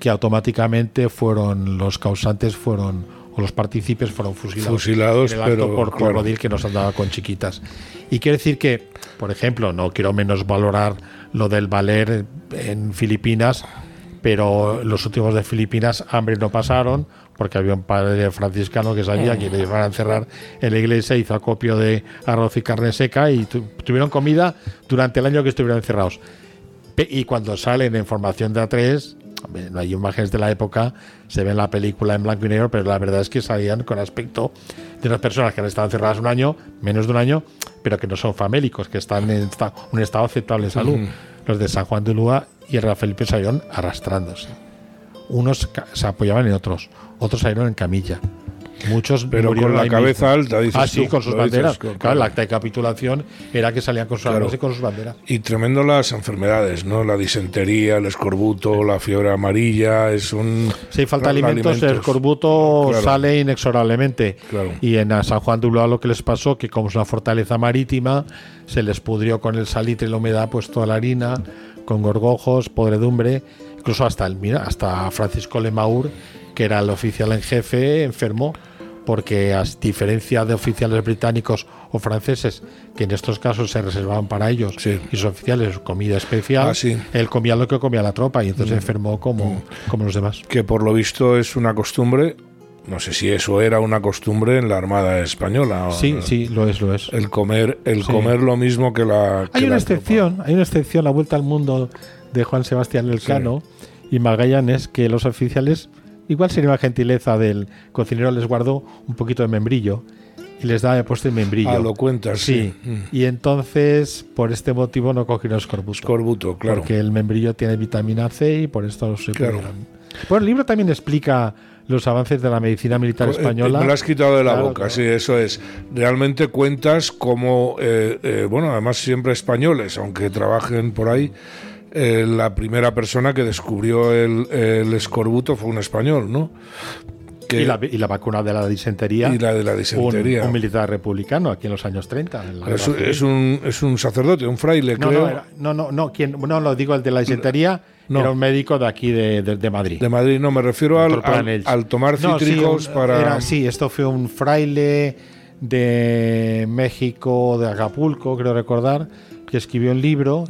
que automáticamente fueron los causantes fueron o los partícipes fueron fusilados, Fusilados, en el acto pero, por claro. clorodir que nos andaba con chiquitas. Y quiere decir que, por ejemplo, no quiero menos valorar lo del Valer en Filipinas, pero los últimos de Filipinas hambre no pasaron porque había un padre franciscano que sabía que le iban a encerrar en la iglesia, hizo acopio de arroz y carne seca y tu- tuvieron comida durante el año que estuvieron encerrados. Pe- Y cuando salen en formación de A3, no hay imágenes de la época, se ve en la película en blanco y negro, pero la verdad es que salían con aspecto de unas personas que han estado encerradas un año, menos de un año, pero que no son famélicos, que están en un estado aceptable de salud. Los de San Juan de Ulúa y Rafael Felipe salieron arrastrándose. Unos se apoyaban en otros, otros salieron en camilla. Muchos pero con la cabeza alta, dices Ah, sí, con sus banderas. claro, el acta de capitulación era que salían con sus, y con sus banderas. Y tremendo las enfermedades, ¿no? La disentería, el escorbuto, la fiebre amarilla, es un... Si falta alimentos, el escorbuto sale inexorablemente. Y en San Juan de Ulúa lo que les pasó, que como es una fortaleza marítima, se les pudrió con el salitre y la humedad pues toda la harina, con gorgojos, podredumbre, incluso hasta el mira, hasta Francisco Lemaur, que era el oficial en jefe, enfermó porque a diferencia de oficiales británicos o franceses, que en estos casos se reservaban para ellos, y sus oficiales comida especial, ah, él comía lo que comía la tropa y entonces mm. enfermó como, mm. como los demás. Que por lo visto es una costumbre no sé si eso era una costumbre en la Armada española. Sí, sí, lo es, lo es. El comer, el comer lo mismo que la. hay una excepción, hay una excepción, la vuelta al mundo de Juan Sebastián Elcano y Magallanes, que los oficiales Igual sería una gentileza del cocinero, les guardó un poquito de membrillo y les da puesto el membrillo. Ah, lo cuentas, sí. Mm. Y entonces, por este motivo, no cogieron escorbuto. Escorbuto, claro. Porque el membrillo tiene vitamina C y por esto se claro. Bueno, el libro también explica los avances de la medicina militar eh, española. Me lo has quitado de la boca, sí, eso es. Realmente cuentas como, eh, eh, bueno, además siempre españoles, aunque trabajen por ahí, eh, la primera persona que descubrió el, escorbuto fue un español, ¿no? y, la, vacuna de la disentería. Y la de la disentería. Un, militar republicano aquí en los años 30. es, un, es un sacerdote, un fraile, no, creo. No, no, no, quien, no, lo digo, el de la disentería. Era un médico de aquí, de, Madrid. De Madrid, no, me refiero al, al, tomar cítricos para. sí, esto fue un fraile de México, de Acapulco, creo recordar, que escribió un libro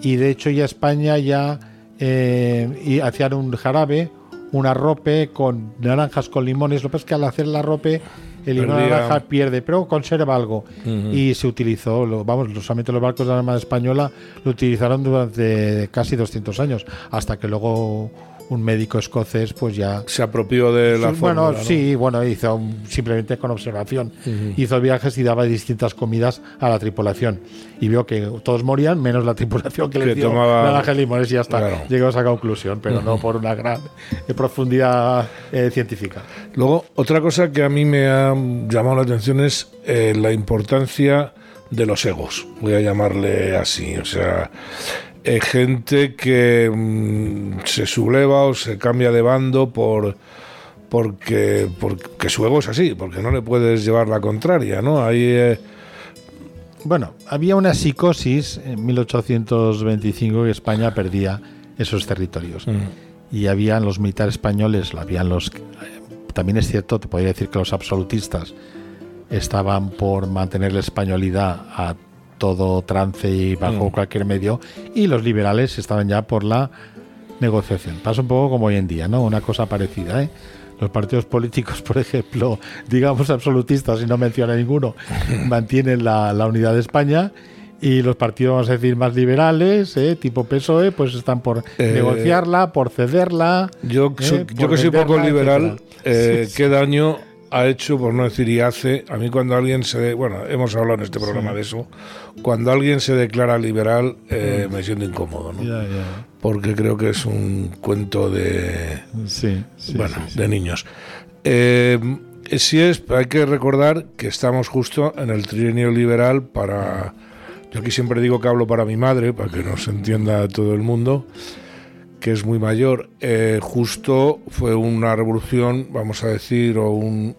y de hecho ya España ya eh, y hacían un jarabe, un arrope con naranjas con limones. Lo que pasa es que al hacer el arrope el limón naranja pierde, pero conserva algo. Y se utilizó, lo, vamos, solamente los barcos de la Armada Española lo utilizaron durante casi 200 años, hasta que luego un médico escocés pues ya se apropió de la bueno sí bueno hizo simplemente con observación. Hizo viajes y daba distintas comidas a la tripulación. Y vio que todos morían menos la tripulación que, le dio tomaba... limones y ya está. Llegó a esa conclusión pero no por una gran eh, profundidad eh, científica. Luego otra cosa que a mí me ha llamado la atención es eh, la importancia de los egos. Voy a llamarle así o sea eh, gente que mm, se subleva o se cambia de bando por porque, porque su ego es así, porque no le puedes llevar la contraria, ¿no? Ahí... Eh, bueno, había una psicosis en 1825 que España perdía esos territorios. Mm. Y habían los militares españoles, habían los... También es cierto, te podría decir que los absolutistas estaban por mantener la españolidad a todo trance y bajo mm. cualquier medio, y los liberales estaban ya por la negociación. Pasa un poco como hoy en día, ¿no? Una cosa parecida, ¿eh? Los partidos políticos, por ejemplo, digamos absolutistas, y no menciona ninguno, mantienen la, unidad de España y los partidos, vamos a decir, más liberales, ¿eh? tipo PSOE, pues están por eh, negociarla, por cederla. Yo, ¿eh? yo que soy poco liberal, ¿qué daño ha hecho, por no decir y hace, a mí cuando alguien se... bueno, hemos hablado en este programa de eso, cuando alguien se declara liberal eh, me siento incómodo, ¿no? Porque creo que es un cuento de... Sí, bueno, de niños. Eh, sí es, hay que recordar que estamos justo en el trienio liberal para... Yo aquí siempre digo que hablo para mi madre, para que nos entienda todo el mundo que es muy mayor, eh, justo fue una revolución, vamos a decir, o un,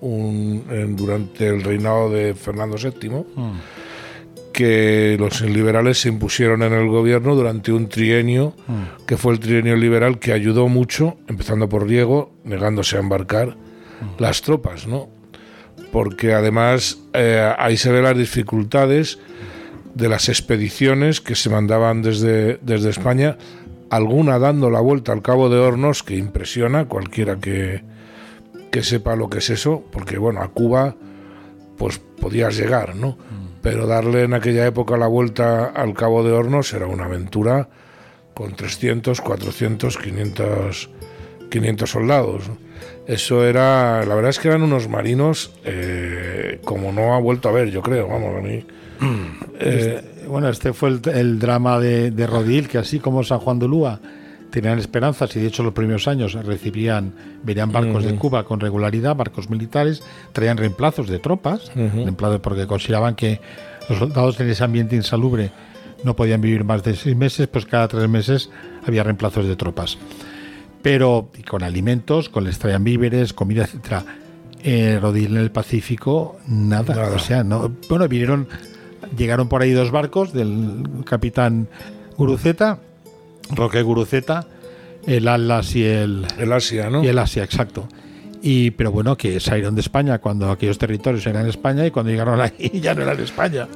durante el reinado de Fernando VII, mm. que los liberales se impusieron en el gobierno durante un trienio, mm. que fue el trienio liberal que ayudó mucho, empezando por Diego, negándose a embarcar mm. las tropas, ¿no? Porque además eh, ahí se ven las dificultades de las expediciones que se mandaban desde, desde España alguna dando la vuelta al cabo de Hornos que impresiona cualquiera que, que sepa lo que es eso, porque bueno, a Cuba pues podías llegar, ¿no? Mm. Pero darle en aquella época la vuelta al cabo de Hornos era una aventura con 300, 400, 500, 500 soldados. Eso era, la verdad es que eran unos marinos eh, como no ha vuelto a ver, yo creo, vamos, a mí. Eh, bueno, este fue el, el drama de, de, Rodil, que así como San Juan de Lúa tenían esperanzas y de hecho los primeros años recibían, venían barcos uh -huh. de Cuba con regularidad, barcos militares, traían reemplazos de tropas, uh -huh. reemplazos porque consideraban que los soldados en ese ambiente insalubre no podían vivir más de seis meses, pues cada tres meses había reemplazos de tropas. Pero con alimentos, con les traían víveres, comida, etcétera. Eh, Rodil en el Pacífico, nada. nada. O sea, no, bueno, vinieron, llegaron por ahí dos barcos del capitán Guruceta, Roque Guruceta, el Atlas y el. El Asia, ¿no? Y el Asia, exacto. Y, pero bueno, que salieron de España cuando aquellos territorios eran España y cuando llegaron ahí ya no eran España.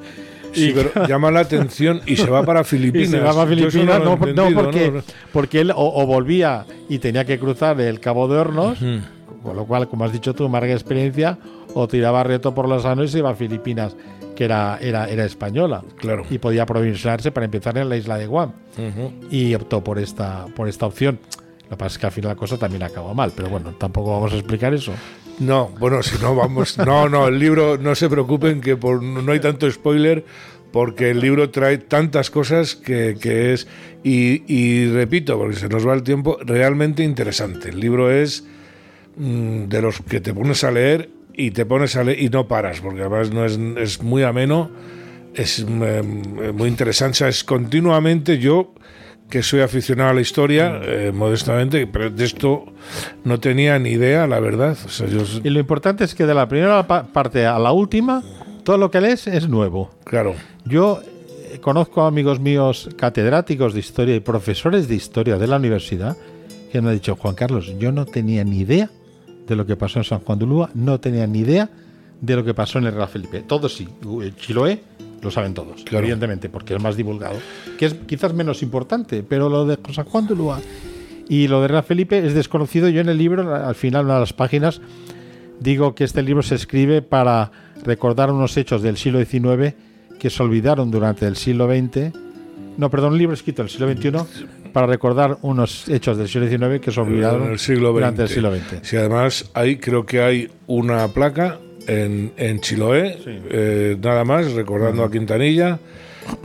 Sí, pero llama la atención y se va para Filipinas. Y se va para Filipinas, no, no, no, porque, no, porque él o, o, volvía y tenía que cruzar el Cabo de Hornos, uh -huh. con lo cual, como has dicho tú, marca experiencia, o tiraba reto por los años y se iba a Filipinas, que era, era, era española. Claro. Y podía provisionarse para empezar en la isla de Guam. Uh -huh. Y optó por esta, por esta opción. Lo que pasa es que al final la cosa también acabó mal, pero bueno, tampoco vamos a explicar eso. No, bueno, si no vamos. No, no, el libro, no se preocupen que por, no hay tanto spoiler, porque el libro trae tantas cosas que, que es. Y, y, repito, porque se nos va el tiempo, realmente interesante. El libro es mmm, de los que te pones a leer y te pones a leer y no paras, porque además no es, es muy ameno, es eh, muy interesante. O sea, es continuamente yo que soy aficionado a la historia, eh, modestamente, pero de esto no tenía ni idea, la verdad. O sea, yo... Y lo importante es que de la primera pa parte a la última, todo lo que lees es nuevo. Claro. Yo eh, conozco a amigos míos catedráticos de historia y profesores de historia de la universidad que me han dicho, Juan Carlos, yo no tenía ni idea de lo que pasó en San Juan de Ulúa, no tenía ni idea de lo que pasó en el Real Felipe. Todo sí, Chiloé lo saben todos, claro. evidentemente, porque es más divulgado, que es quizás menos importante, pero lo de San Juan de Ulúa y lo de Real Felipe es desconocido. Yo en el libro, al final, una de las páginas, digo que este libro se escribe para recordar unos hechos del siglo XIX que se olvidaron durante el siglo XX. No, perdón, un libro escrito del siglo XXI para recordar unos hechos del siglo XIX que se olvidaron en el siglo durante el siglo XX. Sí, además, ahí creo que hay una placa en, en Chiloé, sí. eh, nada más, recordando uh -huh. a Quintanilla,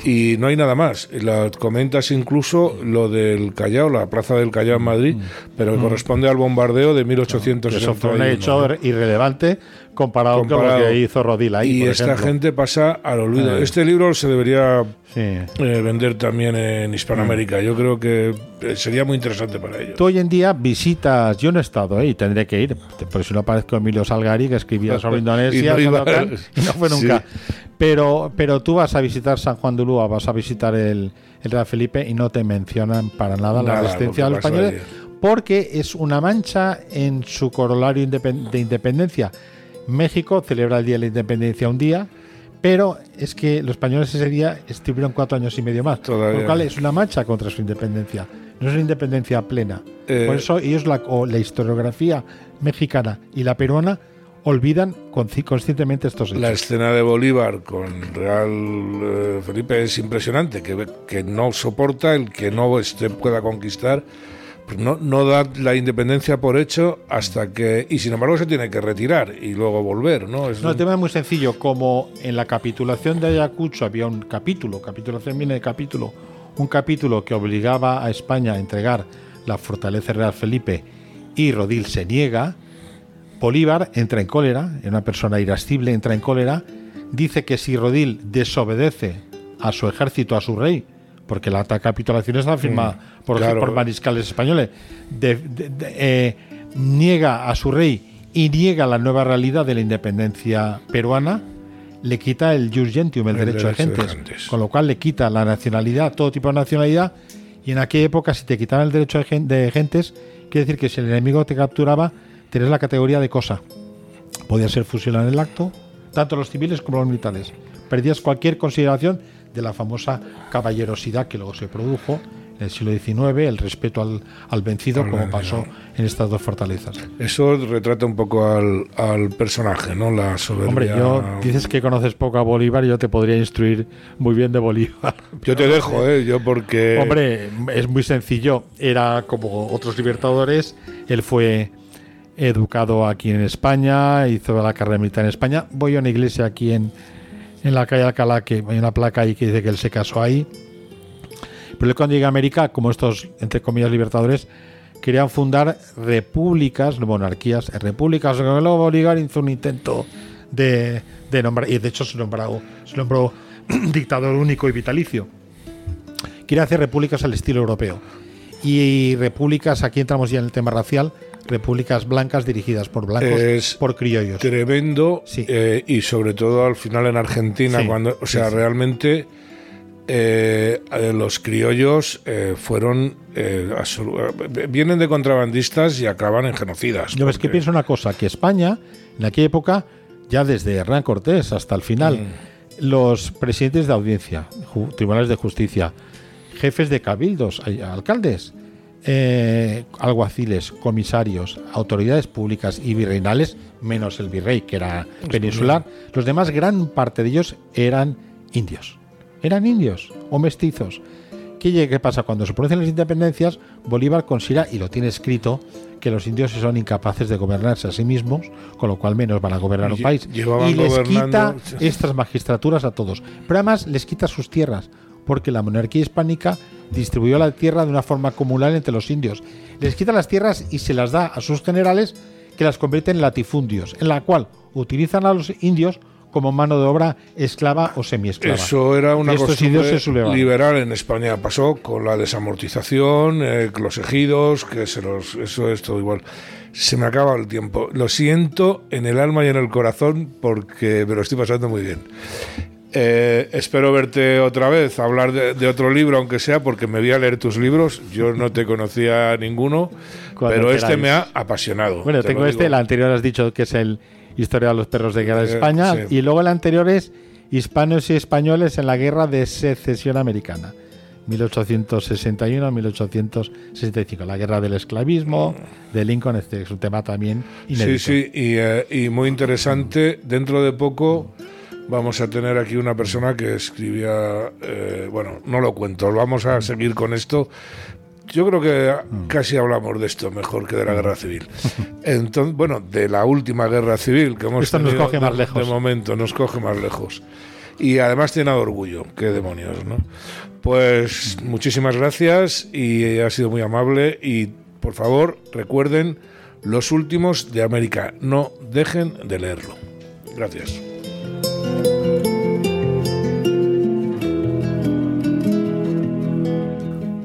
y no hay nada más. La, comentas incluso lo del Callao, la plaza del Callao en Madrid, pero -huh. corresponde al bombardeo de 1861. Eso fue un hecho irrelevante comparado, comparado, con lo que hizo Rodil ahí. Y por esta ejemplo. gente pasa al olvido. Eh. Este libro se debería sí. eh, vender también en Hispanoamérica. Yo creo que eh, sería muy interesante para ellos. Tú hoy en día visitas, yo no he estado ahí, tendré que ir, por si no parezco Emilio Salgari, que escribía sobre Indonesia, y no, iba, y no fue nunca. Sí. Pero, pero tú vas a visitar San Juan de Ulúa, vas a visitar el, el Real Felipe y no te mencionan para nada, nada la resistencia de los españoles, porque es una mancha en su corolario de independencia. México celebra el Día de la Independencia un día, pero es que los españoles ese día estuvieron cuatro años y medio más. Todavía. Lo cual es una mancha contra su independencia. No es una independencia plena. Eh, Por eso ellos la, o la historiografía mexicana y la peruana olvidan conscientemente estos hechos. La escena de Bolívar con Real eh, Felipe es impresionante, que, que no soporta el que no este, pueda conquistar pues no, no, da la independencia por hecho hasta que. Y sin embargo se tiene que retirar y luego volver, ¿no? Es no, el tema es muy sencillo. Como en la capitulación de Ayacucho había un capítulo, capitulación viene de capítulo, un capítulo que obligaba a España a entregar la fortaleza real Felipe y Rodil se niega, Bolívar entra en cólera, es una persona irascible, entra en cólera, dice que si Rodil desobedece a su ejército, a su rey, porque la capitulación está firmada mm, por, claro. por, mariscales españoles, de, de, de, eh, niega a su rey y niega la nueva realidad de la independencia peruana, le quita el jus gentium, el, el derecho, derecho de, gentes, de, gentes, con lo cual le quita la nacionalidad, todo tipo de nacionalidad, y en aquella época si te quitaban el derecho de, gentes, quiere decir que si el enemigo te capturaba, tenías la categoría de cosa. Podía ser fusilado en el acto, tanto los civiles como los militares. Perdías cualquier consideración de la famosa caballerosidad que luego se produjo en el siglo XIX, el respeto al, al vencido, Al como pasó en estas dos fortalezas. Eso retrata un poco al, al personaje, ¿no? La soberbia. Hombre, yo dices que conoces poco a Bolívar, yo te podría instruir muy bien de Bolívar. Yo te dejo, ¿eh? Yo porque... Hombre, es muy sencillo. Era como otros libertadores. Él fue educado aquí en España, hizo la carrera militar en España. Voy a una iglesia aquí en, en la calle Alcalá, que hay una placa ahí que dice que él se casó ahí. Pero cuando llega a América, como estos, entre comillas, libertadores, querían fundar repúblicas, no monarquías, repúblicas. Luego Bolívar hizo un intento de, de nombrar, y de hecho se nombró, se nombró dictador único y vitalicio quiere hacer repúblicas al estilo europeo. Y repúblicas, aquí entramos ya en el tema racial, repúblicas blancas dirigidas por blancos, Es por criollos. tremendo Sí. eh, y sobre todo al final en Argentina Sí, cuando o sea sí, realmente eh, eh, los criollos eh, fueron vienen de contrabandistas y acaban en genocidas Yo ves que porque- pienso una cosa, que España, en aquella época, ya desde Hernán Cortés hasta el final, Mm. los presidentes de audiencia, tribunales de justicia, jefes de cabildos, alcaldes, eh, alguaciles, comisarios, autoridades públicas y virreinales, menos el virrey, que era peninsular, los demás, gran parte de ellos eran indios. Eran indios o mestizos. ¿Qué, pasa? Cuando se producen las independencias, Bolívar considera, y lo tiene escrito, que los indios son incapaces de gobernarse a sí mismos, con lo cual menos van a gobernar un país. llevaban Y les quita estas magistraturas a todos. Pero además les quita sus tierras, porque la monarquía hispánica distribuyó la tierra de una forma comunal entre los indios. Les quita las tierras y se las da a sus generales, que las convierten en latifundios, en la cual utilizan a los indios como mano de obra esclava o semiesclava. Eso era una costumbre liberal en España. Pasó con la desamortización, eh, los ejidos, que se los, eso es todo igual. Se me acaba el tiempo. Lo siento en el alma y en el corazón porque me lo estoy pasando muy bien. Eh, espero verte otra vez, hablar de, de otro libro, aunque sea, porque me voy a leer tus libros. Yo no te conocía ninguno, Cuando pero este me ha apasionado. Bueno, te tengo este, el anterior has dicho que es el Historia de los perros de guerra de Eh, España, sí. y luego el anterior es Hispanos y españoles en la guerra de secesión americana. 1861-1865, la guerra del esclavismo, de Lincoln, este es un tema también inédito. Sí, sí, y, eh, y muy interesante. Dentro de poco vamos a tener aquí una persona que escribía, eh, bueno, no lo cuento, vamos a seguir con esto. Yo creo que casi hablamos de esto mejor que de la guerra civil. Entonces, bueno, de la última guerra civil que hemos Esto nos coge más lejos. De momento, nos coge más lejos. Y además tiene orgullo, qué demonios, ¿no? Pues muchísimas gracias y ha sido muy amable y por favor recuerden los últimos de América, no dejen de leerlo. Gracias.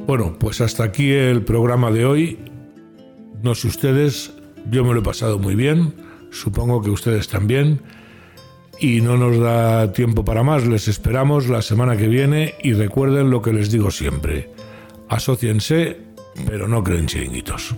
Bueno, pues hasta aquí el programa de hoy. No sé ustedes, yo me lo he pasado muy bien, supongo que ustedes también. Y no nos da tiempo para más, les esperamos la semana que viene y recuerden lo que les digo siempre. Asociense, pero no creen chiringuitos.